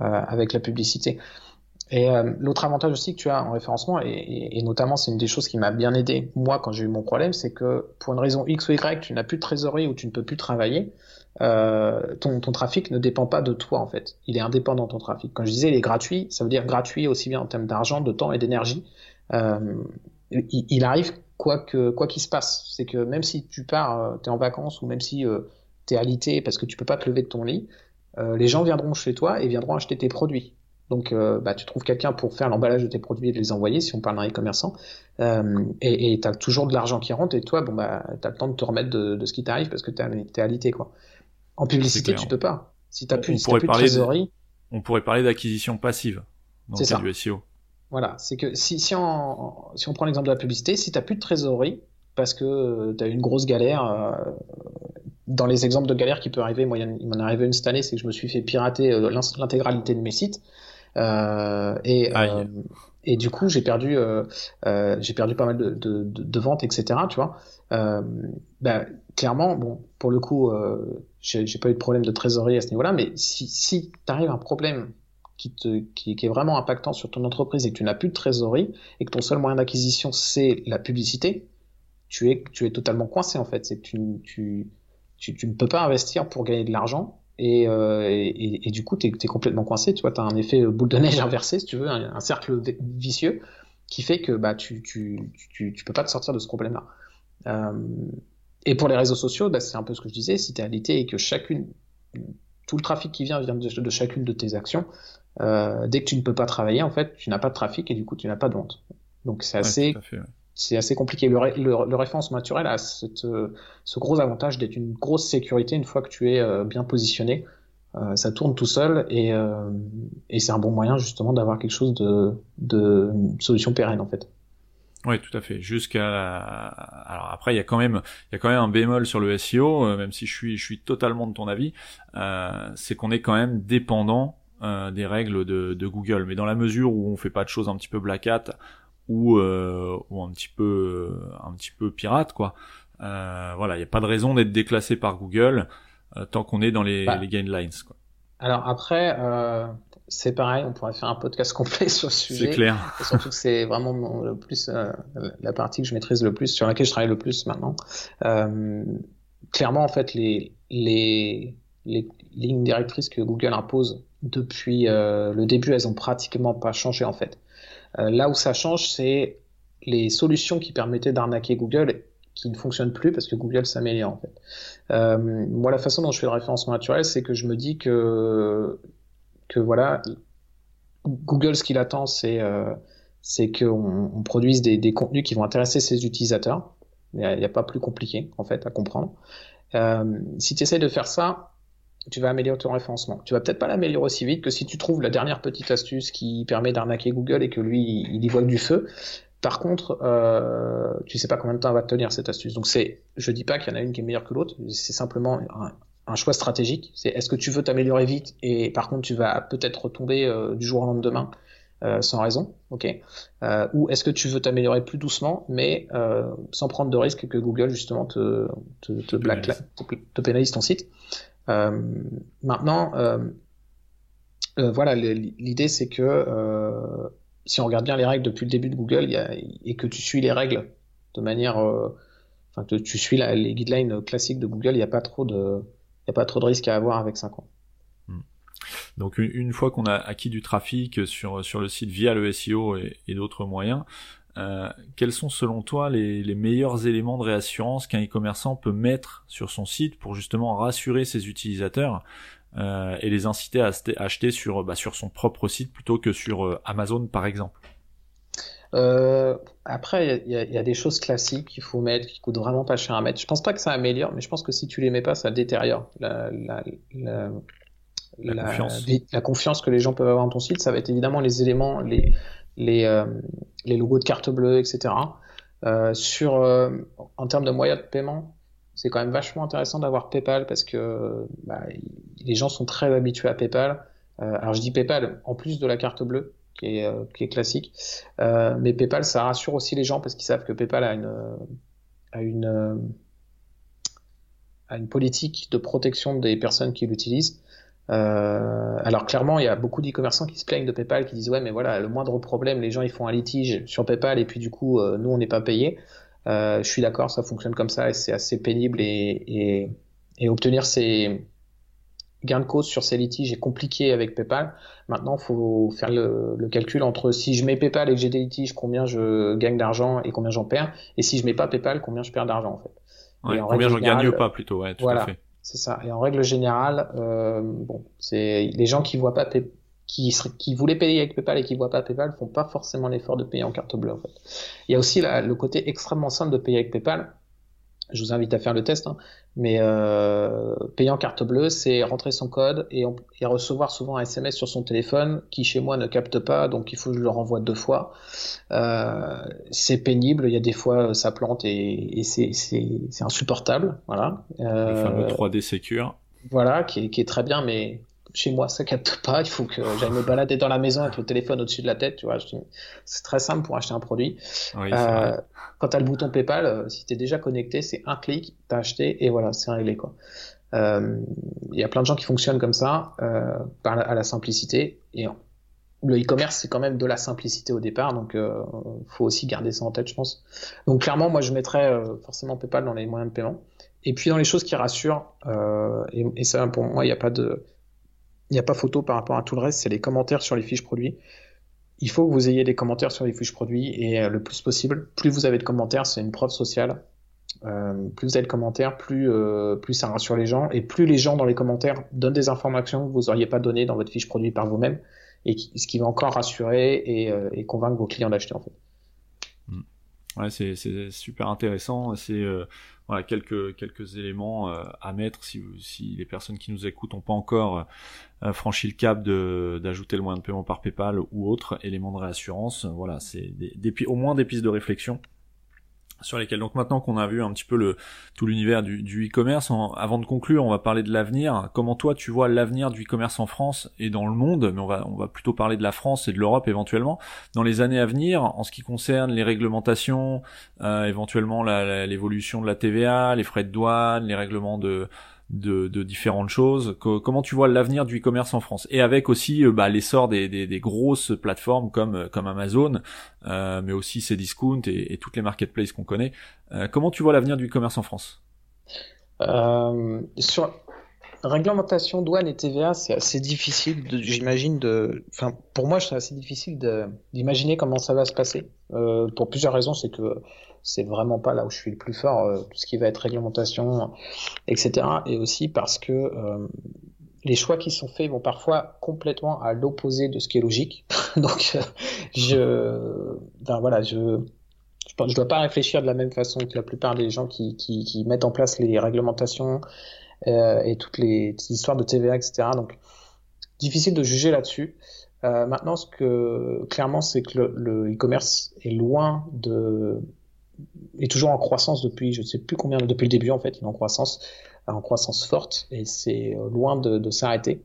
euh, avec la publicité. Et euh, l'autre avantage aussi que tu as en référencement, et, et, notamment c'est une des choses qui m'a bien aidé moi quand j'ai eu mon problème, c'est que pour une raison X ou Y, tu n'as plus de trésorerie ou tu ne peux plus travailler, euh, ton, ton, trafic ne dépend pas de toi en fait. Il est indépendant ton trafic. Quand je disais il est gratuit, ça veut dire gratuit aussi bien en termes d'argent, de temps et d'énergie. Euh, il, il, arrive quoi que quoi qu'il se passe. C'est que même si tu pars, euh, tu es en vacances ou même si euh, tu es alité parce que tu peux pas te lever de ton lit, euh, les gens viendront chez toi et viendront acheter tes produits. Donc, bah, tu trouves quelqu'un pour faire l'emballage de tes produits et de les envoyer, si on parle d'un e-commerçant, et tu as toujours de l'argent qui rentre, et toi, bon, bah, tu as le temps de te remettre de, ce qui t'arrive parce que tu es, alité. Quoi. En publicité, tu peux pas. Si tu plus, plus de trésorerie... On pourrait parler d'acquisition passive dans le cas du SEO. Voilà, c'est que si, si, on, si on prend l'exemple de la publicité, si tu n'as plus de trésorerie, parce que euh, tu as eu une grosse galère, euh, dans les exemples de galères qui peut arriver, moi il m'en est arrivé une cette année, c'est que je me suis fait pirater euh, l'intégralité de mes sites. Et, et du coup j'ai perdu j'ai perdu pas mal de, de, de, ventes etc tu vois bah, clairement bon pour le coup j'ai pas eu de problème de trésorerie à ce niveau là mais si, si tu arrives un problème qui, te, qui, est vraiment impactant sur ton entreprise et que tu n'as plus de trésorerie et que ton seul moyen d'acquisition c'est la publicité, tu es, tu es totalement coincé en fait. C'est que tu, tu, tu, ne peux pas investir pour gagner de l'argent et, euh, et, du coup tu es, complètement coincé. Tu vois, tu as un effet boule de neige inversé si tu veux, un, cercle vicieux qui fait que bah, tu, tu, tu, tu peux pas te sortir de ce problème-là. Euh, et pour les réseaux sociaux, bah, c'est un peu ce que je disais, si tu es alité et que chacune, tout le trafic qui vient vient de, de chacune de tes actions, euh, dès que tu ne peux pas travailler, en fait, tu n'as pas de trafic et du coup, tu n'as pas de vente. Donc, c'est assez, c'est assez compliqué. Le, le, référencement naturel a euh, ce gros avantage d'être une grosse sécurité une fois que tu es euh, bien positionné. Euh, ça tourne tout seul et, c'est un bon moyen justement d'avoir quelque chose de, solution pérenne en fait. Oui, tout à fait. Jusqu'à alors après il y a quand même il y a quand même un bémol sur le SEO, même si je suis totalement de ton avis, c'est qu'on est quand même dépendant des règles de, de, Google. Mais dans la mesure où on fait pas de choses un petit peu black hat ou, euh, ou un petit peu un petit peu pirate quoi. Euh, voilà, il n'y a pas de raison d'être déclassé par Google tant qu'on est dans les, bah. les guidelines. Quoi. Alors après, c'est pareil, on pourrait faire un podcast complet sur ce sujet. C'est clair. surtout que c'est vraiment le plus la partie que je maîtrise le plus, sur laquelle je travaille le plus maintenant. clairement, en fait, les, les, les lignes directrices que Google impose depuis euh, le début, elles ont pratiquement pas changé en fait. Euh, là où ça change, c'est les solutions qui permettaient d'arnaquer Google qui ne fonctionnent plus parce que Google s'améliore en fait. Euh, moi, la façon dont je fais le référencement naturel, c'est que je me dis que que voilà, Google, ce qu'il attend, c'est c'est qu'on on produise des, contenus qui vont intéresser ses utilisateurs. Il n'y a, a, pas plus compliqué en fait à comprendre. si tu essaies de faire ça, tu vas améliorer ton référencement. Tu vas peut-être pas l'améliorer aussi vite que si tu trouves la dernière petite astuce qui permet d'arnaquer Google et que lui, il y voit du feu. Par contre, euh, tu sais pas combien de temps elle va te tenir cette astuce. Donc c'est, je dis pas qu'il y en a une qui est meilleure que l'autre. C'est simplement un, choix stratégique. C'est est-ce que tu veux t'améliorer vite et par contre tu vas peut-être retomber euh, du jour au lendemain euh, sans raison, ok euh, Ou est-ce que tu veux t'améliorer plus doucement, mais euh, sans prendre de risque que Google justement te te, te, te pénalise ton site maintenant, euh, euh, voilà, l'idée c'est que si on regarde bien les règles depuis le début de Google et que tu suis les règles de manière, enfin que tu suis les guidelines classiques de Google, il n'y a pas trop de, risques à avoir avec 5 ans. Hmm. Donc une, fois qu'on a acquis du trafic sur, sur le site via le SEO et d'autres moyens, euh, quels sont selon toi les, les meilleurs éléments de réassurance qu'un e-commerçant peut mettre sur son site pour justement rassurer ses utilisateurs euh, et les inciter à acheter sur, bah, sur son propre site plutôt que sur euh, Amazon par exemple? Après, il y, y, a des choses classiques qu'il faut mettre, qui coûtent vraiment pas cher à mettre. Je pense pas que ça améliore, mais je pense que si tu les mets pas, ça détériore la, la, la, la, confiance. la confiance que les gens peuvent avoir dans ton site. Ça va être évidemment les éléments, les, les, euh, les logos de carte bleue, etc. Euh, sur, euh, en termes de moyens de paiement, c'est quand même vachement intéressant d'avoir PayPal parce que bah, les gens sont très habitués à PayPal. Euh, alors je dis PayPal en plus de la carte bleue qui est, euh, qui est classique, mais PayPal ça rassure aussi les gens parce qu'ils savent que PayPal a une a une a une politique de protection des personnes qui l'utilisent. Euh, alors clairement, il y a beaucoup d'e-commerçants qui se plaignent de PayPal, qui disent ouais, mais voilà, le moindre problème, les gens ils font un litige sur PayPal et puis du coup, euh, nous on n'est pas payé. Euh, je suis d'accord, ça fonctionne comme ça et c'est assez pénible et, et, et, obtenir ces gains de cause sur ces litiges est compliqué avec PayPal. Maintenant, faut faire le, le calcul entre si je mets PayPal et que j'ai des litiges, combien je gagne d'argent et combien j'en perds, et si je mets pas PayPal, combien je perds d'argent en fait. Ouais, combien j'en gagne pas plutôt, ouais, tout voilà. à fait. C'est ça. Et en règle générale, euh, bon, c'est les gens qui voient pas qui, qui voulaient payer avec PayPal et qui voient pas PayPal font pas forcément l'effort de payer en carte bleue en fait. Il y a aussi la, le côté extrêmement simple de payer avec PayPal je vous invite à faire le test, hein. mais euh, payer en carte bleue, c'est rentrer son code et, on, et, recevoir souvent un SMS sur son téléphone qui chez moi ne capte pas, donc il faut que je le renvoie deux fois. Euh, c'est pénible, il y a des fois ça plante et, et c'est insupportable. Voilà. Euh, le fameux 3D Secure. Voilà, qui est, qui est très bien, mais chez moi ça capte pas, il faut que j'aille me balader dans la maison avec le téléphone au-dessus de la tête, tu vois. C'est très simple pour acheter un produit. Oui, euh, quand tu as le bouton PayPal, euh, si tu es déjà connecté, c'est un clic, tu as acheté et voilà, c'est réglé quoi. Il euh, y a plein de gens qui fonctionnent comme ça, euh, par la, à la simplicité. Et le e-commerce, c'est quand même de la simplicité au départ, donc euh, faut aussi garder ça en tête, je pense. Donc clairement, moi, je mettrais forcément PayPal dans les moyens de paiement. Et puis dans les choses qui rassurent, et, et ça pour moi, il n'y a pas de n'y a pas photo par rapport à tout le reste, c'est les commentaires sur les fiches produits. Il faut que vous ayez des commentaires sur les fiches produits et euh, le plus possible, plus vous avez de commentaires, c'est une preuve sociale. Euh, plus vous avez de commentaires, plus, euh, plus ça rassure les gens et plus les gens dans les commentaires donnent des informations que vous n'auriez pas données dans votre fiche produit par vous-même et ce qui va encore rassurer et, convaincre vos clients d'acheter en fait. Mm. Ouais, c'est super intéressant. C'est voilà quelques quelques éléments euh, à mettre si si les personnes qui nous écoutent n'ont pas encore euh, franchi le cap de d'ajouter le moyen de paiement par PayPal ou autre élément de réassurance. Voilà, c'est des, des, au moins des pistes de réflexion sur lesquels. Donc maintenant qu'on a vu un petit peu tout l'univers du, du e-commerce, avant de conclure, on va parler de l'avenir. Comment toi tu vois l'avenir du e-commerce en France et dans le monde, mais on va on va plutôt parler de la France et de l'Europe éventuellement. Dans les années à venir en ce qui concerne les réglementations, euh, éventuellement l'évolution de la TVA, les frais de douane, les règlements de de, de différentes choses. comment tu vois l'avenir du e-commerce en France? Et avec aussi euh, bah, l'essor des, des, des, grosses plateformes comme, euh, comme Amazon, euh, mais aussi Cdiscount et, et toutes les marketplaces qu'on connaît. Euh, comment tu vois l'avenir du e-commerce en France? Euh, Sur réglementation douane et TVA, c'est assez difficile, j'imagine, de... Enfin, pour moi, c'est assez difficile d'imaginer comment ça va se passer. Euh, pour plusieurs raisons, c'est que c'est vraiment pas là où je suis le plus fort, euh, tout ce qui va être réglementation, etc. Et aussi parce que euh, les choix qui sont faits vont parfois complètement à l'opposé de ce qui est logique. Donc, euh, je, ben voilà, je, je ne dois pas réfléchir de la même façon que la plupart des gens qui, qui, qui mettent en place les réglementations euh, et toutes les histoires de TVA, etc. Donc, difficile de juger là-dessus. Euh, maintenant, ce que clairement, c'est que le e-commerce est loin de est toujours en croissance depuis, je ne sais plus combien, depuis le début en fait, il est en croissance, en croissance forte et c'est euh, loin de, s'arrêter.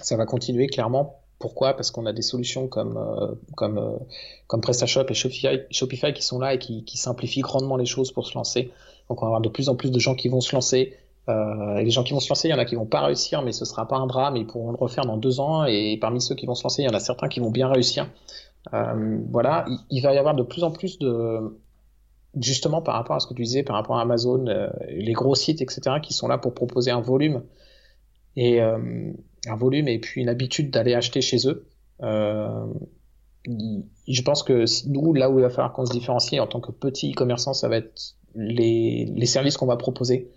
Ça va continuer clairement. Pourquoi? Parce qu'on a des solutions comme euh, comme euh, comme PrestaShop et Shopify, Shopify qui sont là et qui, qui simplifient grandement les choses pour se lancer. Donc on va avoir de plus en plus de gens qui vont se lancer. Et les gens qui vont se lancer, il y en a qui vont pas réussir, mais ce sera pas un drame, ils pourront le refaire dans deux ans. Et parmi ceux qui vont se lancer, il y en a certains qui vont bien réussir. Voilà, il, il, va y avoir de plus en plus de, justement par rapport à ce que tu disais, par rapport à Amazon, euh, les gros sites, etc., qui sont là pour proposer un volume et euh, un volume et puis une habitude d'aller acheter chez eux. Euh, je pense que nous, là où il va falloir qu'on se différencie en tant que petit e-commerçant, ça va être les, les services qu'on va proposer.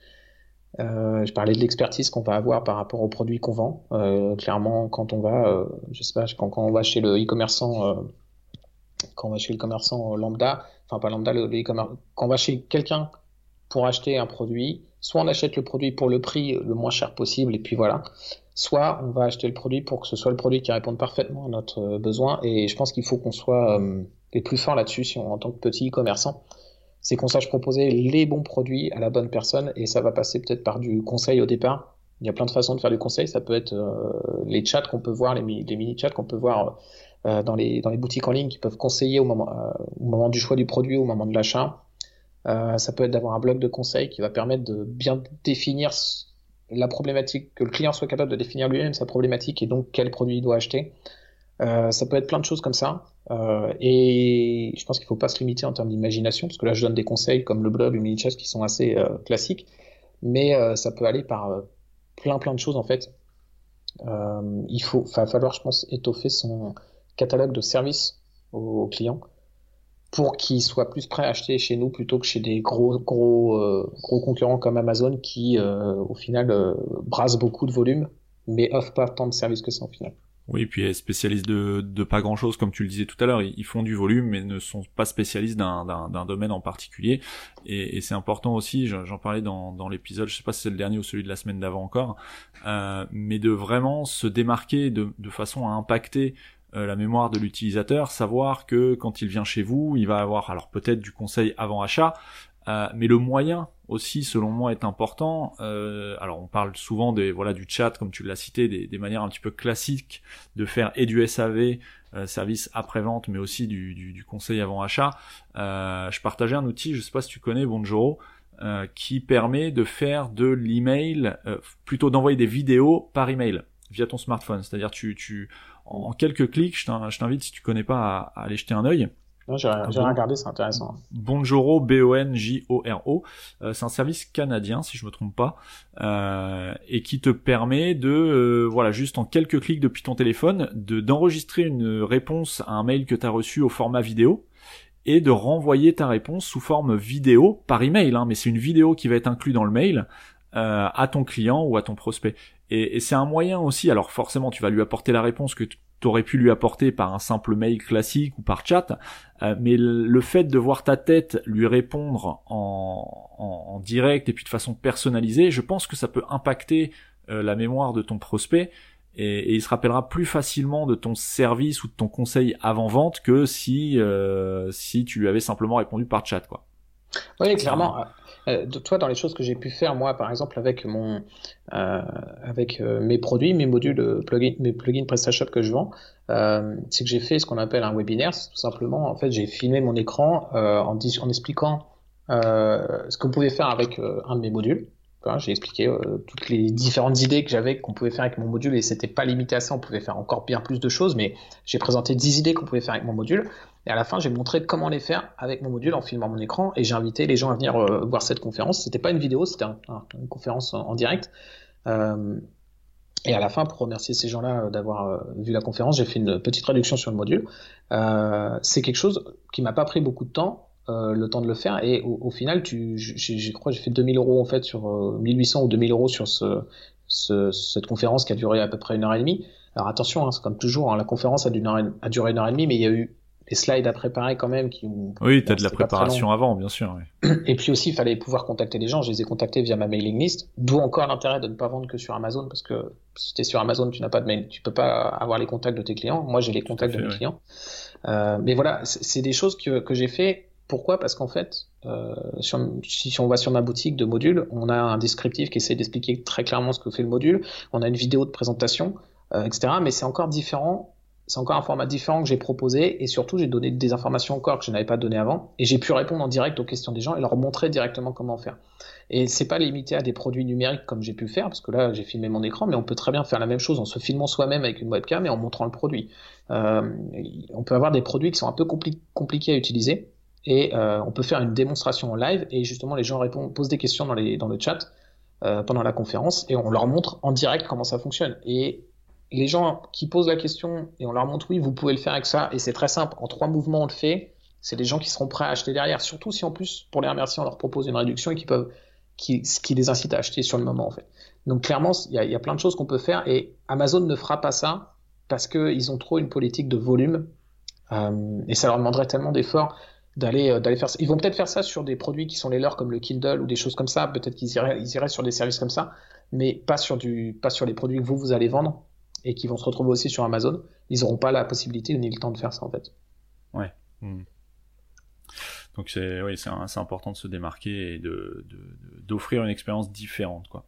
Je parlais de l'expertise qu'on va avoir par rapport aux produits qu'on vend. Clairement, quand on va, je sais pas, quand, quand on va chez le e-commerçant, quand on va chez le commerçant lambda, enfin pas lambda, le, quand on va chez quelqu'un pour acheter un produit, soit on achète le produit pour le prix le moins cher possible et puis voilà, soit on va acheter le produit pour que ce soit le produit qui réponde parfaitement à notre besoin et je pense qu'il faut qu'on soit euh, les plus forts là-dessus en tant que petit commerçant c'est qu'on sache proposer les bons produits à la bonne personne et ça va passer peut-être par du conseil au départ. Il y a plein de façons de faire du conseil. Ça peut être les chats qu'on peut voir, les, mini-chats qu'on peut voir dans, les, dans les boutiques en ligne qui peuvent conseiller au moment, au moment du choix du produit, au moment de l'achat. ça peut être d'avoir un blog de conseil qui va permettre de bien définir la problématique, que le client soit capable de définir lui-même sa problématique et donc quel produit il doit acheter. Euh, ça peut être plein de choses comme ça. Euh, et je pense qu'il ne faut pas se limiter en termes d'imagination, parce que là je donne des conseils comme le blog, le mini chat qui sont assez euh, classiques, mais euh, ça peut aller par euh, plein plein de choses en fait. il faut, va falloir, je pense, étoffer son catalogue de services aux, clients pour qu'ils soient plus prêts à acheter chez nous plutôt que chez des gros gros euh, gros concurrents comme Amazon qui euh, au final euh, brassent beaucoup de volume mais offrent pas tant de services que ça au final. Oui, puis est spécialistes de, de pas grand chose, comme tu le disais tout à l'heure. Ils font du volume, mais ne sont pas spécialistes d'un domaine en particulier. Et, et c'est important aussi, j'en parlais dans, dans l'épisode, je sais pas si c'est le dernier ou celui de la semaine d'avant encore, euh, mais de vraiment se démarquer de, de façon à impacter euh, la mémoire de l'utilisateur, savoir que quand il vient chez vous, il va avoir alors peut-être du conseil avant achat, euh, mais le moyen aussi, selon moi, est important. Euh, alors, on parle souvent des voilà du chat, comme tu l'as cité, des, manières un petit peu classiques de faire et du SAV, service après vente, mais aussi du, conseil avant achat. je partageais un outil, je sais pas si tu connais, Bonjoro, qui permet de faire de l'email, plutôt d'envoyer des vidéos par email via ton smartphone. C'est-à-dire tu, tu en quelques clics, je t'invite si tu connais pas à, aller jeter un œil. J'ai regardé, c'est intéressant. Bonjoro, B-O-N-J-O-R-O, euh, c'est un service canadien si je me trompe pas, euh, et qui te permet de, euh, voilà, juste en quelques clics depuis ton téléphone, de d'enregistrer une réponse à un mail que tu as reçu au format vidéo et de renvoyer ta réponse sous forme vidéo par email, hein, mais c'est une vidéo qui va être inclue dans le mail à ton client ou à ton prospect. Et, c'est un moyen aussi, alors forcément tu vas lui apporter la réponse que tu aurais pu lui apporter par un simple mail classique ou par chat, euh, mais le, fait de voir ta tête lui répondre en, direct et puis de façon personnalisée, je pense que ça peut impacter euh, la mémoire de ton prospect et, il se rappellera plus facilement de ton service ou de ton conseil avant vente que si euh, si tu lui avais simplement répondu par chat quoi. Oui, clairement. Euh, toi, dans les choses que j'ai pu faire, moi, par exemple, avec mon, euh, avec euh, mes produits, mes modules, plugin, mes plugins PrestaShop que je vends, c'est que j'ai fait ce qu'on appelle un webinaire. Tout simplement, en fait, j'ai filmé mon écran en, en expliquant ce qu'on pouvait faire avec un de mes modules. J'ai expliqué toutes les différentes idées que j'avais qu'on pouvait faire avec mon module et c'était pas limité à ça, on pouvait faire encore bien plus de choses, mais j'ai présenté 10 idées qu'on pouvait faire avec mon module. Et à la fin, j'ai montré comment les faire avec mon module en filmant mon écran et j'ai invité les gens à venir euh, voir cette conférence. C'était pas une vidéo, c'était une conférence en, direct. Euh, et à la fin, pour remercier ces gens-là euh, d'avoir vu la conférence, j'ai fait une petite réduction sur le module. c'est quelque chose qui m'a pas pris beaucoup de temps, le temps de le faire. Et au, final, tu, je crois, j'ai fait 2000 euros en fait sur 1800 ou 2000 euros sur ce, cette conférence qui a duré à peu près une heure et demie. Alors attention, hein, c'est comme toujours, hein, la conférence a, a duré une heure et demie, mais il y a eu les slides à préparer quand même. Qui, oui, tu as de la préparation avant, bien sûr. Et puis aussi, il fallait pouvoir contacter les gens. Je les ai contactés via ma mailing list. D'où encore l'intérêt de ne pas vendre que sur Amazon, parce que si tu es sur Amazon, tu n'as pas de mail, tu peux pas avoir les contacts de tes clients. Moi, j'ai les contacts de mes clients. Euh, mais voilà, c'est des choses que, que j'ai fait. Pourquoi? Parce qu'en fait, euh, si on va sur ma boutique de modules, on a un descriptif qui essaie d'expliquer très clairement ce que fait le module. On a une vidéo de présentation, euh, etc. Mais c'est encore différent c'est encore un format différent que j'ai proposé et surtout j'ai donné des informations encore que je n'avais pas donné avant et j'ai pu répondre en direct aux questions des gens et leur montrer directement comment faire. Et c'est pas limité à des produits numériques comme j'ai pu faire parce que là j'ai filmé mon écran mais on peut très bien faire la même chose en se filmant soi-même avec une webcam et en montrant le produit. Euh, on peut avoir des produits qui sont un peu compliqués à utiliser et euh, on peut faire une démonstration en live et justement les gens posent des questions dans, les, le chat euh, pendant la conférence et on leur montre en direct comment ça fonctionne. Et les gens qui posent la question et on leur montre oui, vous pouvez le faire avec ça et c'est très simple, en trois mouvements on le fait, c'est des gens qui seront prêts à acheter derrière, surtout si en plus pour les remercier on leur propose une réduction et qui peuvent, qui, ce qui les incite à acheter sur le moment en fait. Donc clairement il y a, plein de choses qu'on peut faire et Amazon ne fera pas ça parce qu'ils ont trop une politique de volume euh, et ça leur demanderait tellement d'efforts d'aller euh, d'aller faire ça. Ils vont peut-être faire ça sur des produits qui sont les leurs comme le Kindle ou des choses comme ça. Peut-être qu'ils iraient, sur des services comme ça, mais pas sur du pas sur les produits que vous allez vendre et qui vont se retrouver aussi sur Amazon, ils n'auront pas la possibilité ni le temps de faire ça en fait. Ouais. Hmm. Donc c'est important de se démarquer et de d'offrir une expérience différente quoi.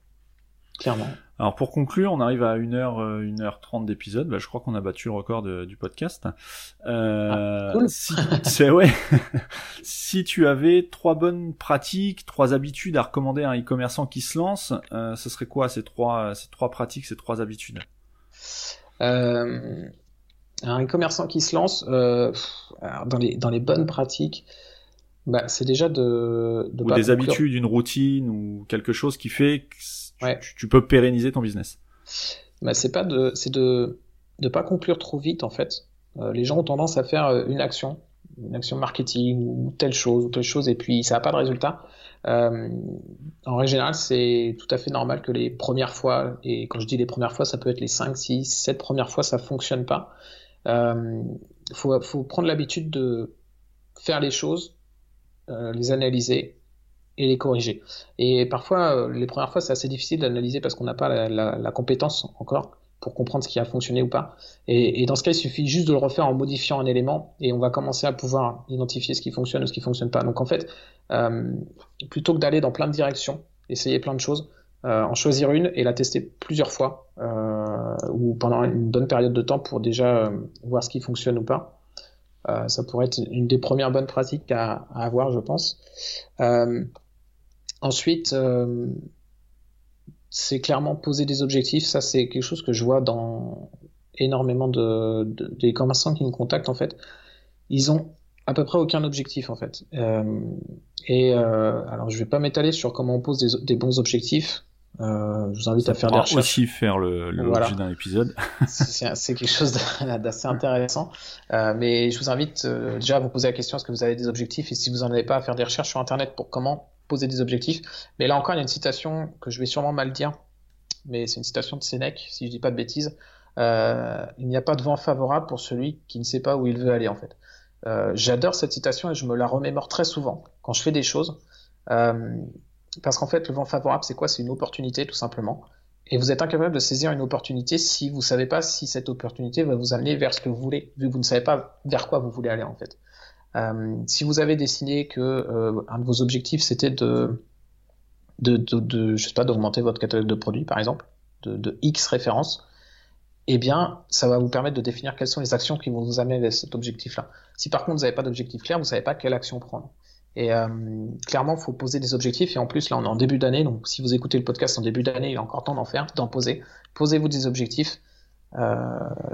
Clairement. Alors pour conclure, on arrive à 1h, 1h30 d'épisode. Bah, je crois qu'on a battu le record du podcast. Euh, ah, cool. si, ouais. si tu avais trois bonnes pratiques, trois habitudes à recommander à un e-commerçant qui se lance, euh, ce serait quoi ces trois, ces trois pratiques, ces trois habitudes? Euh, Un e-commerçant qui se lance, euh, dans, les, dans les bonnes pratiques, bah, c'est déjà de, de ou des habitudes, une routine ou quelque chose qui fait que tu, peux pérenniser ton business. Bah, c'est pas de, c'est de, de pas conclure trop vite en fait. Euh, les gens ont tendance à faire euh, une action, une action marketing ou telle chose ou telle chose et puis ça n'a pas de résultat. Euh, en règle générale, c'est tout à fait normal que les premières fois, et quand je dis les premières fois, ça peut être les 5, 6, 7 premières fois, ça fonctionne pas. Il euh, faut, faut prendre l'habitude de faire les choses euh, les analyser et les corriger. Et parfois, euh, les premières fois, c'est assez difficile d'analyser parce qu'on n'a pas la, compétence encore pour comprendre ce qui a fonctionné ou pas. Et, dans ce cas, il suffit juste de le refaire en modifiant un élément et on va commencer à pouvoir identifier ce qui fonctionne ou ce qui fonctionne pas. Donc en fait, euh, plutôt que d'aller dans plein de directions, essayer plein de choses, en choisir une et la tester plusieurs fois ou pendant une bonne période de temps pour déjà voir ce qui fonctionne ou pas. Euh, ça pourrait être une des premières bonnes pratiques à, avoir, je pense. Euh, ensuite, euh, c'est clairement poser des objectifs. Ça, c'est quelque chose que je vois dans énormément de, des commerçants qui me contactent en fait. Ils ont à peu près aucun objectif en fait. et alors, je vais pas m'étaler sur comment on pose des, des bons objectifs. Euh, je vous invite à faire des recherches. aussi faire le, le d'un épisode. c'est quelque chose d'assez intéressant. Euh, mais je vous invite euh, déjà à vous poser la question est-ce que vous avez des objectifs? Et si vous n'en avez pas, à faire des recherches sur Internet pour comment poser des objectifs. Mais là encore, il y a une citation que je vais sûrement mal dire, mais c'est une citation de Sénèque, si je dis pas de bêtises. Euh, il n'y a pas de vent favorable pour celui qui ne sait pas où il veut aller, en fait. Euh, j'adore cette citation et je me la remémore très souvent quand je fais des choses. Euh, parce qu'en fait, le vent favorable, c'est quoi? C'est une opportunité, tout simplement. Et vous êtes incapable de saisir une opportunité si vous ne savez pas si cette opportunité va vous amener vers ce que vous voulez, vu que vous ne savez pas vers quoi vous voulez aller, en fait. Euh, si vous avez décidé que euh, un de vos objectifs, c'était de, de, de, je sais pas, d'augmenter votre catalogue de produits, par exemple, de, de X références, eh bien, ça va vous permettre de définir quelles sont les actions qui vont vous amener vers cet objectif-là. Si par contre vous n'avez pas d'objectif clair, vous ne savez pas quelle action prendre. Et euh, clairement, il faut poser des objectifs. Et en plus, là, on est en début d'année. Donc, si vous écoutez le podcast en début d'année, il y a encore temps d'en faire, d'en poser. Posez-vous des objectifs. Euh,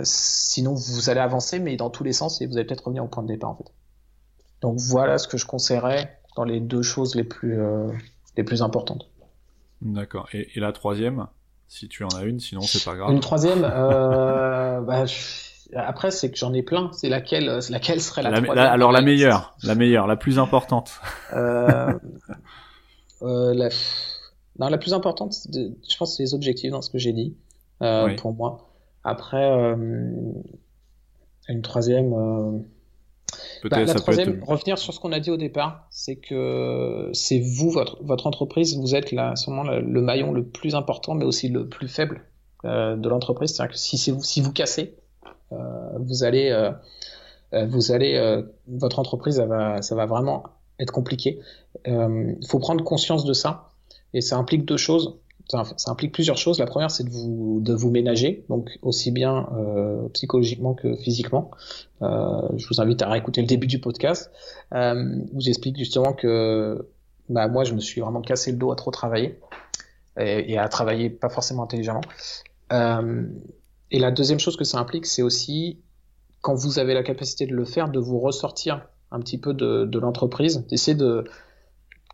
sinon, vous allez avancer, mais dans tous les sens, et vous allez peut-être revenir au point de départ, en fait. Donc, voilà ce que je conseillerais dans les deux choses les plus, euh, les plus importantes. D'accord. Et, et, la troisième, si tu en as une, sinon, c'est pas grave. Une troisième, euh, bah, après, c'est que j'en ai plein. C'est laquelle, euh, laquelle serait la, la Alors la meilleure, la meilleure, la plus importante. euh, la... Non, la plus importante, je pense, c'est les objectifs dans ce que j'ai dit pour moi. Après, une troisième. Euh, bah, la troisième, revenir sur ce qu'on a dit au départ, c'est que c'est vous, votre, votre entreprise, vous êtes là, sûrement le, maillon le plus important, mais aussi le plus faible de l'entreprise. C'est-à-dire que si, vous, si vous cassez, euh, vous allez, euh, euh, vous allez, votre entreprise, ça va, ça va vraiment être compliqué. Il faut prendre conscience de ça, et ça implique deux choses ça, implique plusieurs choses. La première, c'est de vous, de vous ménager, donc aussi bien euh, psychologiquement que physiquement. Euh, je vous invite à réécouter le début du podcast euh, où j'explique justement que bah, moi, je me suis vraiment cassé le dos à trop travailler et, à travailler pas forcément intelligemment. Euh, et la deuxième chose que ça implique, c'est aussi, quand vous avez la capacité de le faire, de vous ressortir un petit peu de, de l'entreprise, d'essayer de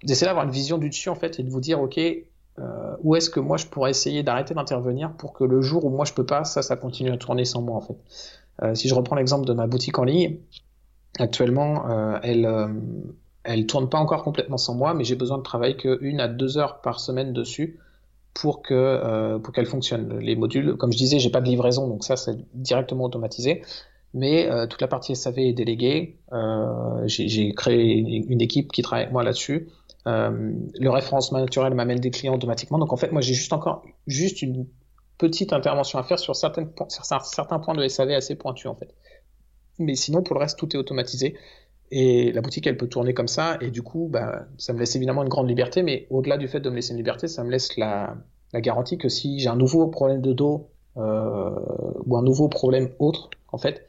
d'essayer d'avoir une vision du dessus en fait et de vous dire ok euh, où est-ce que moi je pourrais essayer d'arrêter d'intervenir pour que le jour où moi je peux pas ça ça continue à tourner sans moi en fait euh, si je reprends l'exemple de ma boutique en ligne actuellement euh, elle euh, elle tourne pas encore complètement sans moi mais j'ai besoin de travailler que une à deux heures par semaine dessus pour que euh, pour qu'elle fonctionne. Les modules, comme je disais, j'ai pas de livraison, donc ça c'est directement automatisé. Mais euh, toute la partie SAV est déléguée. J'ai créé une, équipe qui travaille avec moi là-dessus. Euh, le référencement naturel m'amène des clients automatiquement. Donc en fait, moi j'ai juste encore juste une petite intervention à faire sur, certaines, sur certains points de SAV assez pointus en fait. Mais sinon, pour le reste, tout est automatisé. Et la boutique, elle peut tourner comme ça. Et du coup, bah, ça me laisse évidemment une grande liberté. Mais au-delà du fait de me laisser une liberté, ça me laisse la, la garantie que si j'ai un nouveau problème de dos euh, ou un nouveau problème autre, en fait,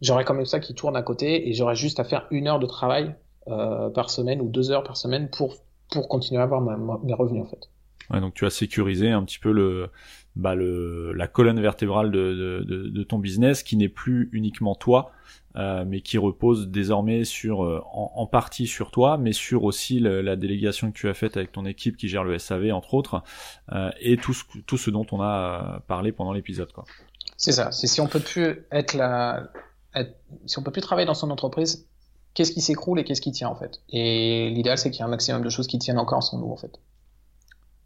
j'aurai quand même ça qui tourne à côté et j'aurai juste à faire une heure de travail euh, par semaine ou deux heures par semaine pour, pour continuer à avoir mes revenus, en fait. Ouais, donc tu as sécurisé un petit peu le, bah le, la colonne vertébrale de, de, de, ton business qui n'est plus uniquement toi, euh, mais qui repose désormais sur euh, en, partie sur toi, mais sur aussi la délégation que tu as faite avec ton équipe qui gère le SAV entre autres, euh, et tout ce, tout ce dont on a euh, parlé pendant l'épisode. quoi. C'est ça. C'est si on peut plus être la, si on peut plus travailler dans son entreprise, qu'est-ce qui s'écroule et qu'est-ce qui tient en fait. Et l'idéal c'est qu'il y ait un maximum de choses qui tiennent encore sans nous en fait.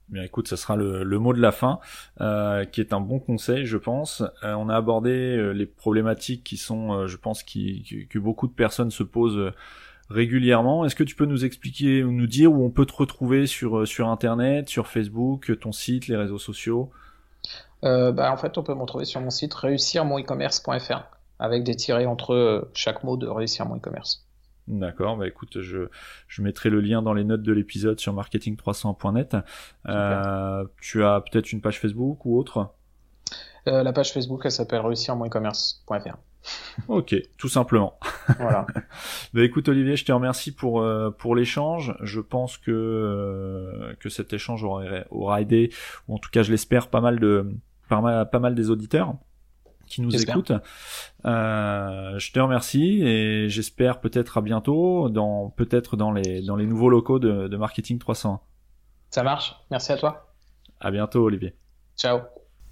Bien écoute, ça sera le, le mot de la fin, euh, qui est un bon conseil, je pense. Euh, on a abordé euh, les problématiques qui sont, je pense, qui, que beaucoup de personnes se posent régulièrement. Est-ce que tu peux nous expliquer ou nous dire où on peut te retrouver sur sur Internet, sur Facebook, ton site, les réseaux sociaux? Bah, En fait, on peut me retrouver sur mon site réussir-mon-e-commerce.fr avec des tirés entre chaque mot de réussir mon e-commerce. D'accord, bah écoute, je, je mettrai le lien dans les notes de l'épisode sur marketing300.net. Euh, tu as peut-être une page Facebook ou autre? Euh, La page Facebook, elle s'appelle réussir-mon-e-commerce.fr. ok, tout simplement. Voilà. bah écoute Olivier, je te remercie pour euh, pour l'échange. Je pense que euh, que cet échange aura, aura aidé, ou en tout cas je l'espère, pas mal de pas mal, pas mal des auditeurs qui nous écoutent. Euh, je te remercie et j'espère peut-être à bientôt dans peut-être dans les dans les nouveaux locaux de, de Marketing 300. Ça marche. Merci à toi. À bientôt Olivier. Ciao.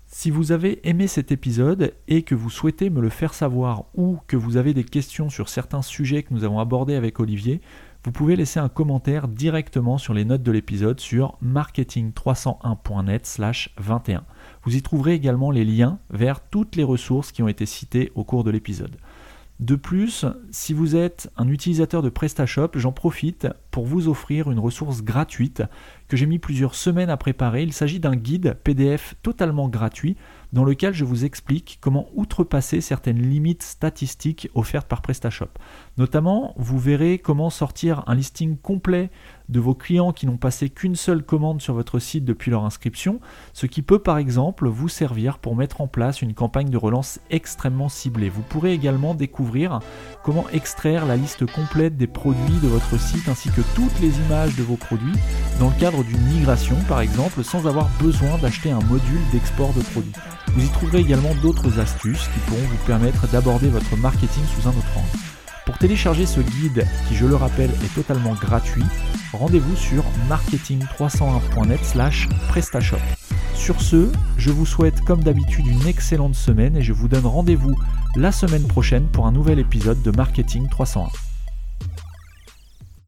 Si vous avez aimé cet épisode et que vous souhaitez me le faire savoir ou que vous avez des questions sur certains sujets que nous avons abordés avec Olivier, vous pouvez laisser un commentaire directement sur les notes de l'épisode sur marketing301.net/21. Vous y trouverez également les liens vers toutes les ressources qui ont été citées au cours de l'épisode. De plus, si vous êtes un utilisateur de PrestaShop, j'en profite pour vous offrir une ressource gratuite que j'ai mis plusieurs semaines à préparer. Il s'agit d'un guide PDF totalement gratuit dans lequel je vous explique comment outrepasser certaines limites statistiques offertes par PrestaShop. Notamment, vous verrez comment sortir un listing complet de vos clients qui n'ont passé qu'une seule commande sur votre site depuis leur inscription, ce qui peut par exemple vous servir pour mettre en place une campagne de relance extrêmement ciblée. Vous pourrez également découvrir comment extraire la liste complète des produits de votre site ainsi que toutes les images de vos produits dans le cadre d'une migration par exemple sans avoir besoin d'acheter un module d'export de produits. Vous y trouverez également d'autres astuces qui pourront vous permettre d'aborder votre marketing sous un autre angle. Pour télécharger ce guide, qui je le rappelle est totalement gratuit, rendez-vous sur marketing301.net slash prestashop. Sur ce, je vous souhaite comme d'habitude une excellente semaine et je vous donne rendez-vous la semaine prochaine pour un nouvel épisode de Marketing 301.